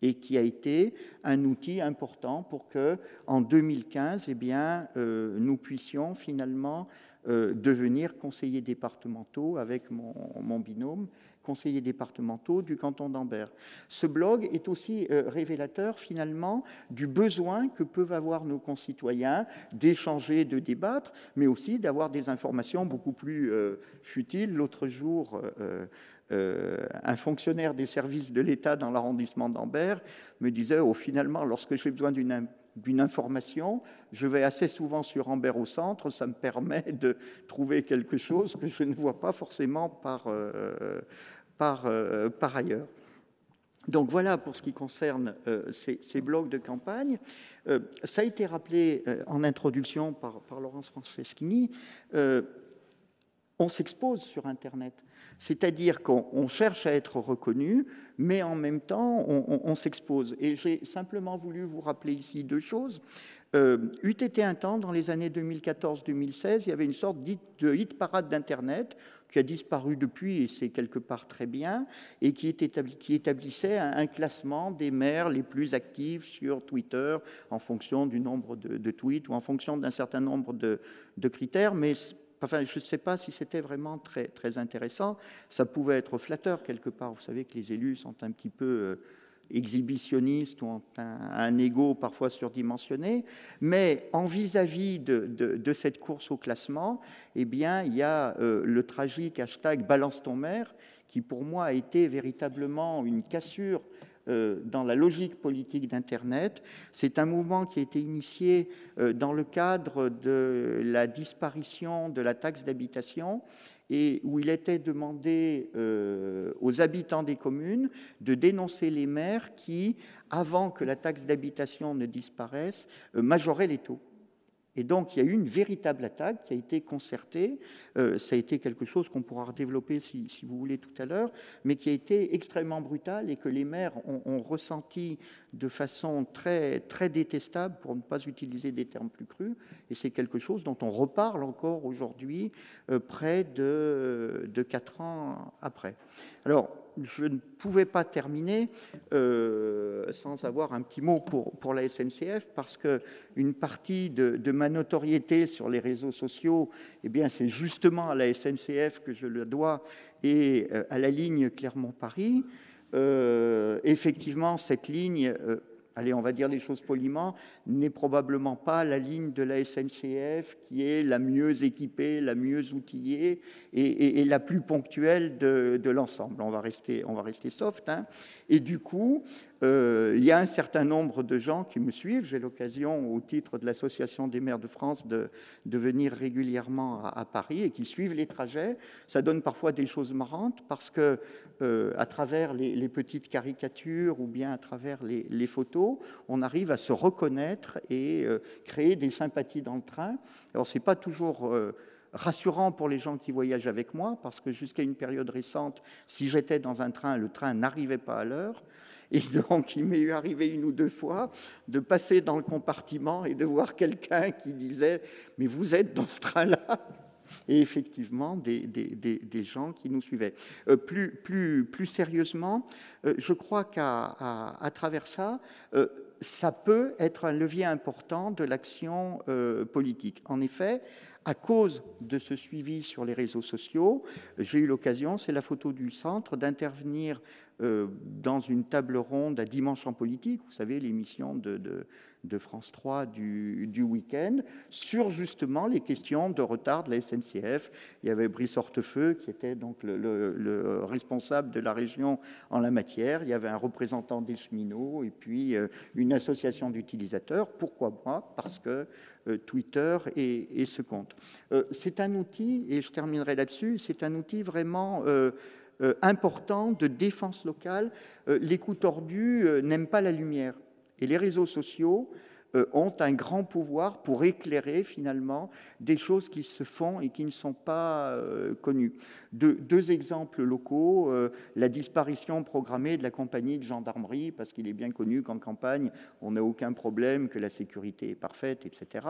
et qui a été un outil important pour que, en 2015, eh bien, euh, nous puissions finalement devenir conseillers départementaux avec mon binôme conseillers départementaux du canton d'Ambert. Ce blog est aussi euh, révélateur finalement du besoin que peuvent avoir nos concitoyens d'échanger, de débattre, mais aussi d'avoir des informations beaucoup plus euh, futiles. L'autre jour, euh, un fonctionnaire des services de l'État dans l'arrondissement d'Ambert me disait, oh, finalement, lorsque j'ai besoin d'une information, je vais assez souvent sur Ambert au centre, ça me (laughs) permet de trouver quelque chose que je ne vois pas forcément par, par, euh, par ailleurs. Donc voilà pour ce qui concerne euh, ces, blocs de campagne. Euh, ça a été rappelé en introduction par, par Laurence Franceschini. on s'expose sur Internet. C'est-à-dire qu'on cherche à être reconnu, mais en même temps, on, on s'expose. Et j'ai simplement voulu vous rappeler ici deux choses. Euh, eût été un temps, dans les années 2014-2016, il y avait une sorte de hit parade d'Internet qui a disparu depuis, et c'est quelque part très bien, et qui, établissait un, classement des maires les plus actifs sur Twitter en fonction du nombre de, tweets ou en fonction d'un certain nombre de, critères, mais Enfin, je ne sais pas si c'était vraiment très, très intéressant. Ça pouvait être flatteur quelque part. Vous savez que les élus sont un petit peu euh, exhibitionnistes ont un, ego parfois surdimensionné, mais en vis-à-vis de, cette course au classement, eh bien, il y a euh, le tragique hashtag Balance ton maire, qui pour moi a été véritablement une cassure euh, dans la logique politique d'Internet. C'est un mouvement qui a été initié euh, dans le cadre de la disparition de la taxe d'habitation et où il était demandé euh, aux habitants des communes de dénoncer les maires qui, avant que la taxe d'habitation ne disparaisse, euh, majoraient les taux. Et donc, il y a eu une véritable attaque qui a été concertée. Euh, ça a été quelque chose qu'on pourra redévelopper si, vous voulez tout à l'heure, mais qui a été extrêmement brutal et que les maires ont, ressenti de façon très, très détestable, pour ne pas utiliser des termes plus crus. Et c'est quelque chose dont on reparle encore aujourd'hui, euh, près de, de quatre ans après. Alors, je ne pouvais pas terminer euh, sans avoir un petit mot pour, la SNCF, parce qu'une partie de, ma notoriété sur les réseaux sociaux, eh c'est justement à la SNCF que je le dois et euh, à la ligne Clermont-Paris. Euh, effectivement, cette ligne allez, on va dire les choses poliment, n'est probablement pas la ligne de la SNCF qui est la mieux équipée, la mieux outillée et, la plus ponctuelle de, l'ensemble. On va rester, on va rester soft. Hein. Et du coup, euh, il y a un certain nombre de gens qui me suivent. J'ai l'occasion, au titre de l'Association des maires de France, de, venir régulièrement à, Paris et qui suivent les trajets. Ça donne parfois des choses marrantes parce que, euh, à travers les, petites caricatures ou bien à travers les, photos, on arrive à se reconnaître et euh, créer des sympathies dans le train. Alors, c'est pas toujours rassurant pour les gens qui voyagent avec moi, parce que jusqu'à une période récente, si j'étais dans un train, le train n'arrivait pas à l'heure. Et donc, il m'est arrivé une ou deux fois de passer dans le compartiment et de voir quelqu'un qui disait Mais vous êtes dans ce train-là? Et effectivement des, des, des, gens qui nous suivaient. Euh, plus, plus, plus, sérieusement, euh, je crois qu'à travers ça, euh, ça peut être un levier important de l'action politique. En effet, à cause de ce suivi sur les réseaux sociaux, j'ai eu l'occasion, c'est la photo du centre, d'intervenir euh, dans une table ronde à Dimanche en politique, vous savez, l'émission de, de, France 3 du, week-end, sur justement les questions de retard de la SNCF. Il y avait Brice Hortefeux, qui était donc le, responsable de la région en la matière. Il y avait un représentant des cheminots et puis euh, une association d'utilisateurs. Pourquoi moi? Parce que euh, Twitter et, ce compte. Euh, c'est un outil, et je terminerai là-dessus, c'est un outil vraiment important de défense locale. les coups tordus n'aiment pas la lumière. Et les réseaux sociaux euh, ont un grand pouvoir pour éclairer finalement des choses qui se font et qui ne sont pas euh, connues. deux exemples locaux, euh, la disparition programmée de la compagnie de gendarmerie, parce qu'il est bien connu qu'en campagne, on n'a aucun problème, que la sécurité est parfaite, etc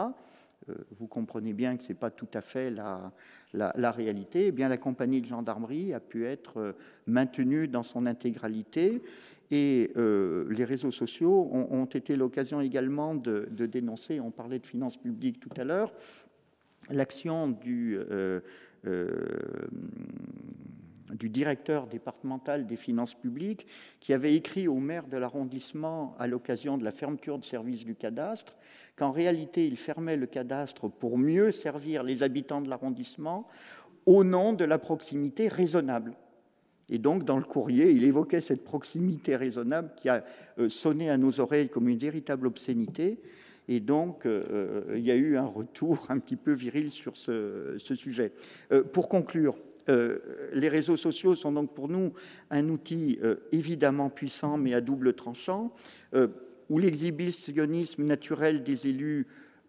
vous comprenez bien que ce n'est pas tout à fait la, la, réalité, eh bien, la compagnie de gendarmerie a pu être maintenue dans son intégralité et euh, les réseaux sociaux ont, été l'occasion également de, dénoncer, on parlait de finances publiques tout à l'heure, l'action du, euh, euh, du directeur départemental des finances publiques qui avait écrit au maire de l'arrondissement à l'occasion de la fermeture de service du cadastre qu'en réalité il fermait le cadastre pour mieux servir les habitants de l'arrondissement au nom de la proximité raisonnable. Et donc, dans le courrier, il évoquait cette proximité raisonnable qui a euh, sonné à nos oreilles comme une véritable obscénité. Et donc, euh, euh, il y a eu un retour un petit peu viril sur ce, sujet. pour conclure, les réseaux sociaux sont donc pour nous un outil évidemment puissant, mais à double tranchant, où l'exhibitionnisme naturel des élus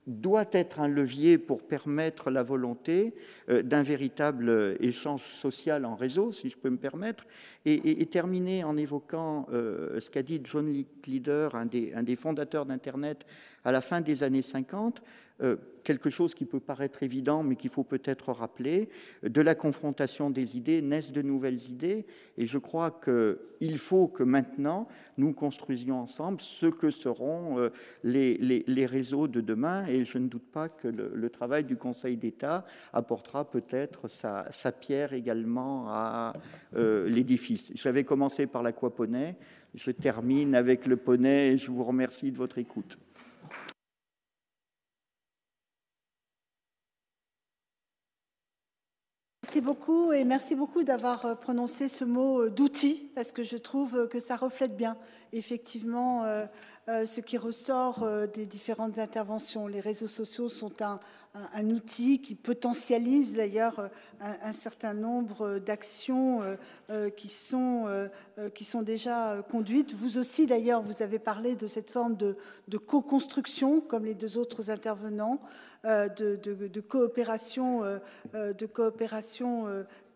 doit être un levier pour permettre la volonté euh, d'un véritable échange social en réseau, si je peux me permettre, et, terminer en évoquant euh, ce qu'a dit John Leader, un des fondateurs d'Internet à la fin des années 50, euh, quelque chose qui peut paraître évident, mais qu'il faut peut-être rappeler, de la confrontation des idées naissent de nouvelles idées, et je crois qu'il faut que maintenant nous construisions ensemble ce que seront euh, les, réseaux de demain, et je ne doute pas que le, travail du Conseil d'État apportera peut-être sa, sa, pierre également à euh, l'édifice. J'avais commencé par l'aquaponais, je termine avec le poney, et je vous remercie de votre écoute. Merci beaucoup et merci beaucoup d'avoir euh, prononcé ce mot euh, d'outil parce que je trouve euh, que ça reflète bien effectivement ce qui ressort des différentes interventions. Les réseaux sociaux sont un, outil qui potentialise d'ailleurs euh, un, certain nombre d'actions euh, euh, qui, sont, déjà conduites. Vous aussi d'ailleurs, vous avez parlé de cette forme de, co-construction, comme les deux autres intervenants, de coopération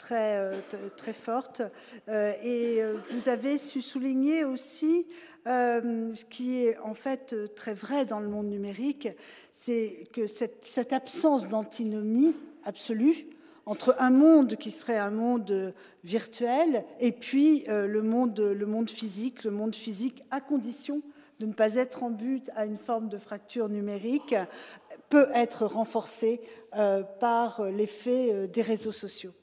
très, très forte. Et vous avez su souligner aussi ce qui est en fait très vrai dans le monde numérique, c'est que cette, absence d'antinomie absolue entre un monde qui serait un monde virtuel et puis euh, le, monde, physique, le monde physique à condition de ne pas être en but à une forme de fracture numérique, peut être renforcé euh, par l'effet euh, des réseaux sociaux.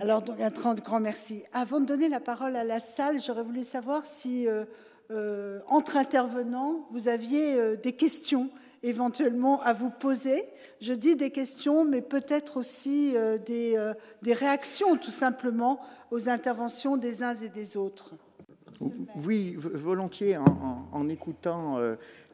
Alors, un grand merci. Avant de donner la parole à la salle, j'aurais voulu savoir si, entre intervenants, vous aviez des questions éventuellement à vous poser. Je dis des questions, mais peut-être aussi euh, euh, des, réactions tout simplement aux interventions des uns et des autres. Oui, volontiers, en, écoutant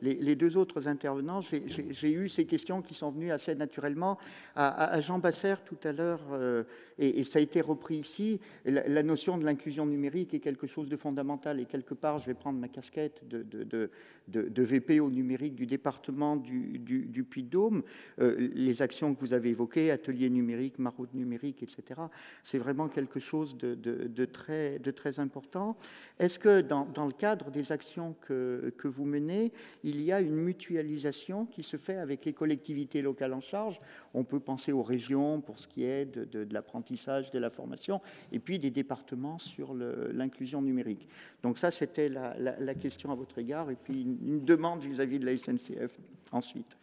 les, deux autres intervenants, j'ai eu ces questions qui sont venues assez naturellement à, Jean Basser tout à l'heure, euh, et, ça a été repris ici. La, notion de l'inclusion numérique est quelque chose de fondamental, et quelque part, je vais prendre ma casquette de, VP au numérique du département du, Puy-de-Dôme. Euh, les actions que vous avez évoquées, ateliers numériques, maraude numérique, etc., c'est vraiment quelque chose de, très, important. Est-ce que dans, le cadre des actions que, vous menez, il y a une mutualisation qui se fait avec les collectivités locales en charge On peut penser aux régions pour ce qui est de, de, de l'apprentissage, de la formation, et puis des départements sur l'inclusion numérique. Donc ça, c'était la, la, la, question à votre égard, et puis une, une demande vis-à-vis -vis de la SNCF ensuite.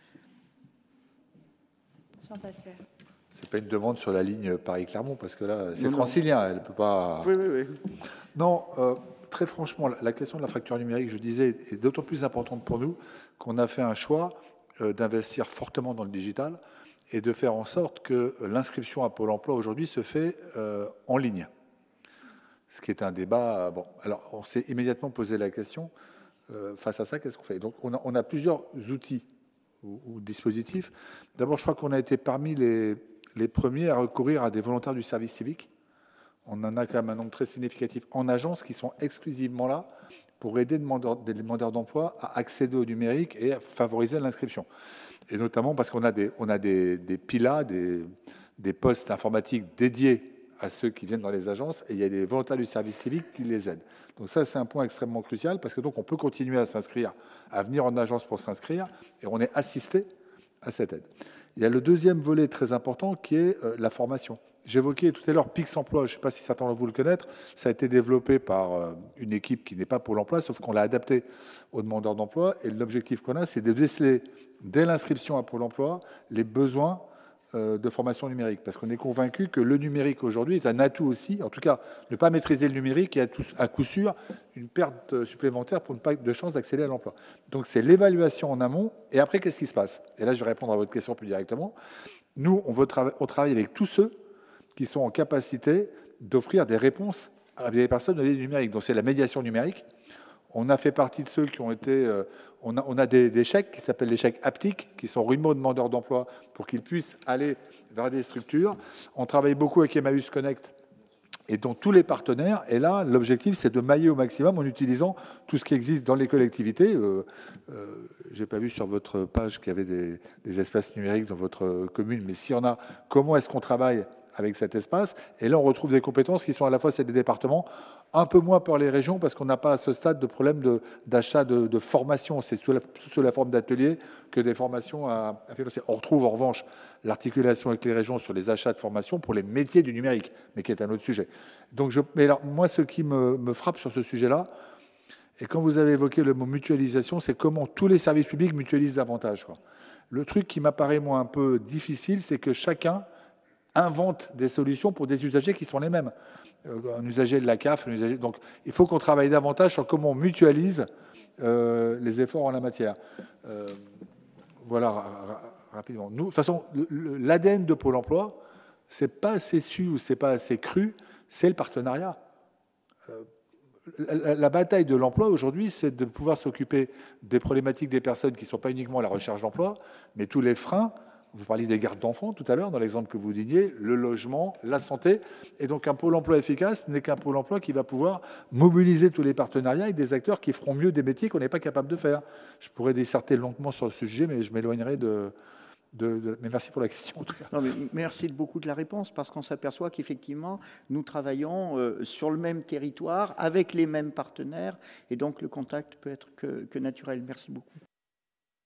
Jean Passer c'est pas une demande sur la ligne Paris-Clermont, parce que là, c'est francilien, elle peut pas... Oui, oui, oui. Non, euh, très franchement, la question de la fracture numérique, je disais, est d'autant plus importante pour nous qu'on a fait un choix euh, d'investir fortement dans le digital et de faire en sorte que l'inscription à Pôle emploi aujourd'hui se fait euh, en ligne. Ce qui est un débat... Alors, on s'est immédiatement posé la question, euh, face à ça, qu'est-ce qu'on fait? Donc, on a, plusieurs outils ou, dispositifs. D'abord, je crois qu'on a été parmi les premiers à recourir à des volontaires du service civique. On en a quand même un nombre très significatif en agence qui sont exclusivement là pour aider des demandeurs d'emploi à accéder au numérique et à favoriser l'inscription. Et notamment parce qu'on a des, on a des, pilas, des postes informatiques dédiés à ceux qui viennent dans les agences et il y a des volontaires du service civique qui les aident. Donc ça, c'est un point extrêmement crucial parce que donc on peut continuer à s'inscrire, à venir en agence pour s'inscrire et on est assisté à cette aide. Il y a le deuxième volet très important qui est euh, la formation. J'évoquais tout à l'heure Pix Emploi, je ne sais pas si certains d'entre vous le connaissent, ça a été développé par euh, une équipe qui n'est pas pour l'emploi, sauf qu'on l'a adapté aux demandeurs d'emploi. Et l'objectif qu'on a, c'est de déceler dès l'inscription à Pôle emploi les besoins euh, de formation numérique. Parce qu'on est convaincu que le numérique aujourd'hui est un atout aussi. En tout cas, ne pas maîtriser le numérique est à coup sûr une perte supplémentaire pour ne pas de chance d'accéder à l'emploi. Donc c'est l'évaluation en amont. Et après, qu'est-ce qui se passe? Et là, je vais répondre à votre question plus directement. Nous, on, veut on travaille avec tous ceux qui sont en capacité d'offrir des réponses à des personnes de numérique. Donc c'est la médiation numérique. On a fait partie de ceux qui ont été... Euh, on, a, des, chèques qui s'appellent les chèques haptiques, qui sont aux demandeurs d'emploi pour qu'ils puissent aller vers des structures. On travaille beaucoup avec Emmaüs Connect et dont tous les partenaires. Et là, l'objectif, c'est de mailler au maximum en utilisant tout ce qui existe dans les collectivités. Euh, euh, Je n'ai pas vu sur votre page qu'il y avait des, des, espaces numériques dans votre commune, mais s'il y en a, comment est-ce qu'on travaille avec cet espace Et là, on retrouve des compétences qui sont à la fois celles des départements, un peu moins pour les régions parce qu'on n'a pas à ce stade de problème d'achat de, de, formation. C'est sous, sous la, forme d'ateliers que des formations à, à financer. On retrouve en revanche l'articulation avec les régions sur les achats de formation pour les métiers du numérique, mais qui est un autre sujet. Donc mais alors, moi, ce qui me, me frappe sur ce sujet-là, et quand vous avez évoqué le mot mutualisation, c'est comment tous les services publics mutualisent davantage. Le truc qui m'apparaît moi un peu difficile, c'est que chacun invente des solutions pour des usagers qui sont les mêmes. Euh, un usager de la CAF, un usager... donc il faut qu'on travaille davantage sur comment on mutualise euh, les efforts en la matière. Euh, voilà, rapidement. De toute façon, l'ADN de Pôle emploi, c'est pas assez su ou c'est pas assez cru, c'est le partenariat. Euh, la, la, bataille de l'emploi aujourd'hui, c'est de pouvoir s'occuper des problématiques des personnes qui ne sont pas uniquement à la recherche d'emploi, mais tous les freins vous parliez des gardes d'enfants tout à l'heure, dans l'exemple que vous disiez, le logement, la santé. Et donc un pôle emploi efficace n'est qu'un pôle emploi qui va pouvoir mobiliser tous les partenariats avec des acteurs qui feront mieux des métiers qu'on n'est pas capable de faire. Je pourrais disserter longuement sur le sujet, mais je m'éloignerai de, mais merci pour la question en tout cas. Non, mais merci beaucoup de la réponse parce qu'on s'aperçoit qu'effectivement nous travaillons euh, sur le même territoire avec les mêmes partenaires et donc le contact peut être que naturel. Merci beaucoup.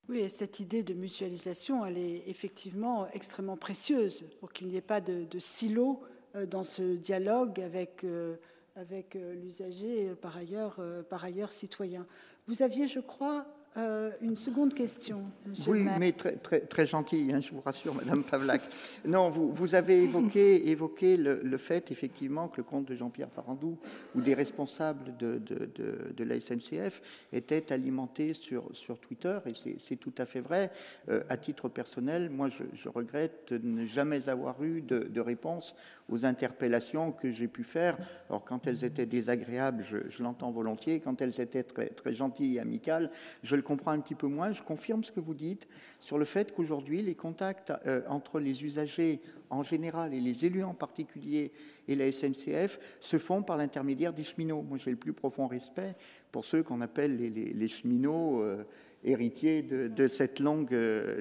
Oui, et cette idée de mutualisation, elle est effectivement extrêmement précieuse pour qu'il n'y ait pas de, de, silo euh, dans ce dialogue avec, euh, avec euh, l'usager, par ailleurs, par ailleurs citoyen. Vous aviez, je crois, euh, une seconde question, Monsieur Oui, mais très, très, très gentil, hein, je vous rassure, (laughs) Madame Pavlak. non, vous, vous, avez évoqué, (laughs) évoqué le, le, fait, effectivement, que le compte de Jean-Pierre Farandou ou des responsables de, de, de, de, la SNCF était alimenté sur, sur Twitter, et c'est tout à fait vrai. Euh, à titre personnel, moi, je, je, regrette de ne jamais avoir eu de, de réponse aux interpellations que j'ai pu faire. Alors, quand elles étaient désagréables, je, je l'entends volontiers. Quand elles étaient très, très gentilles et amicales, je le comprends un petit peu moins. Je confirme ce que vous dites sur le fait qu'aujourd'hui, les contacts euh, entre les usagers en général et les élus en particulier et la SNCF se font par l'intermédiaire des cheminots. Moi, j'ai le plus profond respect pour ceux qu'on appelle les cheminots. Euh, héritier de, cette longue,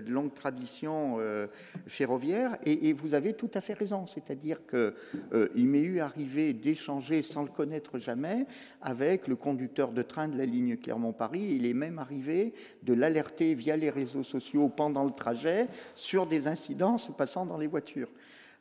longue tradition ferroviaire. Et, vous avez tout à fait raison, c'est-à-dire qu'il m'est eu arrivé d'échanger sans le connaître jamais avec le conducteur de train de la ligne Clermont-Paris. Il est même arrivé de l'alerter via les réseaux sociaux pendant le trajet sur des incidents se passant dans les voitures.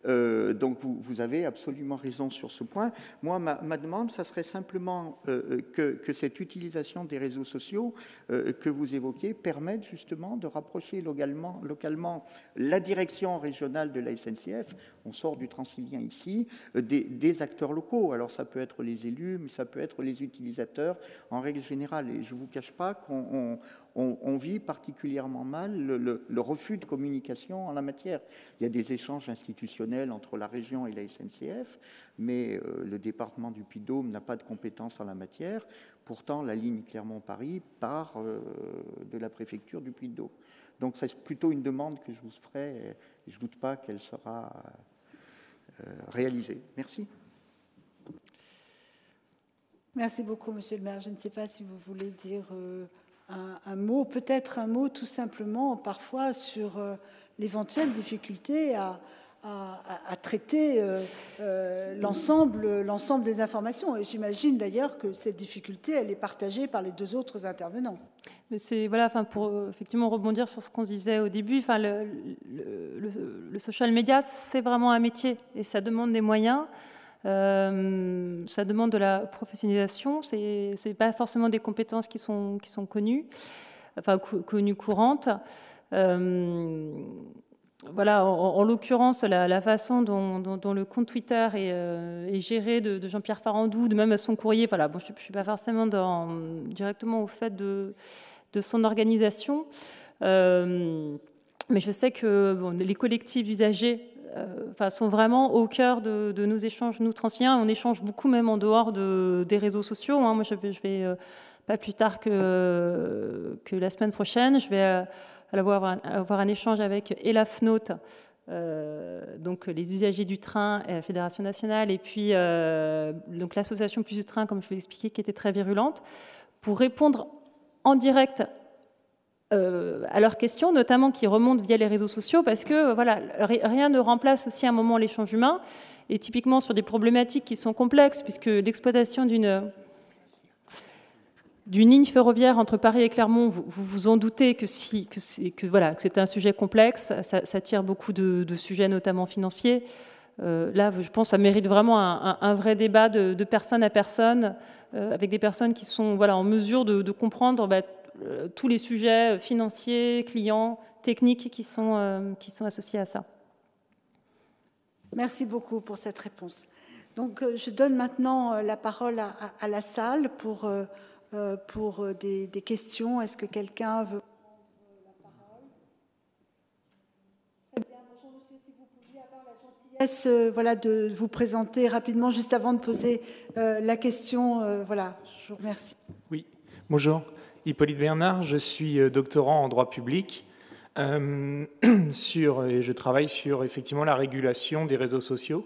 Euh, donc vous, avez absolument raison sur ce point. Moi, ma, demande, ça serait simplement euh, euh, que, cette utilisation des réseaux sociaux que vous évoquez permette justement de rapprocher localement, localement, la direction régionale de la SNCF, on sort du transilien ici, des, acteurs locaux. Alors ça peut être les élus, mais ça peut être les utilisateurs en règle générale. Et je ne vous cache pas qu'on on, vit particulièrement mal le, refus de communication en la matière. Il y a des échanges institutionnels entre la région et la SNCF, mais euh, le département du Puy-de-Dôme n'a pas de compétences en la matière. Pourtant, la ligne Clermont-Paris part euh, de la préfecture du Puy-de-Dôme. Donc c'est plutôt une demande que je vous ferai, et je ne doute pas qu'elle sera euh, réalisée. Merci. Merci beaucoup, Monsieur le maire. Je ne sais pas si vous voulez dire un, mot, peut-être un mot tout simplement parfois sur euh, l'éventuelle difficulté à, traiter euh, euh, l'ensemble, des informations. Et j'imagine d'ailleurs que cette difficulté, elle est partagée par les deux autres intervenants. C'est voilà, enfin pour effectivement rebondir sur ce qu'on disait au début, enfin le, le social media, c'est vraiment un métier et ça demande des moyens. Euh, ça demande de la professionnalisation. Ce n'est pas forcément des compétences qui sont, qui sont connues, enfin connues courantes. Euh, voilà, en, l'occurrence, la, façon dont, le compte Twitter est, euh, géré de, Jean-Pierre Farandou, de même son courrier, voilà, bon, je ne suis pas forcément directement au fait de, de son organisation, mais je sais que les collectifs usagers enfin, sont vraiment au cœur de, nos échanges, nous transiliens. On échange beaucoup même en dehors de, des réseaux sociaux. Hein. Moi, je vais, euh, pas plus tard que, la semaine prochaine, je vais euh, avoir un, avoir un échange avec Elafnote, donc les usagers du train, et la Fédération nationale, et puis l'association Plus du Train, comme je vous l'ai expliqué, qui était très virulente, pour répondre en direct euh, à leurs questions, notamment qui remontent via les réseaux sociaux, parce que voilà, rien ne remplace aussi à un moment l'échange humain, et typiquement sur des problématiques qui sont complexes, puisque l'exploitation d'une d'une ligne ferroviaire entre Paris et Clermont, vous vous, en doutez que, si, que c'est que, que un sujet complexe, ça, tire beaucoup de, sujets, notamment financiers. Euh, là, je pense, ça mérite vraiment un, vrai débat de, personne à personne, euh, avec des personnes qui sont voilà, en mesure de, comprendre bah, euh, tous les sujets financiers, clients, techniques qui sont, euh, qui sont associés à ça. Merci beaucoup pour cette réponse. Donc, euh, je donne maintenant la parole à, la salle pour, pour des, questions. Est-ce que quelqu'un veut prendre la parole? Très bien, bonjour monsieur, si vous pouviez avoir la gentillesse voilà, de vous présenter rapidement juste avant de poser la question. voilà, je vous remercie. Oui, bonjour. Hippolyte Bernard, je suis euh, doctorant en droit public euh, (clears throat) sur, et je travaille sur effectivement la régulation des réseaux sociaux.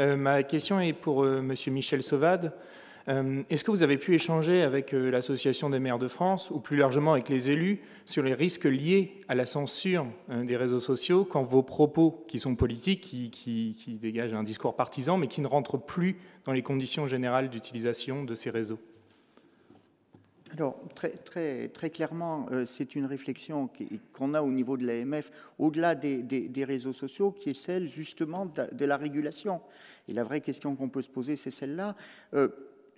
Euh, ma question est pour Monsieur Michel Sauvade. Est-ce que vous avez pu échanger avec l'Association des maires de France ou plus largement avec les élus sur les risques liés à la censure des réseaux sociaux quand vos propos, qui sont politiques, qui dégagent un discours partisan, mais qui ne rentrent plus dans les conditions générales d'utilisation de ces réseaux? Alors, très, très, très clairement, euh, c'est une réflexion qu'on a au niveau de l'AMF, au-delà des, réseaux sociaux, qui est celle justement de, la régulation. Et la vraie question qu'on peut se poser, c'est celle-là. Euh,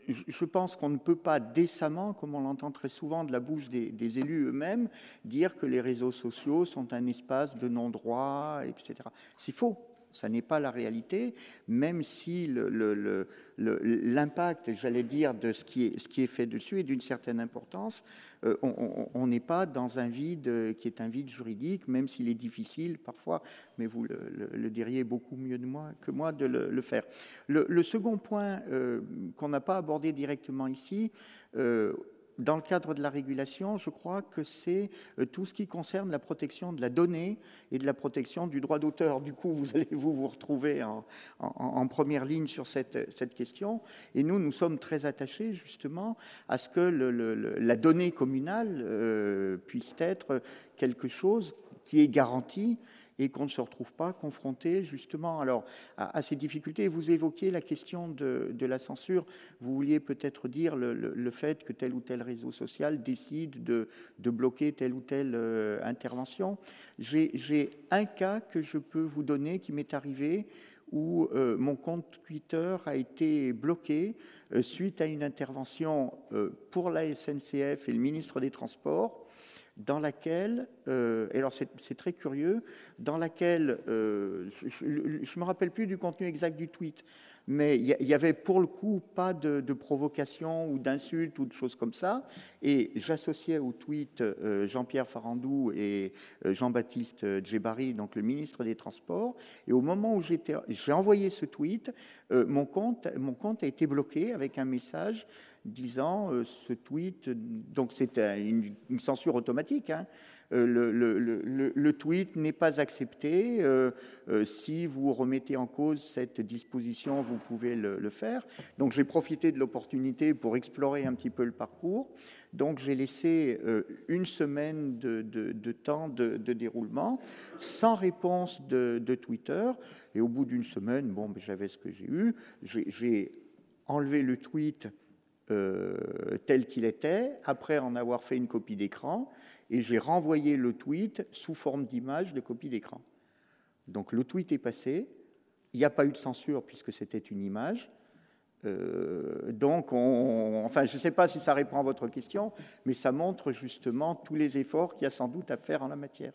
je pense qu'on ne peut pas décemment, comme on l'entend très souvent de la bouche des, élus eux-mêmes, dire que les réseaux sociaux sont un espace de non-droit, etc. C'est faux. Ça n'est pas la réalité, même si l'impact, j'allais dire, de ce qui, est, fait dessus est d'une certaine importance. Euh, on n'est pas dans un vide qui est un vide juridique, même s'il est difficile parfois, mais vous le, diriez beaucoup mieux que moi de le, faire. Le, second point euh, qu'on n'a pas abordé directement ici, euh, dans le cadre de la régulation, je crois que c'est tout ce qui concerne la protection de la donnée et de la protection du droit d'auteur. Du coup, vous allez vous, retrouver en, première ligne sur cette, cette, question. Et nous, nous sommes très attachés justement à ce que la donnée communale puisse être quelque chose qui est garanti et qu'on ne se retrouve pas confronté justement alors à, ces difficultés. Vous évoquiez la question de, la censure. Vous vouliez peut-être dire le, fait que tel ou tel réseau social décide de, bloquer telle ou telle euh, intervention. J'ai un cas que je peux vous donner qui m'est arrivé où euh, mon compte Twitter a été bloqué euh, suite à une intervention pour la SNCF et le ministre des Transports dans laquelle, euh, et alors c'est très curieux, dans laquelle, euh, je ne me rappelle plus du contenu exact du tweet, mais il n'y avait pour le coup pas de, provocation ou d'insulte ou de choses comme ça. Et j'associais au tweet euh, Jean-Pierre Farandou et Jean-Baptiste Djebari, donc le ministre des Transports. Et au moment où j'ai envoyé ce tweet, mon, compte, mon compte a été bloqué avec un message disant euh, ce tweet, donc c'est une, censure automatique. Hein. Euh, le, tweet n'est pas accepté. Euh, si vous remettez en cause cette disposition, vous pouvez le, faire. Donc j'ai profité de l'opportunité pour explorer un petit peu le parcours. Donc j'ai laissé une semaine de, temps de, déroulement sans réponse de, Twitter. Et au bout d'une semaine, bon, ben, j'avais ce que j'ai eu. J'ai enlevé le tweet euh, tel qu'il était, après en avoir fait une copie d'écran, et j'ai renvoyé le tweet sous forme d'image de copie d'écran. Donc le tweet est passé, il n'y a pas eu de censure puisque c'était une image. Euh, donc, on, enfin, je ne sais pas si ça répond à votre question, mais ça montre justement tous les efforts qu'il y a sans doute à faire en la matière.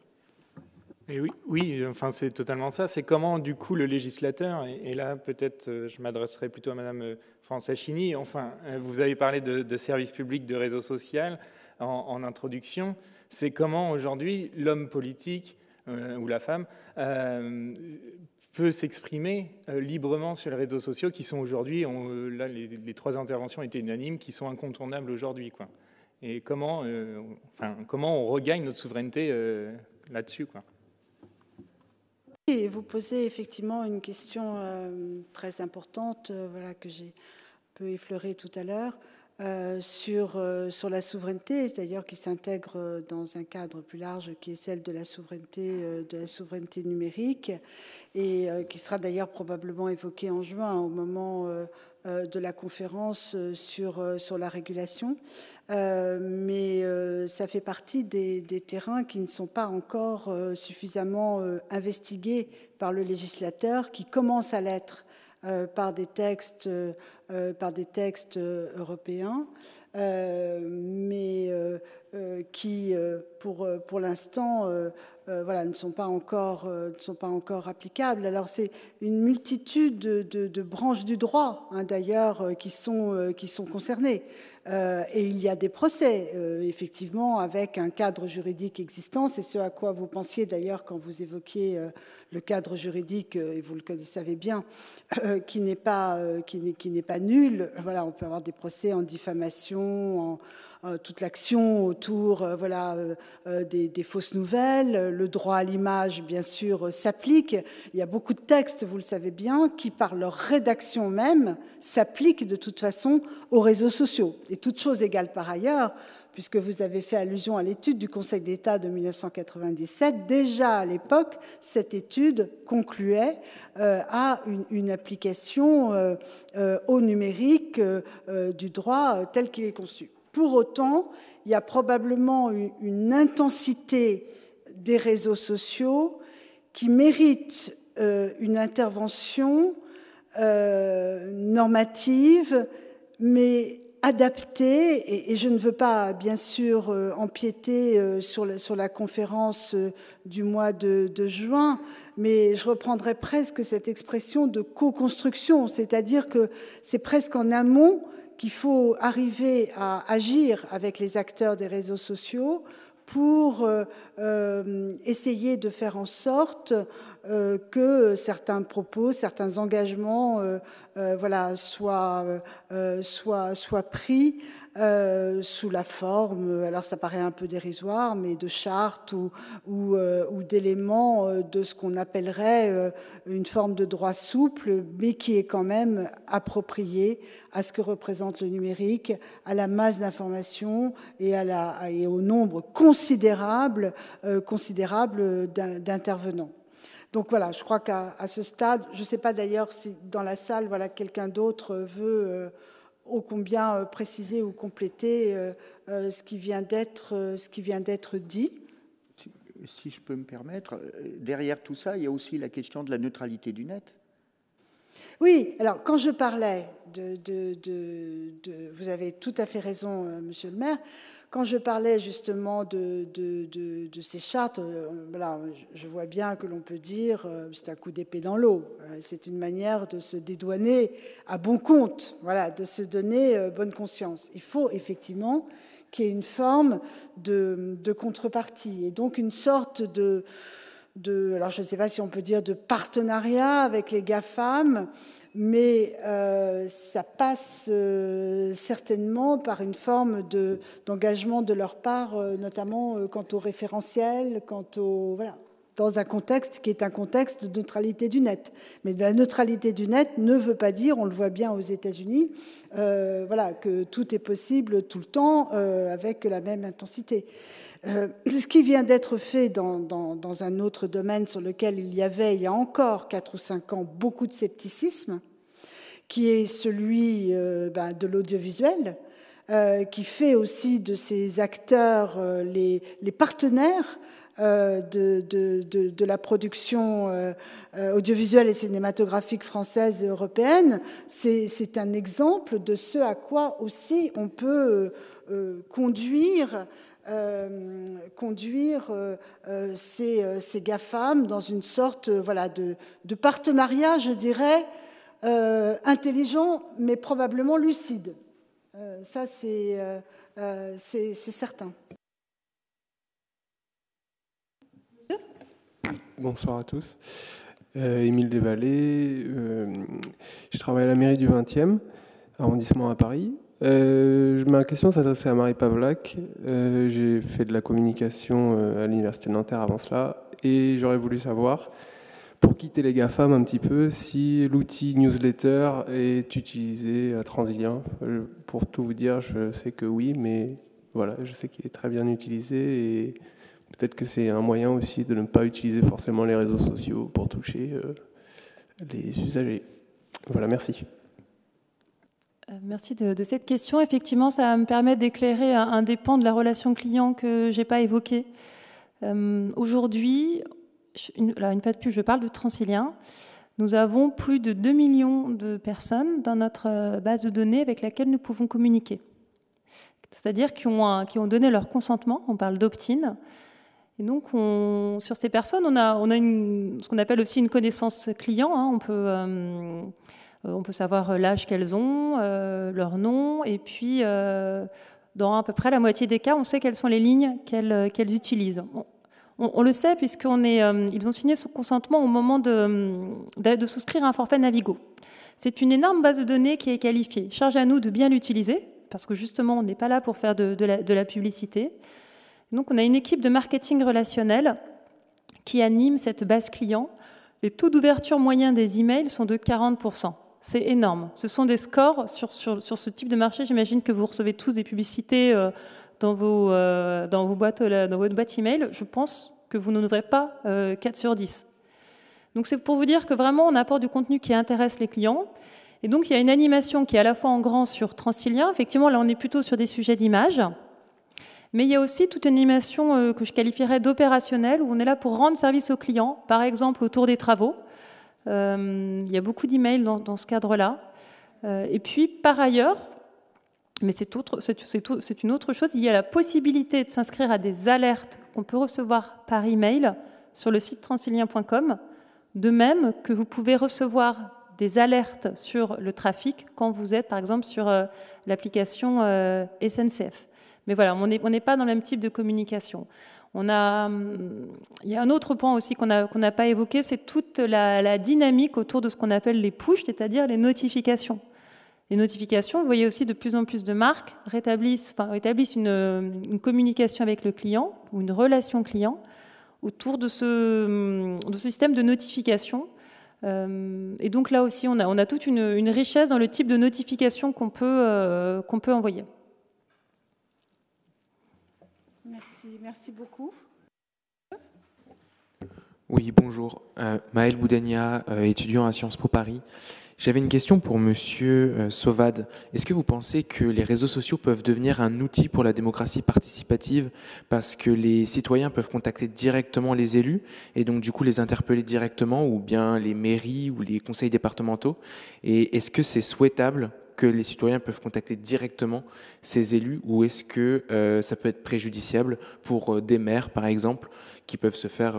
Et oui, enfin c'est totalement ça. C'est comment du coup le législateur, et, là peut-être euh, je m'adresserai plutôt à Madame euh, Françoise Chini, enfin euh, vous avez parlé de, de services publics, de réseau social en, introduction, c'est comment aujourd'hui l'homme politique ou la femme peut s'exprimer librement sur les réseaux sociaux qui sont aujourd'hui, là les, trois interventions étaient unanimes, qui sont incontournables aujourd'hui. Et comment, enfin, comment on regagne notre souveraineté là-dessus. Vous posez effectivement une question euh, très importante, euh, voilà, que j'ai un peu effleurée tout à l'heure, euh, sur, sur la souveraineté, d'ailleurs qui s'intègre dans un cadre plus large qui est celle de la souveraineté, de la souveraineté numérique, et qui sera d'ailleurs probablement évoquée en juin au moment de la conférence sur, sur la régulation. Euh, mais euh, ça fait partie des, terrains qui ne sont pas encore euh, suffisamment investigués par le législateur, qui commence à l'être par des textes, européens, mais qui, pour, l'instant, ne sont pas encore, applicables. Alors c'est une multitude de, branches du droit, hein, d'ailleurs, qui sont concernées. Euh, et il y a des procès, euh, effectivement, avec un cadre juridique existant. C'est ce à quoi vous pensiez d'ailleurs quand vous évoquiez euh, le cadre juridique, et vous le savez bien, qui n'est pas, qui n'est pas nul. Voilà, on peut avoir des procès en diffamation, en, toute l'action autour euh, voilà, euh, des, fausses nouvelles. Le droit à l'image, bien sûr, s'applique. Il y a beaucoup de textes, vous le savez bien, qui, par leur rédaction même, s'appliquent de toute façon aux réseaux sociaux. Et toute chose égale par ailleurs, puisque vous avez fait allusion à l'étude du Conseil d'État de 1997, déjà à l'époque, cette étude concluait à une, application au numérique du droit tel qu'il est conçu. Pour autant, il y a probablement une intensité des réseaux sociaux qui mérite euh, une intervention euh, normative, mais adaptée, et, je ne veux pas bien sûr euh, empiéter sur la, conférence du mois de, de, juin, mais je reprendrai presque cette expression de co-construction, c'est-à-dire que c'est presque en amont qu'il faut arriver à agir avec les acteurs des réseaux sociaux pour euh, euh, essayer de faire en sorte euh, que certains propos, certains engagements soient pris euh, sous la forme, alors ça paraît un peu dérisoire, mais de chartes ou, ou, euh, d'éléments euh, de ce qu'on appellerait une forme de droit souple, mais qui est quand même approprié à ce que représente le numérique, à la masse d'informations et, et au nombre considérable, considérable d'intervenants. Donc voilà, je crois qu'à ce stade, je ne sais pas d'ailleurs si dans la salle, voilà, quelqu'un d'autre veut ô combien euh, préciser ou compléter euh, euh, ce qui vient d'être dit. Si, je peux me permettre, derrière tout ça, il y a aussi la question de la neutralité du net. Oui, alors quand je parlais de, de, de vous avez tout à fait raison, Monsieur le Maire, quand je parlais justement de, ces chartes, euh, je vois bien que l'on peut dire euh, c'est un coup d'épée dans l'eau. Euh, c'est une manière de se dédouaner à bon compte, voilà, de se donner bonne conscience. Il faut effectivement qu'il y ait une forme de, contrepartie et donc une sorte de, alors je ne sais pas si on peut dire de partenariat avec les GAFAM, mais euh, ça passe euh, certainement par une forme d'engagement de, leur part, euh, notamment quant au référentiel, quant au voilà, dans un contexte qui est un contexte de neutralité du net. Mais la neutralité du net ne veut pas dire, on le voit bien aux États-Unis, voilà, que tout est possible tout le temps avec la même intensité. Ce qui vient d'être fait dans, un autre domaine sur lequel il y avait, il y a encore 4 ou 5 ans, beaucoup de scepticisme, qui est celui euh, ben, de l'audiovisuel, euh, qui fait aussi de ces acteurs euh, les, partenaires de, la production audiovisuelle et cinématographique française et européenne. C'est un exemple de ce à quoi aussi on peut conduire euh, conduire euh, euh, ces, GAFAM dans une sorte voilà, de, de, partenariat, je dirais, intelligent, mais probablement lucide. ça, c'est certain. Bonsoir à tous. Émile Desvallées, je travaille à la mairie du 20e arrondissement à Paris. Euh, ma question s'adressait à Marie Pavlak. Euh, j'ai fait de la communication euh, à l'Université de Nanterre avant cela et j'aurais voulu savoir, pour quitter les GAFAM un petit peu, si l'outil newsletter est utilisé à Transilien. Pour tout vous dire, je sais que oui, mais voilà, je sais qu'il est très bien utilisé et peut-être que c'est un moyen aussi de ne pas utiliser forcément les réseaux sociaux pour toucher les usagers. Voilà, merci. Merci de, cette question. Effectivement, ça me permet d'éclairer un, des pans de la relation client que je n'ai pas évoqué. Euh, aujourd'hui, une, une fois de plus, je parle de Transilien. Nous avons plus de 2 millions de personnes dans notre euh, base de données avec laquelle nous pouvons communiquer. C'est-à-dire qui ont, qui ont donné leur consentement, on parle d'opt-in. Et donc, on, sur ces personnes, on a, on a ce qu'on appelle aussi une connaissance client. Hein. On peut euh, on peut savoir euh, l'âge qu'elles ont, euh, leur nom, et puis dans à peu près la moitié des cas, on sait quelles sont les lignes qu'elles utilisent. On, le sait puisqu'ils est, ont signé son consentement au moment de, souscrire un forfait Navigo. C'est une énorme base de données qui est qualifiée. Charge à nous de bien l'utiliser, parce que justement, on n'est pas là pour faire de, la, publicité. Donc, on a une équipe de marketing relationnel qui anime cette base client. Les taux d'ouverture moyens des emails sont de 40%. C'est énorme. Ce sont des scores sur, sur, sur ce type de marché. J'imagine que vous recevez tous des publicités euh, dans, vos, euh, dans, vos boîtes, euh, dans votre boîte email. Je pense que vous n'en ouvrez pas 4 sur 10. Donc c'est pour vous dire que vraiment on apporte du contenu qui intéresse les clients. Et donc il y a une animation qui est à la fois en grand sur Transilien. Effectivement, là on est plutôt sur des sujets d'image. Mais il y a aussi toute une animation que je qualifierais d'opérationnelle, où on est là pour rendre service aux clients, par exemple autour des travaux. Euh, il y a beaucoup d'emails dans, ce cadre-là. Euh, et puis, par ailleurs, mais c'est une autre chose, il y a la possibilité de s'inscrire à des alertes qu'on peut recevoir par email sur le site transilien.com, de même que vous pouvez recevoir des alertes sur le trafic quand vous êtes, par exemple, sur euh, l'application SNCF. Mais voilà, on n'est pas dans le même type de communication. A, il y a un autre point aussi qu'on n'a pas évoqué, c'est toute la, dynamique autour de ce qu'on appelle les push, c'est-à-dire les notifications. les notifications, vous voyez aussi de plus en plus de marques rétablissent, établissent une, communication avec le client ou une relation client autour de ce, ce système de notification. Euh, et donc là aussi, on a, toute une, richesse dans le type de notification qu'on peut, euh, qu'on peut envoyer. Merci, beaucoup. Oui, bonjour. Euh, Maël Boudania, étudiant à Sciences Po Paris. J'avais une question pour Monsieur euh, Sauvad. Est-ce que vous pensez que les réseaux sociaux peuvent devenir un outil pour la démocratie participative parce que les citoyens peuvent contacter directement les élus et donc du coup les interpeller directement ou bien les mairies ou les conseils départementaux? Et est-ce que c'est souhaitable que les citoyens peuvent contacter directement ces élus ou est-ce que euh, ça peut être préjudiciable pour euh, des maires par exemple qui peuvent se faire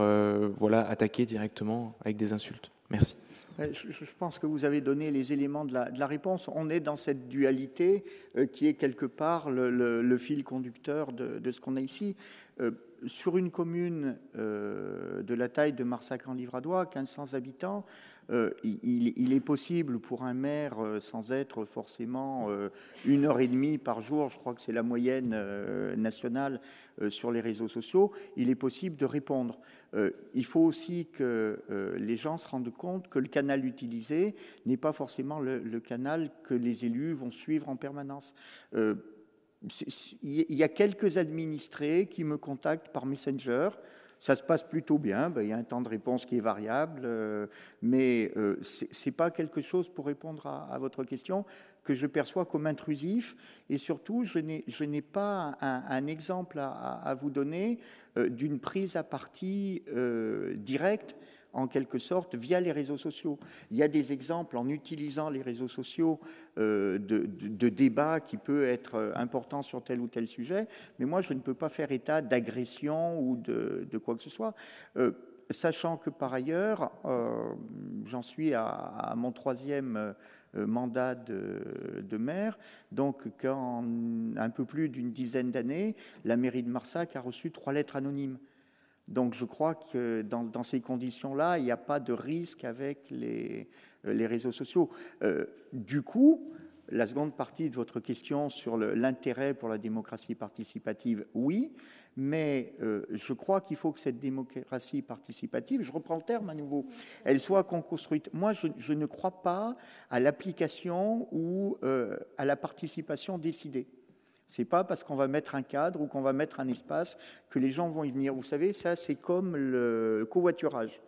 voilà attaquer directement avec des insultes? Merci. Je, pense que vous avez donné les éléments de la, réponse. On est dans cette dualité euh, qui est quelque part le, fil conducteur de, ce qu'on a ici. Euh, sur une commune euh, de la taille de Marsac en Livradois, 1500 habitants, euh, il, est possible pour un maire, euh, sans être forcément euh, une heure et demie par jour, je crois que c'est la moyenne nationale sur les réseaux sociaux, il est possible de répondre. il faut aussi que les gens se rendent compte que le canal utilisé n'est pas forcément le, canal que les élus vont suivre en permanence. Il y a quelques administrés qui me contactent par Messenger ça se passe plutôt bien. Ben, il y a un temps de réponse qui est variable, euh, mais euh, ce n'est pas quelque chose pour répondre à, votre question que je perçois comme intrusif. Et surtout, je n'ai pas un, exemple à, vous donner euh, d'une prise à partie directe en quelque sorte via les réseaux sociaux. Il y a des exemples en utilisant les réseaux sociaux euh, de, débats qui peuvent être euh, importants sur tel ou tel sujet, mais moi je ne peux pas faire état d'agression ou de, quoi que ce soit. Euh, sachant que par ailleurs, j'en suis à, mon troisième mandat de, maire. Donc, quand un peu plus d'une dizaine d'années, la mairie de Marsac a reçu trois lettres anonymes. Donc je crois que dans, ces conditions-là, il n'y a pas de risque avec les, euh, réseaux sociaux. Euh, du coup, la seconde partie de votre question sur l'intérêt pour la démocratie participative, oui, mais euh, je crois qu'il faut que cette démocratie participative, je reprends le terme à nouveau, elle soit construite. Moi, je, ne crois pas à l'application ou à la participation décidée. C'est pas parce qu'on va mettre un cadre ou qu'on va mettre un espace que les gens vont y venir. Vous savez, ça, c'est comme le covoiturage.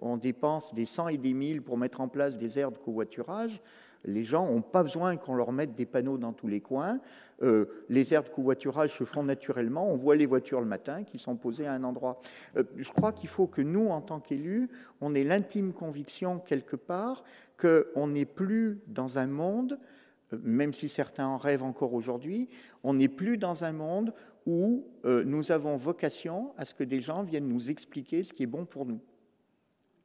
On dépense des cent et des mille pour mettre en place des aires de covoiturage. Les gens n'ont pas besoin qu'on leur mette des panneaux dans tous les coins. Euh, les aires de covoiturage se font naturellement. On voit les voitures le matin qui sont posées à un endroit. Euh, je crois qu'il faut que nous, en tant qu'élus, on ait l'intime conviction quelque part qu'on n'est plus dans un monde même si certains en rêvent encore aujourd'hui, on n'est plus dans un monde où euh, nous avons vocation à ce que des gens viennent nous expliquer ce qui est bon pour nous.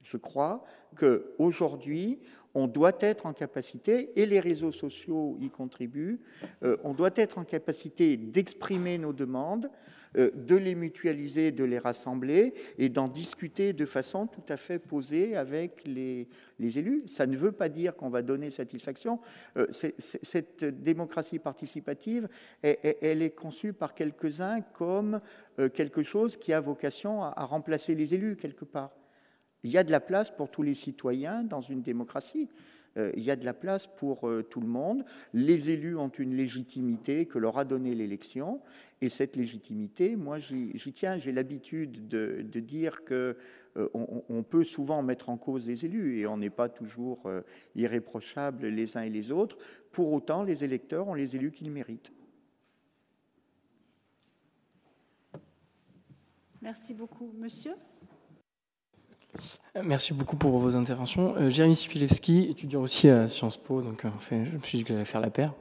Je crois qu'aujourd'hui, on doit être en capacité, et les réseaux sociaux y contribuent, euh, on doit être en capacité d'exprimer nos demandes, de les mutualiser, de les rassembler et d'en discuter de façon tout à fait posée avec les, élus. Ça ne veut pas dire qu'on va donner satisfaction. Euh, cette démocratie participative, elle, est conçue par quelques-uns comme euh, quelque chose qui a vocation à remplacer les élus quelque part. Il y a de la place pour tous les citoyens dans une démocratie. Euh, il y a de la place pour euh, tout le monde. Les élus ont une légitimité que leur a donnée l'élection, et cette légitimité, moi j'y tiens, j'ai l'habitude de, dire que euh, on, peut souvent mettre en cause les élus, et on n'est pas toujours irréprochables les uns et les autres. Pour autant, les électeurs ont les élus qu'ils méritent. Merci beaucoup. Monsieur? Merci beaucoup pour vos interventions. Euh, Jérémy Spilewski, étudiant aussi à Sciences Po, donc euh, en fait, je me suis dit que j'allais faire la paire.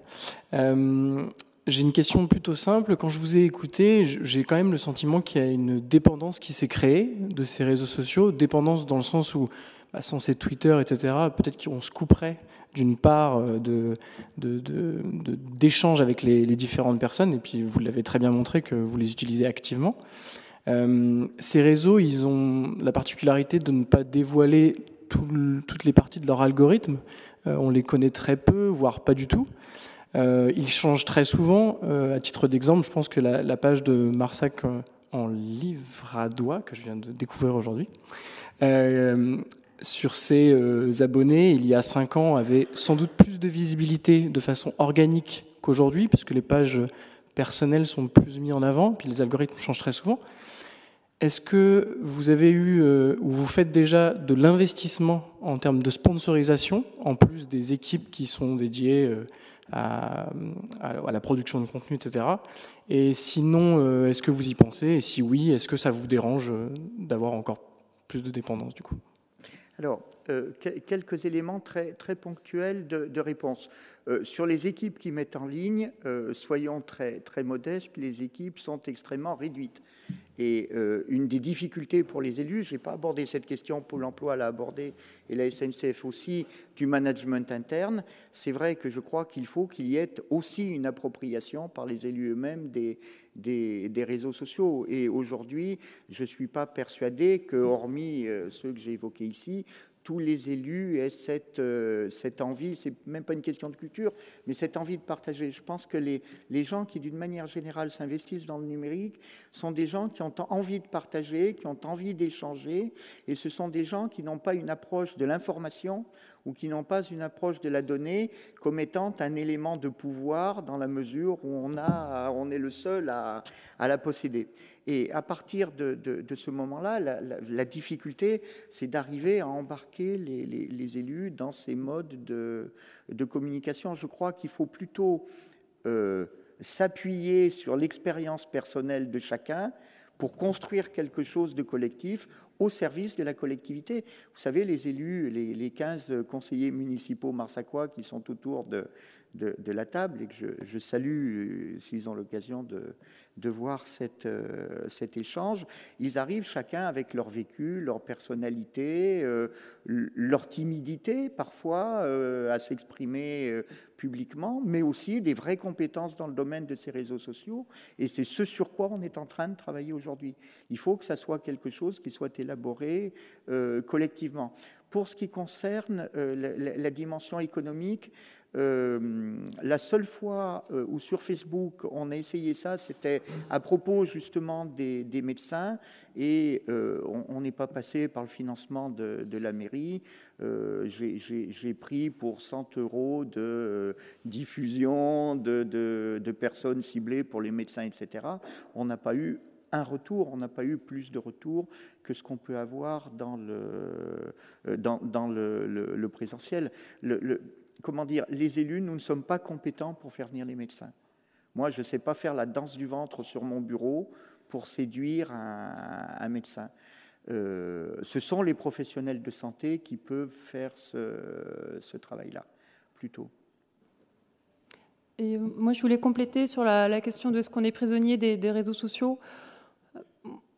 Euh, j'ai une question plutôt simple. Quand je vous ai écouté, j'ai quand même le sentiment qu'il y a une dépendance qui s'est créée de ces réseaux sociaux. Dépendance dans le sens où, bah, sans ces Twitter, etc., peut-être qu'on se couperait d'une part de, d'échanges avec les, différentes personnes, et puis vous l'avez très bien montré que vous les utilisez activement. Euh, ces réseaux, ils ont la particularité de ne pas dévoiler toutes les parties de leur algorithme. on les connaît très peu, voire pas du tout. ils changent très souvent. à titre d'exemple, je pense que la, la page de Marsac en livradois, que je viens de découvrir aujourd'hui, sur ses euh, abonnés, il y a cinq ans, avait sans doute plus de visibilité de façon organique qu'aujourd'hui, puisque les pages personnelles sont plus mises en avant, puis les algorithmes changent très souvent. Est-ce que vous avez eu euh, ou vous faites déjà de l'investissement en termes de sponsorisation, en plus des équipes qui sont dédiées euh, à, la production de contenu, etc. Et sinon, est-ce que vous y pensez? Et si oui, est-ce que ça vous dérange d'avoir encore plus de dépendance du coup? Alors, euh, quelques éléments très, ponctuels de, réponse. Euh, sur les équipes qui mettent en ligne, euh, soyons très, très modestes, les équipes sont extrêmement réduites. Et une des difficultés pour les élus, je n'ai pas abordé cette question, Pôle emploi l'a abordé et la SNCF aussi, du management interne, c'est vrai que je crois qu'il faut qu'il y ait aussi une appropriation par les élus eux-mêmes des, des, réseaux sociaux. Et aujourd'hui, je ne suis pas persuadé que, hormis euh, ceux que j'ai évoqués ici, tous les élus aient cette, euh, cette envie, c'est même pas une question de culture, mais cette envie de partager. Je pense que les, les gens qui, d'une manière générale, s'investissent dans le numérique sont des gens qui ont envie de partager, qui ont envie d'échanger, et ce sont des gens qui n'ont pas une approche de l'information ou qui n'ont pas une approche de la donnée comme étant un élément de pouvoir dans la mesure où on, a, on est le seul à, à la posséder. Et à partir de, ce moment-là, la, difficulté, c'est d'arriver à embarquer les, élus dans ces modes de, de communication. Je crois qu'il faut plutôt euh, s'appuyer sur l'expérience personnelle de chacun pour construire quelque chose de collectif au service de la collectivité. Vous savez, les élus, les, les 15 conseillers municipaux marsaquois qui sont autour de, de, la table et que je, salue euh, s'ils ont l'occasion de, voir euh, cet échange. Ils arrivent chacun avec leur vécu, leur personnalité, euh, leur timidité parfois à s'exprimer publiquement, mais aussi des vraies compétences dans le domaine de ces réseaux sociaux. Et c'est ce sur quoi on est en train de travailler aujourd'hui. Il faut que ça soit quelque chose qui soit élaboré collectivement. Pour ce qui concerne la, dimension économique, euh, la seule fois euh, où sur Facebook on a essayé ça, c'était à propos justement des, médecins et euh, on n'est pas passé par le financement de, la mairie. J'ai pris pour 100 euros de diffusion de, personnes ciblées pour les médecins, etc. On n'a pas eu un retour, on n'a pas eu plus de retours que ce qu'on peut avoir dans le, présentiel. Comment dire, les élus, nous ne sommes pas compétents pour faire venir les médecins. Moi, je ne sais pas faire la danse du ventre sur mon bureau pour séduire un, médecin. Euh, ce sont les professionnels de santé qui peuvent faire ce, travail-là, plutôt. Et moi, je voulais compléter sur la, question de ce qu'on est prisonnier des réseaux sociaux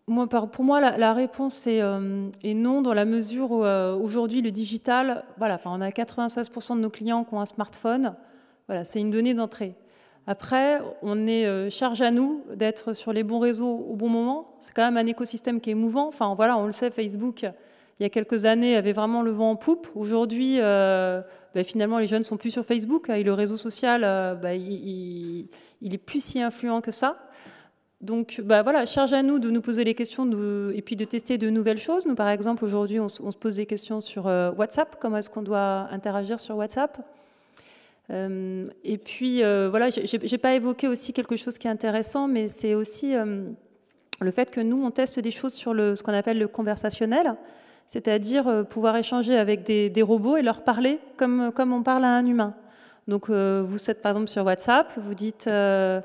pour moi, la, réponse euh, est, non, dans la mesure où euh, aujourd'hui, le digital, voilà, on a 96% de nos clients qui ont un smartphone. Voilà, c'est une donnée d'entrée. Après, on est euh, charge à nous d'être sur les bons réseaux au bon moment. C'est quand même un écosystème qui est mouvant. Enfin, voilà, on le sait, Facebook, il y a quelques années, avait vraiment le vent en poupe. Aujourd'hui, ben, finalement, les jeunes sont plus sur Facebook et le réseau social, ben, il, il, est plus si influent que ça. Donc bah voilà, charge à nous de nous poser les questions et puis de tester de nouvelles choses. Nous, par exemple, aujourd'hui, on, se pose des questions sur euh, WhatsApp. Comment est-ce qu'on doit interagir sur WhatsApp? Euh, Et puis, euh, voilà, j'ai pas évoqué aussi quelque chose qui est intéressant, mais c'est aussi le fait que nous, on teste des choses sur ce qu'on appelle le conversationnel, c'est-à-dire pouvoir échanger avec des, des, robots et leur parler comme, comme on parle à un humain. Donc, vous êtes par exemple sur WhatsApp, vous dites à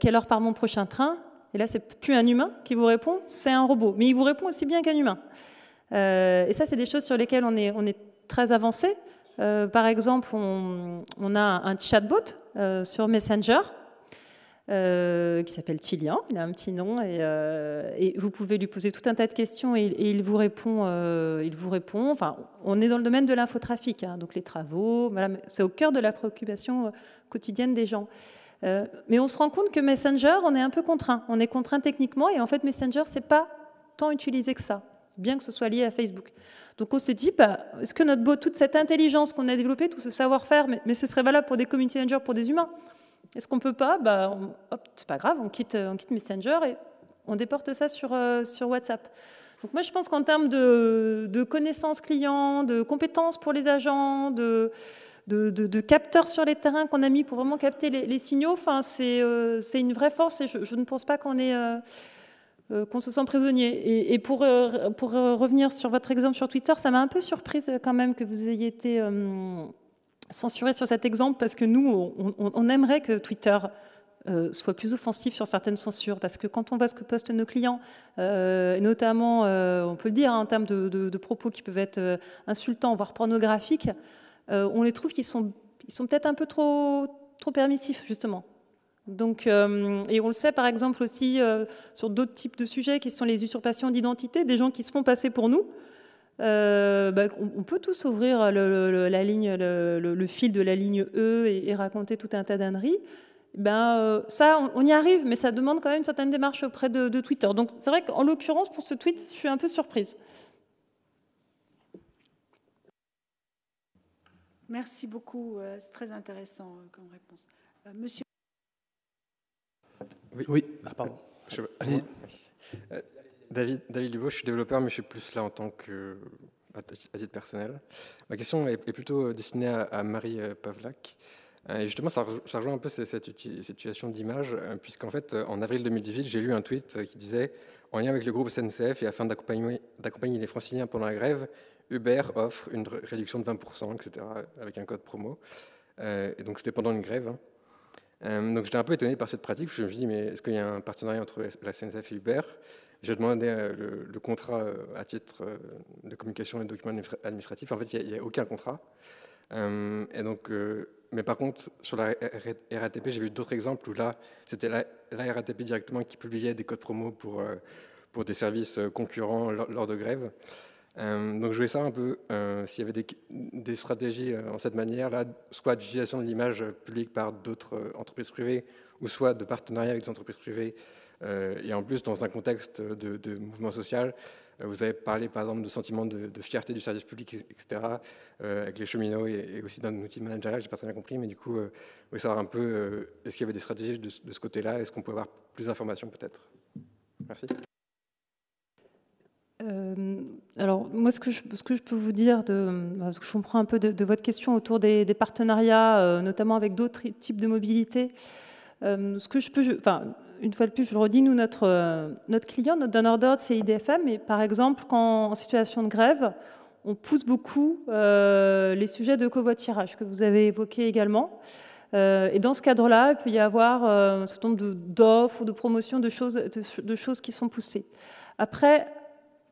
quelle heure part mon prochain train? Et là, c'est plus un humain qui vous répond, c'est un robot. Mais il vous répond aussi bien qu'un humain. Euh, et ça, c'est des choses sur lesquelles on est, très avancé. Euh, par exemple, on, a un chatbot euh, sur Messenger qui s'appelle Tilian. Il a un petit nom et, vous pouvez lui poser tout un tas de questions et, il vous répond. il vous répond. Enfin, on est dans le domaine de l'infotrafic, hein, donc les travaux. c'est au cœur de la préoccupation quotidienne des gens. Euh, mais on se rend compte que Messenger, on est un peu contraint. On est contraint techniquement et en fait, Messenger, c'est pas tant utilisé que ça. bien que ce soit lié à Facebook. Donc on s'est dit, bah, est-ce que toute cette intelligence qu'on a développée, tout ce savoir-faire, mais, ce serait valable pour des community managers, pour des humains? Est-ce qu'on peut pas bah, C'est pas grave, on quitte, on quitte Messenger et on déporte ça sur, euh, sur WhatsApp. Donc moi, je pense qu'en termes de, connaissances clients, de compétences pour les agents, de, de, capteurs sur les terrains qu'on a mis pour vraiment capter les, signaux, enfin, euh, c'est une vraie force et je, ne pense pas qu'on est... Euh, qu'on se sent prisonnier. Et, pour, revenir sur votre exemple sur Twitter, ça m'a un peu surprise quand même que vous ayez été censuré sur cet exemple parce que nous, on aimerait que Twitter euh, soit plus offensif sur certaines censures. Parce que quand on voit ce que postent nos clients, euh, notamment, euh, on peut le dire, hein, en termes de, propos qui peuvent être insultants, voire pornographiques, on les trouve qu'ils sont, ils sont peut-être un peu trop, trop permissifs, justement. Donc, et on le sait par exemple aussi sur d'autres types de sujets qui sont les usurpations d'identité, des gens qui se font passer pour nous. Bah, on, peut tous ouvrir le, la ligne, le, fil de la ligne E et, raconter tout un tas d'âneries ben, euh, ça, on, y arrive, mais ça demande quand même une certaine démarche auprès de, Twitter. Donc c'est vrai qu'en l'occurrence, pour ce tweet, je suis un peu surprise. Merci beaucoup, euh, c'est très intéressant euh, comme réponse. monsieur. Oui, oui. Ah, pardon. Allez. David, David Dubo, je suis développeur, mais je suis plus là en tant que à titre personnel. Ma question est, plutôt destinée à, Marie Pavlak. Euh, et justement, ça, rejoint un peu cette, situation d'image, euh, puisqu'en fait, euh, en avril 2018, j'ai lu un tweet qui disait En lien avec le groupe SNCF et afin d'accompagner les franciliens pendant la grève, Uber offre une réduction de 20%, etc., avec un code promo. et donc, c'était pendant une grève. Hein. donc, j'étais un peu étonné par cette pratique. Je me suis dit Mais est-ce qu'il y a un partenariat entre la SNCF et Uber? J'ai demandé le, contrat à titre de communication et de documents administratifs. En fait, il n'y a, aucun contrat. et donc, mais par contre, sur la RATP, j'ai vu d'autres exemples où là, c'était la, RATP directement qui publiait des codes promo pour, euh, pour des services euh, concurrents lors, de grève. Euh, donc je voulais savoir un peu s'il y avait des, stratégies en cette manière-là, soit d'utilisation de l'image publique par d'autres entreprises privées, ou soit de partenariat avec des entreprises privées, et en plus dans un contexte de, de mouvement social, euh, vous avez parlé par exemple de sentiment de, fierté du service public, etc., euh, avec les cheminots et, aussi d'un outil managérial, j'ai pas très bien compris, mais du coup, euh, vous voulez savoir un peu, est-ce qu'il y avait des stratégies de, ce côté-là? Est-ce qu'on peut avoir plus d'informations peut-être? Merci. Alors, moi, ce que, je, peux vous dire, de, ce que je comprends un peu de, votre question autour des, partenariats, notamment avec d'autres types de mobilité, ce que je peux, enfin, une fois de plus, je le redis, nous, notre, euh, notre client, notre donneur d'ordre, c'est IDFM. Mais par exemple, quand en situation de grève, on pousse beaucoup euh, les sujets de covoiturage que vous avez évoqués également. Euh, et dans ce cadre-là, il peut y avoir un certain nombre d'offres ou de promotions de choses, de, choses qui sont poussées. Après,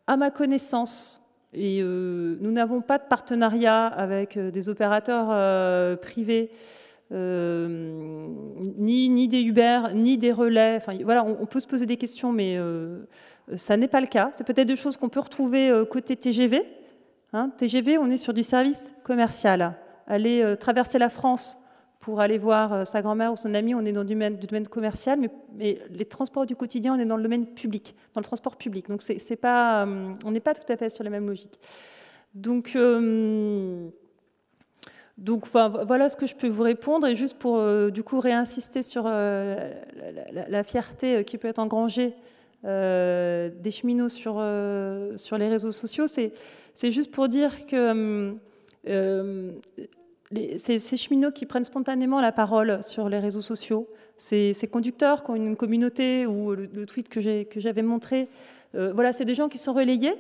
à ma connaissance, et nous n'avons pas de partenariat avec des opérateurs privés euh, ni, ni des Uber, ni des relais. Enfin, voilà, on, peut se poser des questions, mais euh, ça n'est pas le cas. C'est peut-être des choses qu'on peut retrouver euh, côté TGV. Hein. TGV, on est sur du service commercial. Aller traverser la France pour aller voir sa grand-mère ou son ami, on est dans du domaine, commercial, mais, les transports du quotidien, on est dans le domaine public, dans le transport public. Donc, c'est, pas, on n'est pas tout à fait sur les mêmes logiques. Donc, donc voilà ce que je peux vous répondre. Et juste pour euh, du coup réinsister sur euh, la, fierté euh, qui peut être engrangée des cheminots sur les réseaux sociaux, c'est juste pour dire que ces, cheminots qui prennent spontanément la parole sur les réseaux sociaux, ces, conducteurs qui ont une communauté ou le, tweet que j'avais montré, voilà, c'est des gens qui sont relayés,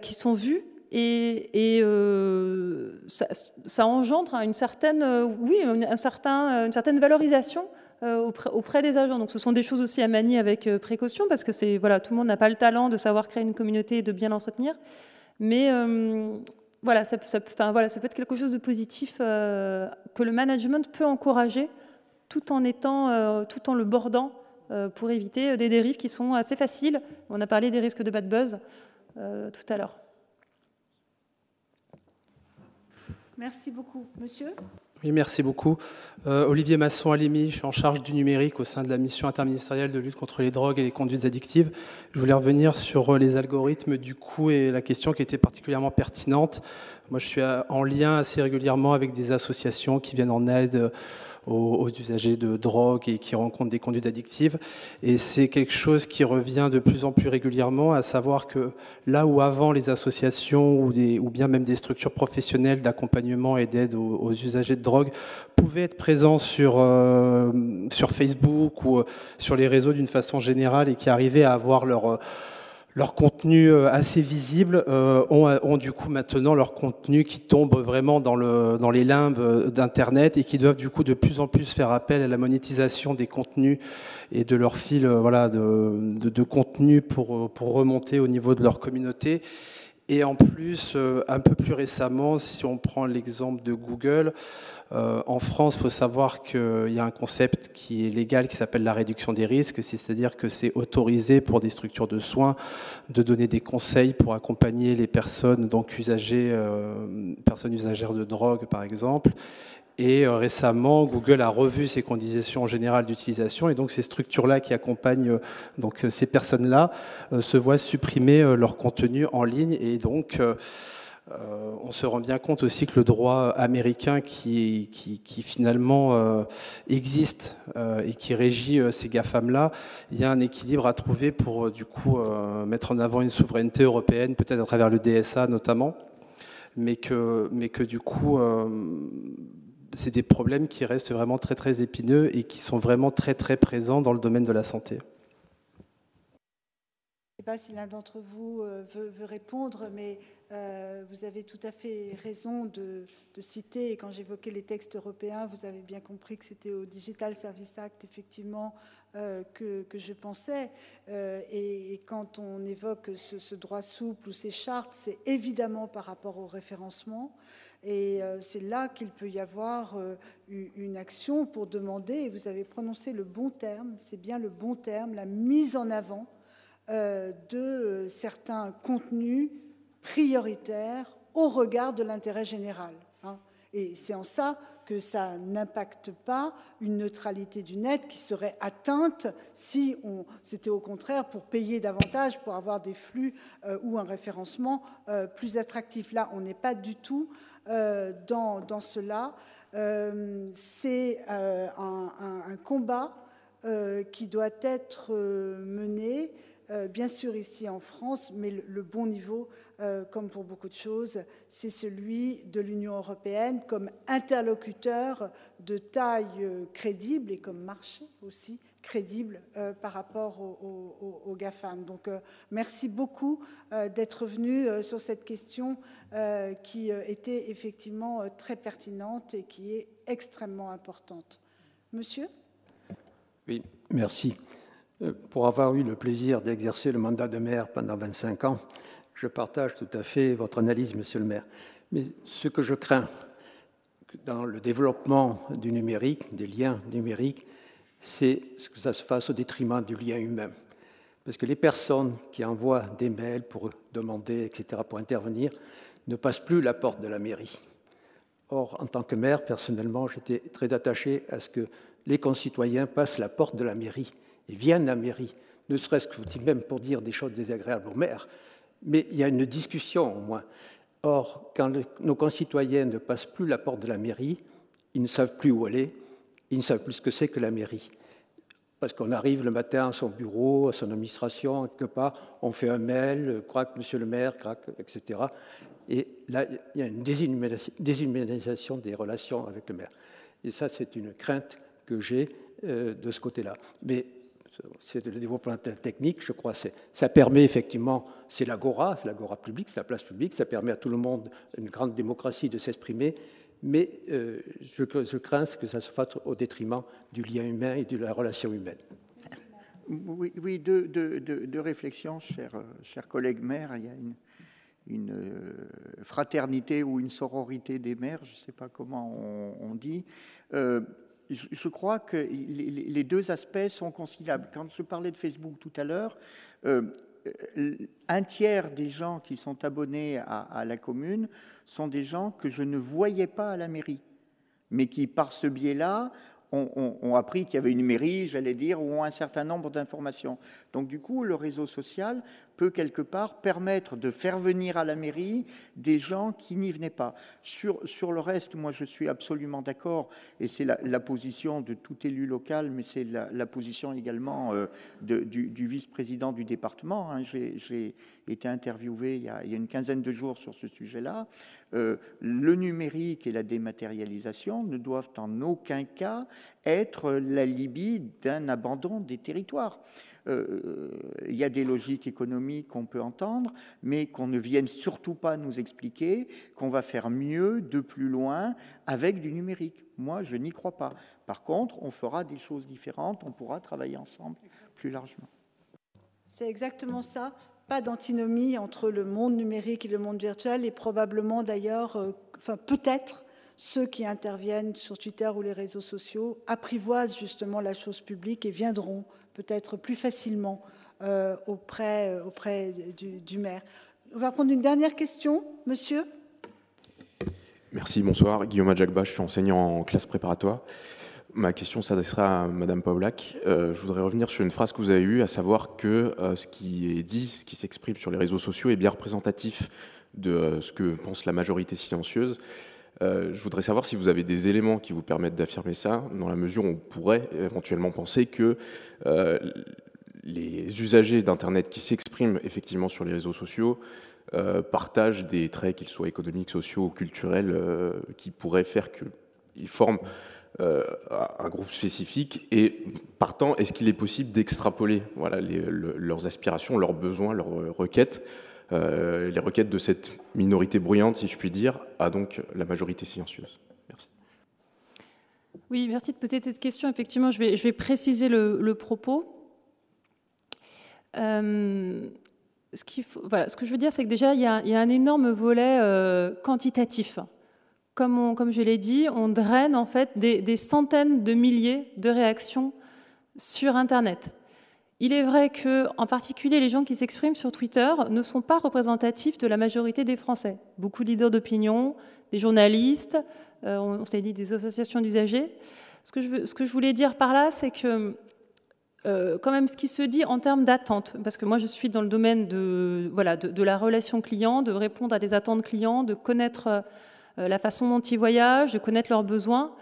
qui sont vus et, euh, ça, engendre une certaine, euh, oui, un certain, une certaine valorisation euh, auprès, des agents. Donc, ce sont des choses aussi à manier avec précaution parce que c'est voilà, tout le monde n'a pas le talent de savoir créer une communauté et de bien l'entretenir. Mais voilà, ça, peut être quelque chose de positif que le management peut encourager tout en étant, tout en le bordant pour éviter des dérives qui sont assez faciles. On a parlé des risques de bad buzz tout à l'heure. Merci beaucoup. Monsieur? Oui, merci beaucoup. Euh, Olivier Masson-Alimi, je suis en charge du numérique au sein de la mission interministérielle de lutte contre les drogues et les conduites addictives. Je voulais revenir sur euh, les algorithmes du coup et la question qui était particulièrement pertinente. Moi, je suis en lien assez régulièrement avec des associations qui viennent en aide aux, usagers de drogue et qui rencontrent des conduites addictives. Et c'est quelque chose qui revient de plus en plus régulièrement, à savoir que là où avant les associations ou, bien même des structures professionnelles d'accompagnement et d'aide aux, usagers de drogue pouvaient être présents sur, euh, sur Facebook ou euh, sur les réseaux d'une façon générale et qui arrivaient à avoir leur... Euh, leur contenu euh, assez visible euh, ont, du coup maintenant leur contenu qui tombe vraiment dans, le, dans les limbes d'Internet et qui doivent du coup de plus en plus faire appel à la monétisation des contenus et de leur fil euh, voilà, de, de, de contenu pour, pour remonter au niveau de leur communauté. Et en plus, un peu plus récemment, si on prend l'exemple de Google, euh, en France, il faut savoir qu'il y a un concept qui est légal qui s'appelle la réduction des risques, c'est-à-dire que c'est autorisé pour des structures de soins de donner des conseils pour accompagner les personnes, donc usagers, euh, personnes usagères de drogue par exemple. Et euh, récemment, Google a revu ses conditions générales d'utilisation. Et donc ces structures-là qui accompagnent donc ces personnes-là se voient supprimer leur contenu en ligne. Et donc euh, on se rend bien compte aussi que le droit américain qui, qui, finalement euh, existe euh, et qui régit ces GAFAM-là, il y a un équilibre à trouver pour du coup mettre en avant une souveraineté européenne, peut-être à travers le DSA notamment, mais que, mais que du coup c'est des problèmes qui restent vraiment très très épineux et qui sont vraiment très très présents dans le domaine de la santé. Je ne sais pas si l'un d'entre vous veut, veut, répondre, mais euh, vous avez tout à fait raison de, citer, et quand j'évoquais les textes européens, vous avez bien compris que c'était au Digital Service Act, effectivement, euh, que, je pensais. Euh, et, quand on évoque ce, droit souple ou ces chartes, c'est évidemment par rapport au référencement. Et c'est là qu'il peut y avoir une action pour demander, et vous avez prononcé le bon terme, c'est bien le bon terme, la mise en avant de certains contenus prioritaire au regard de l'intérêt général. Hein. Et c'est en ça que ça n'impacte pas une neutralité du net qui serait atteinte si c'était au contraire pour payer davantage pour avoir des flux euh, ou un référencement euh, plus attractif. Là, on n'est pas du tout euh, dans, dans, cela. c'est un, un, combat qui doit être mené, bien sûr ici en France, mais le bon niveau euh, comme pour beaucoup de choses, c'est celui de l'Union européenne comme interlocuteur de taille euh, crédible et comme marché aussi crédible euh, par rapport aux, GAFAM. Donc merci beaucoup d'être venu sur cette question qui était effectivement très pertinente et qui est extrêmement importante. Monsieur? Oui, merci. Pour avoir eu le plaisir d'exercer le mandat de maire pendant 25 ans, je partage tout à fait votre analyse, monsieur le maire. Mais ce que je crains dans le développement du numérique, des liens numériques, c'est que ça se fasse au détriment du lien humain. Parce que les personnes qui envoient des mails pour demander, etc., pour intervenir, ne passent plus la porte de la mairie. Or, en tant que maire, personnellement, j'étais très attaché à ce que les concitoyens passent la porte de la mairie et viennent à la mairie, ne serait-ce que même pour dire des choses désagréables au maire, mais il y a une discussion au moins. Or, quand nos concitoyens ne passent plus la porte de la mairie, ils ne savent plus où aller, ils ne savent plus ce que c'est que la mairie. Parce qu'on arrive le matin à son bureau, à son administration, quelque part, on fait un mail, craque monsieur le maire, craque, etc. Et là, il y a une déshumanisation des relations avec le maire. Et ça, c'est une crainte que j'ai euh, de ce côté-là. Mais c'est le développement technique, je crois. Ça permet effectivement, c'est l'agora, c'est l'agora publique, c'est la place publique, ça permet à tout le monde, une grande démocratie, de s'exprimer, mais euh, je, crains que ça se fasse au détriment du lien humain et de la relation humaine. Oui, oui deux, réflexions, chers cher collègues maires. Il y a une, euh, fraternité ou une sororité des maires, je ne sais pas comment on, dit. Euh, je crois que les deux aspects sont conciliables. Quand je parlais de Facebook tout à l'heure, un tiers des gens qui sont abonnés à, la commune sont des gens que je ne voyais pas à la mairie. mais qui, par ce biais-là, ont, appris qu'il y avait une mairie, j'allais dire, ou ont un certain nombre d'informations. Donc du coup, le réseau social peut quelque part permettre de faire venir à la mairie des gens qui n'y venaient pas. Sur, le reste, moi je suis absolument d'accord, et c'est la, position de tout élu local, mais c'est la, position également euh, du, vice-président du département. Hein. J'ai été interviewé il y, a, il y, a, une quinzaine de jours sur ce sujet-là. Euh, le numérique et la dématérialisation ne doivent en aucun cas être la Libye d'un abandon des territoires. Euh, il y a des logiques économiques qu'on peut entendre, mais qu'on ne vienne surtout pas nous expliquer qu'on va faire mieux de plus loin avec du numérique. Moi, je n'y crois pas. Par contre, on fera des choses différentes, on pourra travailler ensemble plus largement. C'est exactement ça. Pas d'antinomie entre le monde numérique et le monde virtuel, et probablement d'ailleurs, euh, enfin peut-être, ceux qui interviennent sur Twitter ou les réseaux sociaux apprivoisent justement la chose publique et viendront peut-être plus facilement euh, auprès, euh, auprès du, maire. On va prendre une dernière question, monsieur. Merci, bonsoir. Guillaume Adjagba, je suis enseignant en classe préparatoire. Ma question s'adressera à Madame Paulac. Euh, je voudrais revenir sur une phrase que vous avez eue, à savoir que ce qui est dit, ce qui s'exprime sur les réseaux sociaux est bien représentatif de ce que pense la majorité silencieuse. Je voudrais savoir si vous avez des éléments qui vous permettent d'affirmer ça, dans la mesure où on pourrait éventuellement penser que euh, les usagers d'Internet qui s'expriment effectivement sur les réseaux sociaux euh, partagent des traits, qu'ils soient économiques, sociaux ou culturels, euh, qui pourraient faire qu'ils forment un groupe spécifique. Et partant, est-ce qu'il est possible d'extrapoler leurs aspirations, leurs besoins, leurs requêtes, les requêtes de cette minorité bruyante, si je puis dire, à donc la majorité silencieuse oui, merci de poser cette question. Effectivement, je vais, préciser le, propos. Euh, ce, ce, que je veux dire, c'est que déjà, il y, a, un énorme volet euh, quantitatif. Comme, comme, je l'ai dit, on draine en fait des, centaines de milliers de réactions sur Internet. Il est vrai que, en particulier, les gens qui s'expriment sur Twitter ne sont pas représentatifs de la majorité des Français. Beaucoup de leaders d'opinion, des journalistes, euh, on, s'est dit des associations d'usagers. Ce, que je voulais dire par là, c'est que euh, quand même ce qui se dit en termes d'attente, parce que moi je suis dans le domaine de, la relation client, de répondre à des attentes clients, de connaître euh, la façon dont ils voyagent, de connaître leurs besoins.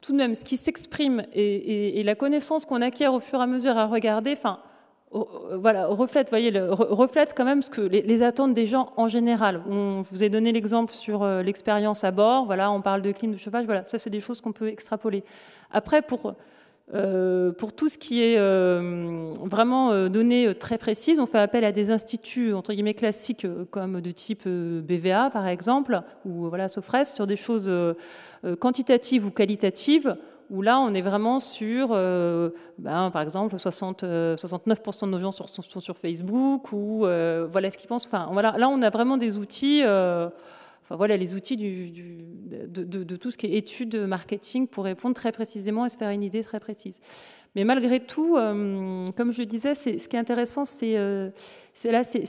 Tout de même, ce qui s'exprime et, la connaissance qu'on acquiert au fur et à mesure à regarder, enfin, voilà, reflète, voyez, reflète quand même ce que les, attentes des gens en général. On, je vous ai donné l'exemple sur euh, l'expérience à bord. Voilà, on parle de clim, de chauffage. Voilà, ça c'est des choses qu'on peut extrapoler. Après, pour euh, pour tout ce qui est euh, vraiment données très précises, on fait appel à des instituts entre guillemets classiques comme de type BVA par exemple ou voilà Sofres sur des choses quantitatives ou qualitatives où là, on est vraiment sur, euh, ben, par exemple, 60, 69% euh, de nos gens sont, sur Facebook, ou euh, voilà ce qu'ils pensent. Enfin, voilà, là, on a vraiment des outils, enfin voilà, les outils de, tout ce qui est études marketing pour répondre très précisément et se faire une idée très précise. Mais malgré tout, comme je disais, ce qui est intéressant, c'est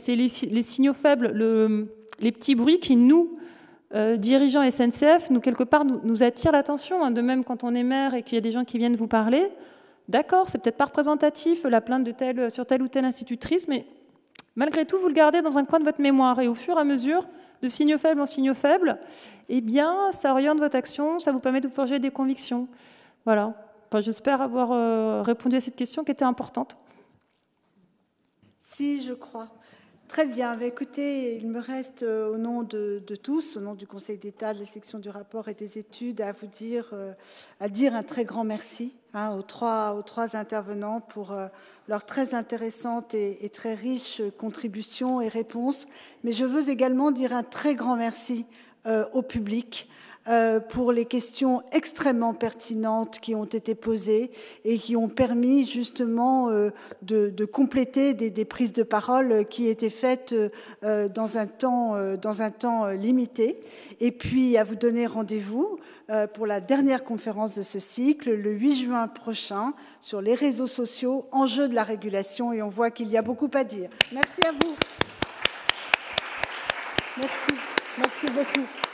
les, signaux faibles, le, les petits bruits qui nous euh, dirigeants SNCF, nous, quelque part, nous, attirent l'attention. Hein. De même, quand on est maire et qu'il y a des gens qui viennent vous parler, d'accord, c'est peut-être pas représentatif, la plainte de telle, sur telle ou telle institutrice, mais malgré tout, vous le gardez dans un coin de votre mémoire. Et au fur et à mesure, de signaux faibles en signaux faibles, eh bien, ça oriente votre action, ça vous permet de vous forger des convictions. Voilà. Enfin, J'espère avoir euh, répondu à cette question qui était importante. Si, je crois. Très bien. Bah, écoutez, il me reste euh, au nom de, tous, au nom du Conseil d'État, de la section du rapport et des études, à vous dire, euh, un très grand merci hein, aux, trois, intervenants pour euh, leurs très intéressantes et, très riches contributions et réponses. Mais je veux également dire un très grand merci au public euh, pour les questions extrêmement pertinentes qui ont été posées et qui ont permis justement euh, de, compléter des, prises de parole qui étaient faites euh, dans, un temps, dans un temps limité. Et puis à vous donner rendez-vous pour la dernière conférence de ce cycle le 8 juin prochain sur les réseaux sociaux, enjeux de la régulation. Et on voit qu'il y a beaucoup à dire. Merci à vous. Merci. Merci beaucoup.